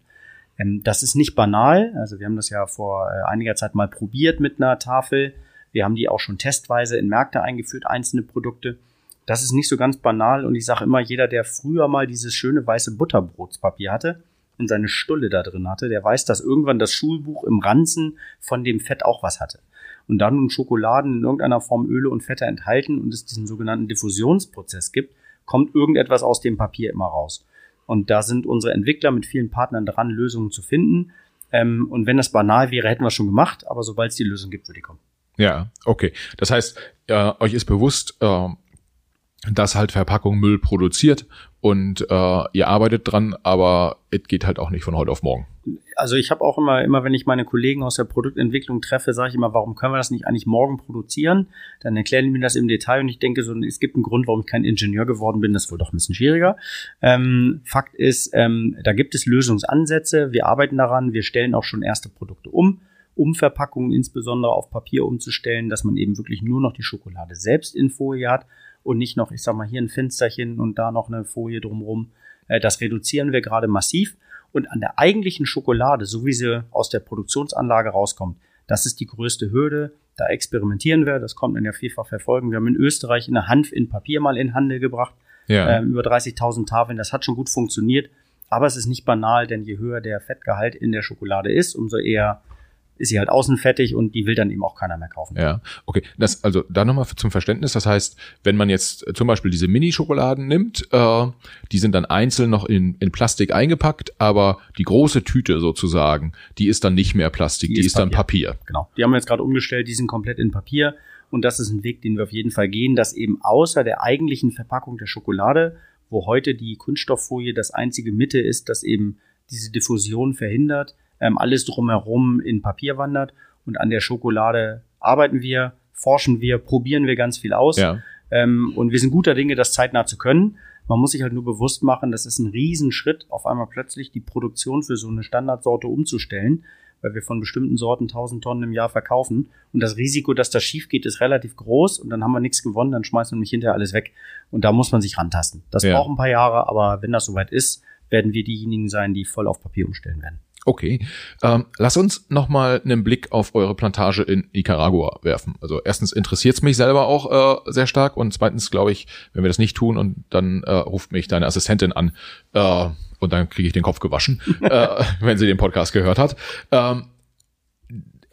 Ähm, das ist nicht banal. Also wir haben das ja vor äh, einiger Zeit mal probiert mit einer Tafel. Wir haben die auch schon testweise in Märkte eingeführt, einzelne Produkte. Das ist nicht so ganz banal und ich sage immer, jeder, der früher mal dieses schöne weiße Butterbrotspapier hatte und seine Stulle da drin hatte, der weiß, dass irgendwann das Schulbuch im Ranzen von dem Fett auch was hatte und dann nun Schokoladen in irgendeiner Form Öle und Fette enthalten und es diesen sogenannten Diffusionsprozess gibt, kommt irgendetwas aus dem Papier immer raus. Und da sind unsere Entwickler mit vielen Partnern dran, Lösungen zu finden. Ähm, und wenn das banal wäre, hätten wir es schon gemacht, aber sobald es die Lösung gibt, würde die kommen. Ja, okay. Das heißt, äh, euch ist bewusst, äh, dass halt Verpackung Müll produziert und äh, ihr arbeitet dran, aber es geht halt auch nicht von heute auf morgen. Also ich habe auch immer, immer wenn ich meine Kollegen aus der Produktentwicklung treffe, sage ich immer, warum können wir das nicht eigentlich morgen produzieren? Dann erklären die mir das im Detail und ich denke so, es gibt einen Grund, warum ich kein Ingenieur geworden bin. Das ist wohl doch ein bisschen schwieriger. Ähm, Fakt ist, ähm, da gibt es Lösungsansätze. Wir arbeiten daran. Wir stellen auch schon erste Produkte um um Verpackungen insbesondere auf Papier umzustellen, dass man eben wirklich nur noch die Schokolade selbst in Folie hat und nicht noch, ich sag mal, hier ein Fensterchen und da noch eine Folie drumrum. Äh, das reduzieren wir gerade massiv. Und an der eigentlichen Schokolade, so wie sie aus der Produktionsanlage rauskommt, Das ist die größte Hürde. Da experimentieren wir, das kommt man ja vielfach verfolgen. Wir haben in Österreich eine Hanf in Papier mal in Handel gebracht. Ja. Ähm, über 30.000 Tafeln, das hat schon gut funktioniert. Aber es ist nicht banal, denn je höher der Fettgehalt in der Schokolade ist, umso eher ist sie halt außen fettig und die will dann eben auch keiner mehr kaufen. Ja, okay. Das, also da nochmal zum Verständnis. Das heißt, wenn man jetzt zum Beispiel diese Mini-Schokoladen nimmt, äh, die sind dann einzeln noch in, in Plastik eingepackt, aber die große Tüte sozusagen, die ist dann nicht mehr Plastik, die, die ist, ist dann Papier. Genau. Die haben wir jetzt gerade umgestellt, die sind komplett in Papier. Und das ist ein Weg, den wir auf jeden Fall gehen, dass eben außer der eigentlichen Verpackung der Schokolade, wo heute die Kunststofffolie das einzige Mitte ist, das eben diese Diffusion verhindert, ähm, alles drumherum in Papier wandert. Und an der Schokolade arbeiten wir, forschen wir, probieren wir ganz viel aus. Ja. Ähm, und wir sind guter Dinge, das zeitnah zu können. Man muss sich halt nur bewusst machen, das ist ein Riesenschritt, auf einmal plötzlich die Produktion für so eine Standardsorte umzustellen, weil wir von bestimmten Sorten 1000 Tonnen im Jahr verkaufen. Und das Risiko, dass das schief geht, ist relativ groß und dann haben wir nichts gewonnen, dann schmeißen wir nämlich hinterher alles weg. Und da muss man sich rantasten. Das ja. braucht ein paar Jahre, aber wenn das soweit ist, werden wir diejenigen sein, die voll auf Papier umstellen werden. Okay, ähm, lass uns nochmal einen Blick auf eure Plantage in Nicaragua werfen. Also erstens interessiert es mich selber auch äh, sehr stark und zweitens glaube ich, wenn wir das nicht tun und dann äh, ruft mich deine Assistentin an äh, und dann kriege ich den Kopf gewaschen, [LAUGHS] äh, wenn sie den Podcast gehört hat. Ähm,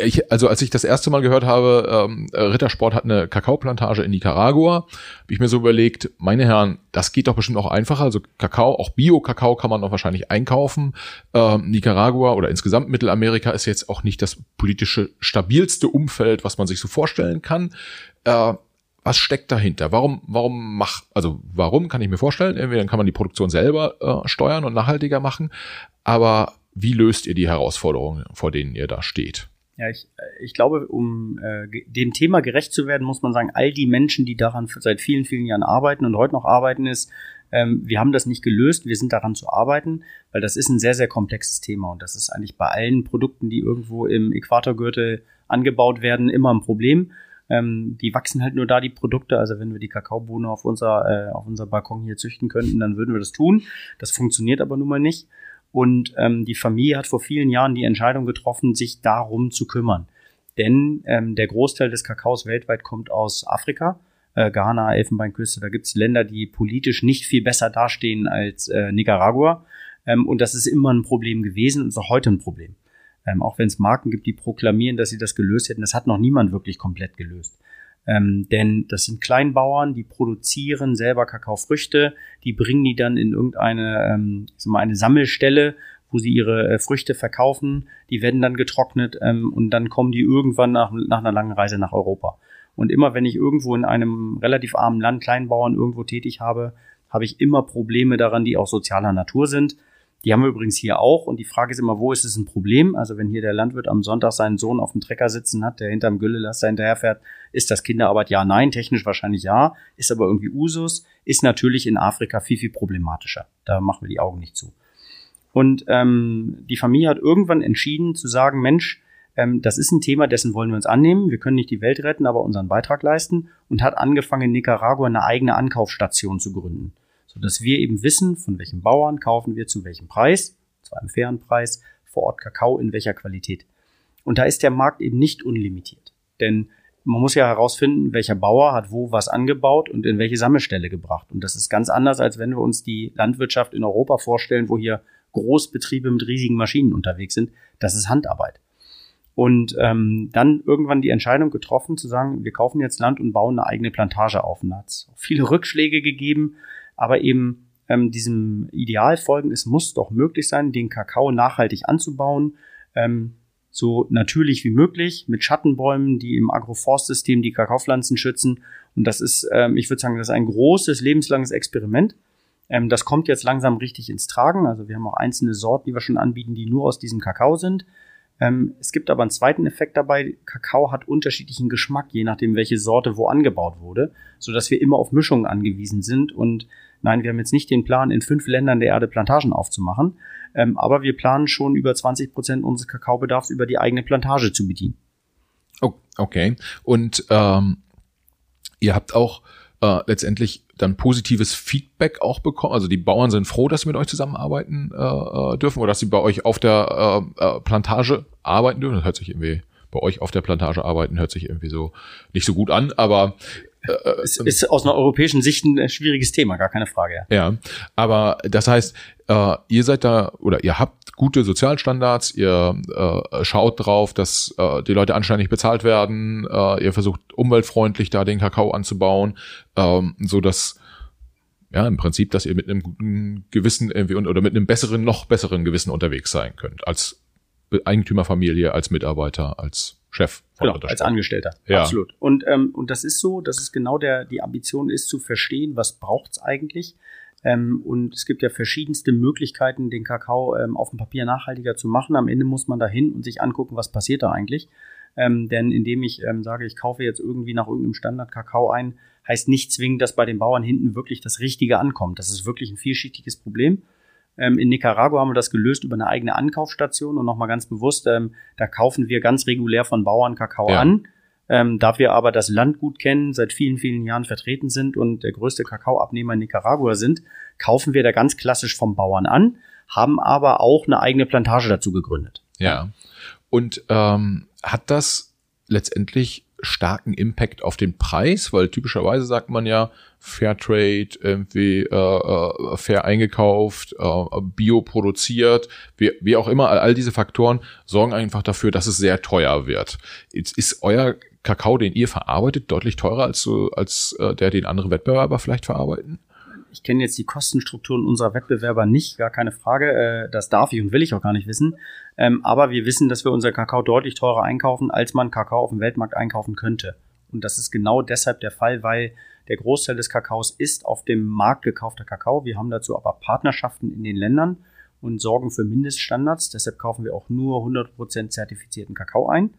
ich, also als ich das erste Mal gehört habe, ähm, Rittersport hat eine Kakaoplantage in Nicaragua, habe ich mir so überlegt, meine Herren, das geht doch bestimmt auch einfacher. Also Kakao, auch Bio-Kakao kann man noch wahrscheinlich einkaufen. Ähm, Nicaragua oder insgesamt Mittelamerika ist jetzt auch nicht das politische stabilste Umfeld, was man sich so vorstellen kann. Äh, was steckt dahinter? Warum, warum mach, also warum kann ich mir vorstellen? Entweder kann man die Produktion selber äh, steuern und nachhaltiger machen, aber wie löst ihr die Herausforderungen, vor denen ihr da steht? Ja, ich, äh, ich glaube, um äh, dem Thema gerecht zu werden, muss man sagen, all die Menschen, die daran seit vielen, vielen Jahren arbeiten und heute noch arbeiten, ist, ähm, wir haben das nicht gelöst, wir sind daran zu arbeiten, weil das ist ein sehr, sehr komplexes Thema und das ist eigentlich bei allen Produkten, die irgendwo im Äquatorgürtel angebaut werden, immer ein Problem. Ähm, die wachsen halt nur da, die Produkte. Also wenn wir die Kakaobohne auf unser, äh, auf unser Balkon hier züchten könnten, dann würden wir das tun. Das funktioniert aber nun mal nicht. Und ähm, die Familie hat vor vielen Jahren die Entscheidung getroffen, sich darum zu kümmern. Denn ähm, der Großteil des Kakaos weltweit kommt aus Afrika, äh, Ghana, Elfenbeinküste. Da gibt es Länder, die politisch nicht viel besser dastehen als äh, Nicaragua. Ähm, und das ist immer ein Problem gewesen und ist auch heute ein Problem. Ähm, auch wenn es Marken gibt, die proklamieren, dass sie das gelöst hätten, das hat noch niemand wirklich komplett gelöst. Ähm, denn das sind Kleinbauern, die produzieren selber Kakaofrüchte, die bringen die dann in irgendeine ähm, mal, eine Sammelstelle, wo sie ihre äh, Früchte verkaufen. Die werden dann getrocknet ähm, und dann kommen die irgendwann nach, nach einer langen Reise nach Europa. Und immer wenn ich irgendwo in einem relativ armen Land Kleinbauern irgendwo tätig habe, habe ich immer Probleme daran, die auch sozialer Natur sind. Die haben wir übrigens hier auch. Und die Frage ist immer, wo ist es ein Problem? Also wenn hier der Landwirt am Sonntag seinen Sohn auf dem Trecker sitzen hat, der hinterm Güllelaster hinterherfährt, ist das Kinderarbeit? Ja, nein. Technisch wahrscheinlich ja. Ist aber irgendwie Usus. Ist natürlich in Afrika viel, viel problematischer. Da machen wir die Augen nicht zu. Und ähm, die Familie hat irgendwann entschieden zu sagen, Mensch, ähm, das ist ein Thema, dessen wollen wir uns annehmen. Wir können nicht die Welt retten, aber unseren Beitrag leisten. Und hat angefangen, in Nicaragua eine eigene Ankaufsstation zu gründen sodass wir eben wissen, von welchen Bauern kaufen wir zu welchem Preis, zu einem fairen Preis, vor Ort Kakao in welcher Qualität. Und da ist der Markt eben nicht unlimitiert. Denn man muss ja herausfinden, welcher Bauer hat wo was angebaut und in welche Sammelstelle gebracht. Und das ist ganz anders, als wenn wir uns die Landwirtschaft in Europa vorstellen, wo hier Großbetriebe mit riesigen Maschinen unterwegs sind. Das ist Handarbeit. Und ähm, dann irgendwann die Entscheidung getroffen zu sagen, wir kaufen jetzt Land und bauen eine eigene Plantage auf. Und da hat es viele Rückschläge gegeben, aber eben ähm, diesem Ideal folgen, es muss doch möglich sein, den Kakao nachhaltig anzubauen, ähm, so natürlich wie möglich, mit Schattenbäumen, die im Agroforstsystem die Kakaopflanzen schützen. Und das ist, ähm, ich würde sagen, das ist ein großes, lebenslanges Experiment. Ähm, das kommt jetzt langsam richtig ins Tragen. Also wir haben auch einzelne Sorten, die wir schon anbieten, die nur aus diesem Kakao sind. Ähm, es gibt aber einen zweiten Effekt dabei. Kakao hat unterschiedlichen Geschmack, je nachdem, welche Sorte wo angebaut wurde, so dass wir immer auf Mischungen angewiesen sind. Und nein, wir haben jetzt nicht den Plan, in fünf Ländern der Erde Plantagen aufzumachen, ähm, aber wir planen schon über 20 Prozent unseres Kakaobedarfs über die eigene Plantage zu bedienen. Okay. Und ähm, ihr habt auch äh, letztendlich dann positives Feedback auch bekommen? Also die Bauern sind froh, dass sie mit euch zusammenarbeiten äh, äh dürfen oder dass sie bei euch auf der äh, äh, Plantage arbeiten dürfen. Das hört sich irgendwie bei euch auf der Plantage arbeiten, hört sich irgendwie so nicht so gut an, aber äh, ist aus einer europäischen Sicht ein schwieriges Thema, gar keine Frage. Ja, ja aber das heißt, äh, ihr seid da oder ihr habt gute Sozialstandards, ihr äh, schaut drauf, dass äh, die Leute anständig bezahlt werden, äh, ihr versucht umweltfreundlich da den Kakao anzubauen, ähm, so dass ja, im Prinzip, dass ihr mit einem guten Gewissen irgendwie oder mit einem besseren, noch besseren Gewissen unterwegs sein könnt. Als Eigentümerfamilie, als Mitarbeiter, als Chef. Genau, als Angestellter. Ja. Absolut. Und, ähm, und das ist so, dass es genau der, die Ambition ist, zu verstehen, was braucht's eigentlich. Ähm, und es gibt ja verschiedenste Möglichkeiten, den Kakao ähm, auf dem Papier nachhaltiger zu machen. Am Ende muss man da hin und sich angucken, was passiert da eigentlich. Ähm, denn indem ich ähm, sage, ich kaufe jetzt irgendwie nach irgendeinem Standard Kakao ein, heißt nicht zwingend, dass bei den Bauern hinten wirklich das Richtige ankommt. Das ist wirklich ein vielschichtiges Problem. Ähm, in Nicaragua haben wir das gelöst über eine eigene Ankaufsstation und nochmal ganz bewusst, ähm, da kaufen wir ganz regulär von Bauern Kakao ja. an. Ähm, da wir aber das Land gut kennen, seit vielen, vielen Jahren vertreten sind und der größte Kakaoabnehmer in Nicaragua sind, kaufen wir da ganz klassisch vom Bauern an, haben aber auch eine eigene Plantage dazu gegründet. Ja. Und ähm, hat das letztendlich starken Impact auf den Preis, weil typischerweise sagt man ja Fairtrade, irgendwie äh, äh, fair eingekauft, äh, bio produziert, wie, wie auch immer, all, diese Faktoren sorgen einfach dafür, dass es sehr teuer wird. Jetzt ist euer Kakao, den ihr verarbeitet, deutlich teurer als als äh, der, den andere Wettbewerber vielleicht verarbeiten? Ich kenne jetzt die Kostenstrukturen unserer Wettbewerber nicht, gar keine Frage. Äh, das darf ich und will ich auch gar nicht wissen. Ähm, aber wir wissen, dass wir unser Kakao deutlich teurer einkaufen, als man Kakao auf dem Weltmarkt einkaufen könnte. Und das ist genau deshalb der Fall, weil der Großteil des Kakaos ist auf dem Markt gekaufter Kakao. Wir haben dazu aber Partnerschaften in den Ländern und sorgen für Mindeststandards. Deshalb kaufen wir auch nur 100% zertifizierten Kakao ein.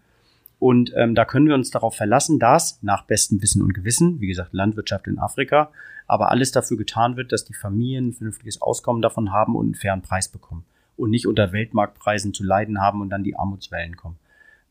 Und ähm, da können wir uns darauf verlassen, dass nach bestem Wissen und Gewissen, wie gesagt, Landwirtschaft in Afrika, aber alles dafür getan wird, dass die Familien ein vernünftiges Auskommen davon haben und einen fairen Preis bekommen und nicht unter Weltmarktpreisen zu leiden haben und dann die Armutswellen kommen.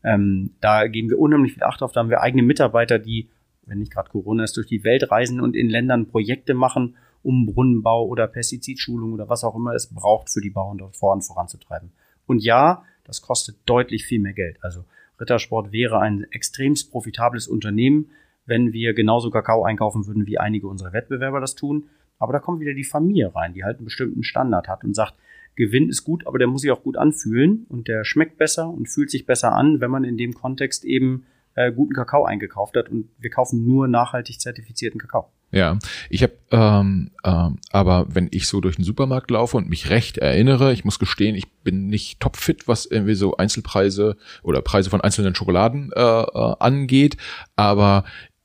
Ähm, da geben wir unheimlich viel Acht auf. Da haben wir eigene Mitarbeiter, die, wenn nicht gerade Corona ist, durch die Welt reisen und in Ländern Projekte machen, um Brunnenbau oder Pestizidschulung oder was auch immer es braucht, für die Bauern dort voran voranzutreiben. Und ja, das kostet deutlich viel mehr Geld. Also Rittersport wäre ein extremst profitables Unternehmen, wenn wir genauso Kakao einkaufen würden, wie einige unserer Wettbewerber das tun. Aber da kommt wieder die Familie rein, die halt einen bestimmten Standard hat und sagt, Gewinn ist gut, aber der muss sich auch gut anfühlen und der schmeckt besser und fühlt sich besser an, wenn man in dem Kontext eben äh, guten Kakao eingekauft hat und wir kaufen nur nachhaltig zertifizierten Kakao. Ja, ich habe, ähm, ähm, aber wenn ich so durch den Supermarkt laufe und mich recht erinnere, ich muss gestehen, ich bin nicht topfit, was irgendwie so Einzelpreise oder Preise von einzelnen Schokoladen äh, äh, angeht, aber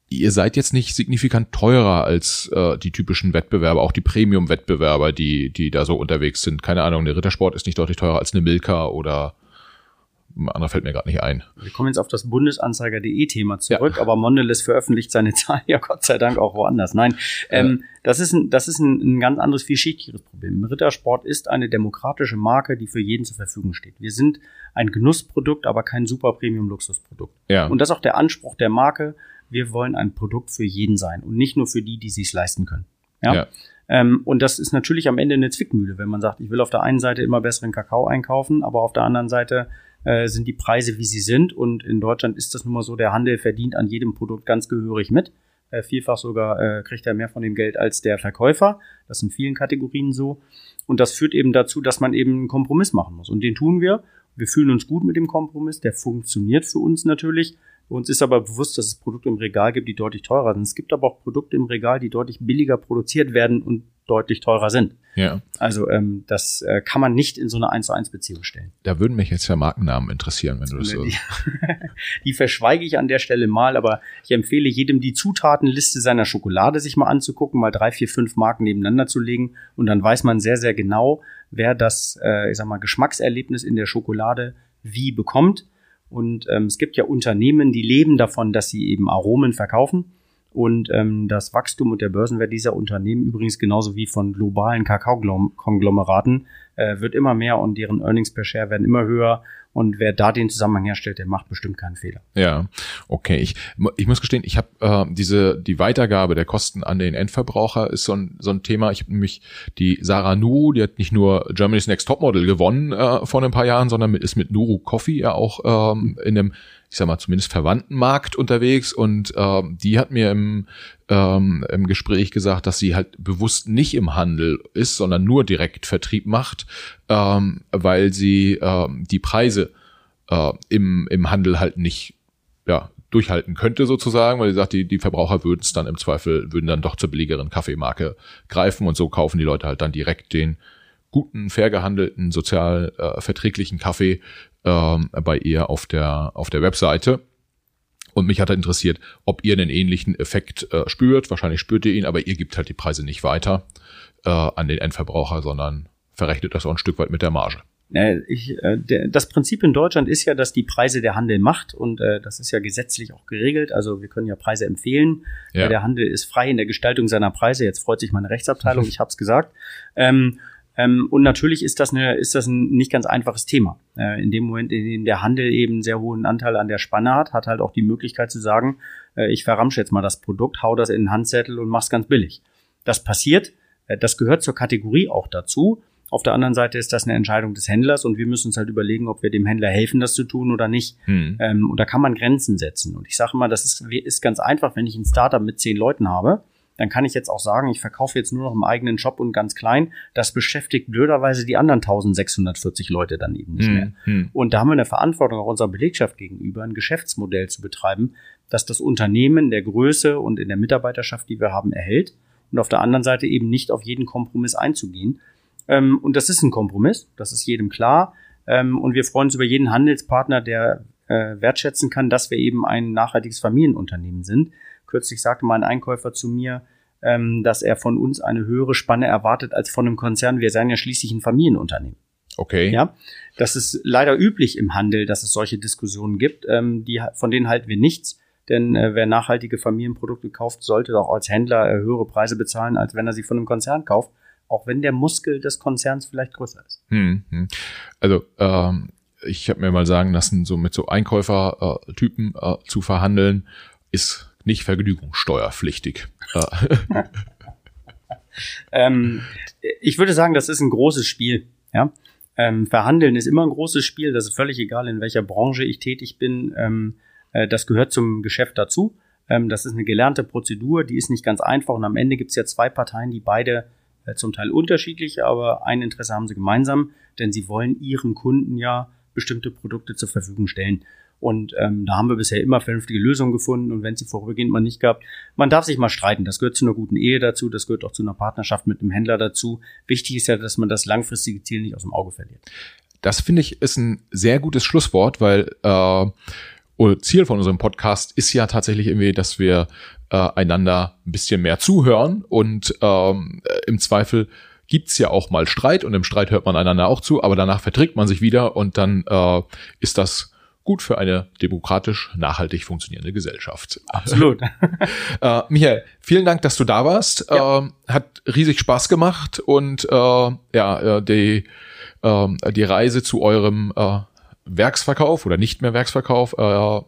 ihr seid jetzt nicht signifikant teurer als äh, die typischen Wettbewerber, auch die Premium-Wettbewerber, die, die da so unterwegs sind. Keine Ahnung, der Rittersport ist nicht deutlich teurer als eine Milka oder anderer fällt mir gerade nicht ein. Wir kommen jetzt auf das Bundesanzeiger.de Thema zurück, ja. aber Mondelez veröffentlicht seine [LAUGHS] Zahlen ja Gott sei Dank auch woanders. Nein, ähm, das ist, ein, das ist ein, ein ganz anderes, vielschichtigeres Problem. Rittersport ist eine demokratische Marke, die für jeden zur Verfügung steht. Wir sind ein Genussprodukt, aber kein super Premium-Luxusprodukt. Ja. Und das ist auch der Anspruch der Marke. Wir wollen ein Produkt für jeden sein und nicht nur für die, die sich leisten können. Ja. ja. Ähm, und das ist natürlich am Ende eine Zwickmühle, wenn man sagt, ich will auf der einen Seite immer besseren Kakao einkaufen, aber auf der anderen Seite äh, sind die Preise, wie sie sind. Und in Deutschland ist das nun mal so, der Handel verdient an jedem Produkt ganz gehörig mit. Äh, vielfach sogar äh, kriegt er mehr von dem Geld als der Verkäufer. Das in vielen Kategorien so. Und das führt eben dazu, dass man eben einen Kompromiss machen muss. Und den tun wir. Wir fühlen uns gut mit dem Kompromiss. Der funktioniert für uns natürlich. Uns ist aber bewusst, dass es Produkte im Regal gibt, die deutlich teurer sind. Es gibt aber auch Produkte im Regal, die deutlich billiger produziert werden und deutlich teurer sind. Ja. Also ähm, das äh, kann man nicht in so eine 1 zu 1 Beziehung stellen. Da würden mich jetzt ja Markennamen interessieren, wenn du das so. Die, [LAUGHS] die verschweige ich an der Stelle mal, aber ich empfehle jedem die Zutatenliste seiner Schokolade sich mal anzugucken, mal drei, vier, fünf Marken nebeneinander zu legen und dann weiß man sehr, sehr genau, wer das, äh, ich sag mal, Geschmackserlebnis in der Schokolade wie bekommt und ähm, es gibt ja Unternehmen, die leben davon, dass sie eben Aromen verkaufen. Und ähm, das Wachstum und der Börsenwert dieser Unternehmen übrigens genauso wie von globalen Kakaokonglomeraten äh, wird immer mehr und deren Earnings per Share werden immer höher. Und wer da den Zusammenhang herstellt, der macht bestimmt keinen Fehler. Ja, okay. Ich, ich muss gestehen, ich habe äh, diese die Weitergabe der Kosten an den Endverbraucher ist so ein, so ein Thema. Ich habe nämlich die Sarah Nuru, die hat nicht nur Germany's Next Topmodel gewonnen äh, vor ein paar Jahren, sondern mit, ist mit Nuru Coffee ja auch ähm, in einem ich sag mal, zumindest verwandten Markt unterwegs und äh, die hat mir im, ähm, im Gespräch gesagt, dass sie halt bewusst nicht im Handel ist, sondern nur direkt Vertrieb macht, ähm, weil sie äh, die Preise äh, im, im Handel halt nicht ja, durchhalten könnte sozusagen, weil sie sagt, die, die Verbraucher würden es dann im Zweifel, würden dann doch zur billigeren Kaffeemarke greifen und so kaufen die Leute halt dann direkt den guten, fair gehandelten, sozial äh, verträglichen Kaffee ähm, bei ihr auf der, auf der Webseite. Und mich hat halt interessiert, ob ihr einen ähnlichen Effekt äh, spürt. Wahrscheinlich spürt ihr ihn, aber ihr gibt halt die Preise nicht weiter äh, an den Endverbraucher, sondern verrechnet das auch ein Stück weit mit der Marge. Ich, äh, das Prinzip in Deutschland ist ja, dass die Preise der Handel macht und äh, das ist ja gesetzlich auch geregelt. Also wir können ja Preise empfehlen. Ja. Der Handel ist frei in der Gestaltung seiner Preise. Jetzt freut sich meine Rechtsabteilung, [LAUGHS] ich habe es gesagt. Ähm, ähm, und natürlich ist das, eine, ist das ein nicht ganz einfaches Thema. Äh, in dem Moment, in dem der Handel eben einen sehr hohen Anteil an der Spanne hat, hat halt auch die Möglichkeit zu sagen, äh, ich verramsche jetzt mal das Produkt, hau das in den Handzettel und mach's ganz billig. Das passiert, äh, das gehört zur Kategorie auch dazu. Auf der anderen Seite ist das eine Entscheidung des Händlers und wir müssen uns halt überlegen, ob wir dem Händler helfen, das zu tun oder nicht. Hm. Ähm, und da kann man Grenzen setzen. Und ich sage mal, das ist, ist ganz einfach, wenn ich ein Startup mit zehn Leuten habe, dann kann ich jetzt auch sagen, ich verkaufe jetzt nur noch im eigenen Shop und ganz klein. Das beschäftigt blöderweise die anderen 1640 Leute dann eben nicht hm, mehr. Hm. Und da haben wir eine Verantwortung auch unserer Belegschaft gegenüber, ein Geschäftsmodell zu betreiben, das das Unternehmen der Größe und in der Mitarbeiterschaft, die wir haben, erhält und auf der anderen Seite eben nicht auf jeden Kompromiss einzugehen. Ähm, und das ist ein Kompromiss, das ist jedem klar. Ähm, und wir freuen uns über jeden Handelspartner, der äh, wertschätzen kann, dass wir eben ein nachhaltiges Familienunternehmen sind. Kürzlich sagte mal ein Einkäufer zu mir, ähm, dass er von uns eine höhere Spanne erwartet als von einem Konzern. Wir seien ja schließlich ein Familienunternehmen. Okay. Ja, das ist leider üblich im Handel, dass es solche Diskussionen gibt. Ähm, die, von denen halten wir nichts. Denn äh, wer nachhaltige Familienprodukte kauft, sollte doch als Händler äh, höhere Preise bezahlen, als wenn er sie von einem Konzern kauft, auch wenn der Muskel des Konzerns vielleicht größer ist. Hm, hm. Also ähm, ich habe mir mal sagen lassen, so mit so Einkäufertypen äh, äh, zu verhandeln, ist nicht vergnügungssteuerpflichtig. [LAUGHS] ähm, ich würde sagen, das ist ein großes Spiel. Ja? Ähm, Verhandeln ist immer ein großes Spiel. Das ist völlig egal, in welcher Branche ich tätig bin. Ähm, äh, das gehört zum Geschäft dazu. Ähm, das ist eine gelernte Prozedur, die ist nicht ganz einfach. Und am Ende gibt es ja zwei Parteien, die beide äh, zum Teil unterschiedlich, aber ein Interesse haben sie gemeinsam, denn sie wollen ihren Kunden ja bestimmte Produkte zur Verfügung stellen. Und ähm, da haben wir bisher immer vernünftige Lösungen gefunden. Und wenn sie vorübergehend mal nicht gab, man darf sich mal streiten. Das gehört zu einer guten Ehe dazu. Das gehört auch zu einer Partnerschaft mit einem Händler dazu. Wichtig ist ja, dass man das langfristige Ziel nicht aus dem Auge verliert. Das finde ich ist ein sehr gutes Schlusswort, weil äh, Ziel von unserem Podcast ist ja tatsächlich irgendwie, dass wir äh, einander ein bisschen mehr zuhören und ähm, im Zweifel gibt's ja auch mal Streit und im Streit hört man einander auch zu, aber danach verträgt man sich wieder und dann äh, ist das gut für eine demokratisch nachhaltig funktionierende Gesellschaft. Absolut. [LAUGHS] äh, Michael, vielen Dank, dass du da warst. Ja. Ähm, hat riesig Spaß gemacht und äh, ja, äh, die, äh, die Reise zu eurem äh, Werksverkauf oder nicht mehr Werksverkauf äh,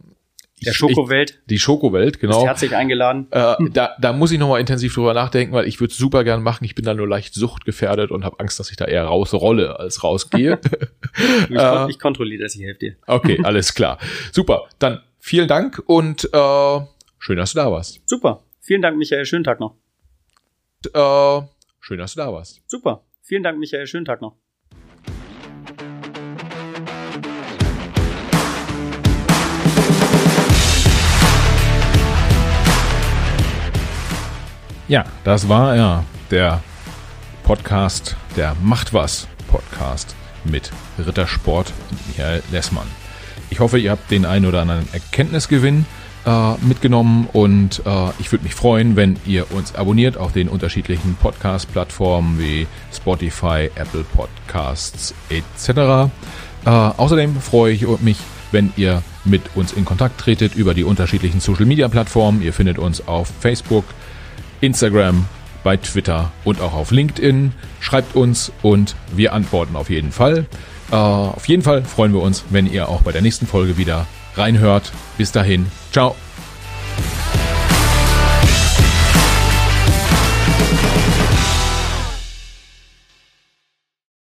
der Schokowelt. Ich, die Schokowelt, genau. Bist herzlich eingeladen. Äh, da, da muss ich nochmal intensiv drüber nachdenken, weil ich würde es super gern machen. Ich bin da nur leicht suchtgefährdet und habe Angst, dass ich da eher rausrolle als rausgehe. [LAUGHS] ich, äh, ich kontrolliere das, ich helfe dir. Okay, [LAUGHS] alles klar. Super. Dann vielen Dank und äh, schön, dass du da warst. Super. Vielen Dank, Michael. Schönen Tag noch. Äh, schön, dass du da warst. Super. Vielen Dank, Michael. Schönen Tag noch. Ja, das war ja der Podcast, der Macht was Podcast mit Rittersport und Michael Lessmann. Ich hoffe, ihr habt den einen oder anderen Erkenntnisgewinn äh, mitgenommen und äh, ich würde mich freuen, wenn ihr uns abonniert auf den unterschiedlichen Podcast-Plattformen wie Spotify, Apple Podcasts etc. Äh, außerdem freue ich mich, wenn ihr mit uns in Kontakt tretet über die unterschiedlichen Social-Media-Plattformen. Ihr findet uns auf Facebook, Instagram, bei Twitter und auch auf LinkedIn. Schreibt uns und wir antworten auf jeden Fall. Äh, auf jeden Fall freuen wir uns, wenn ihr auch bei der nächsten Folge wieder reinhört. Bis dahin, ciao.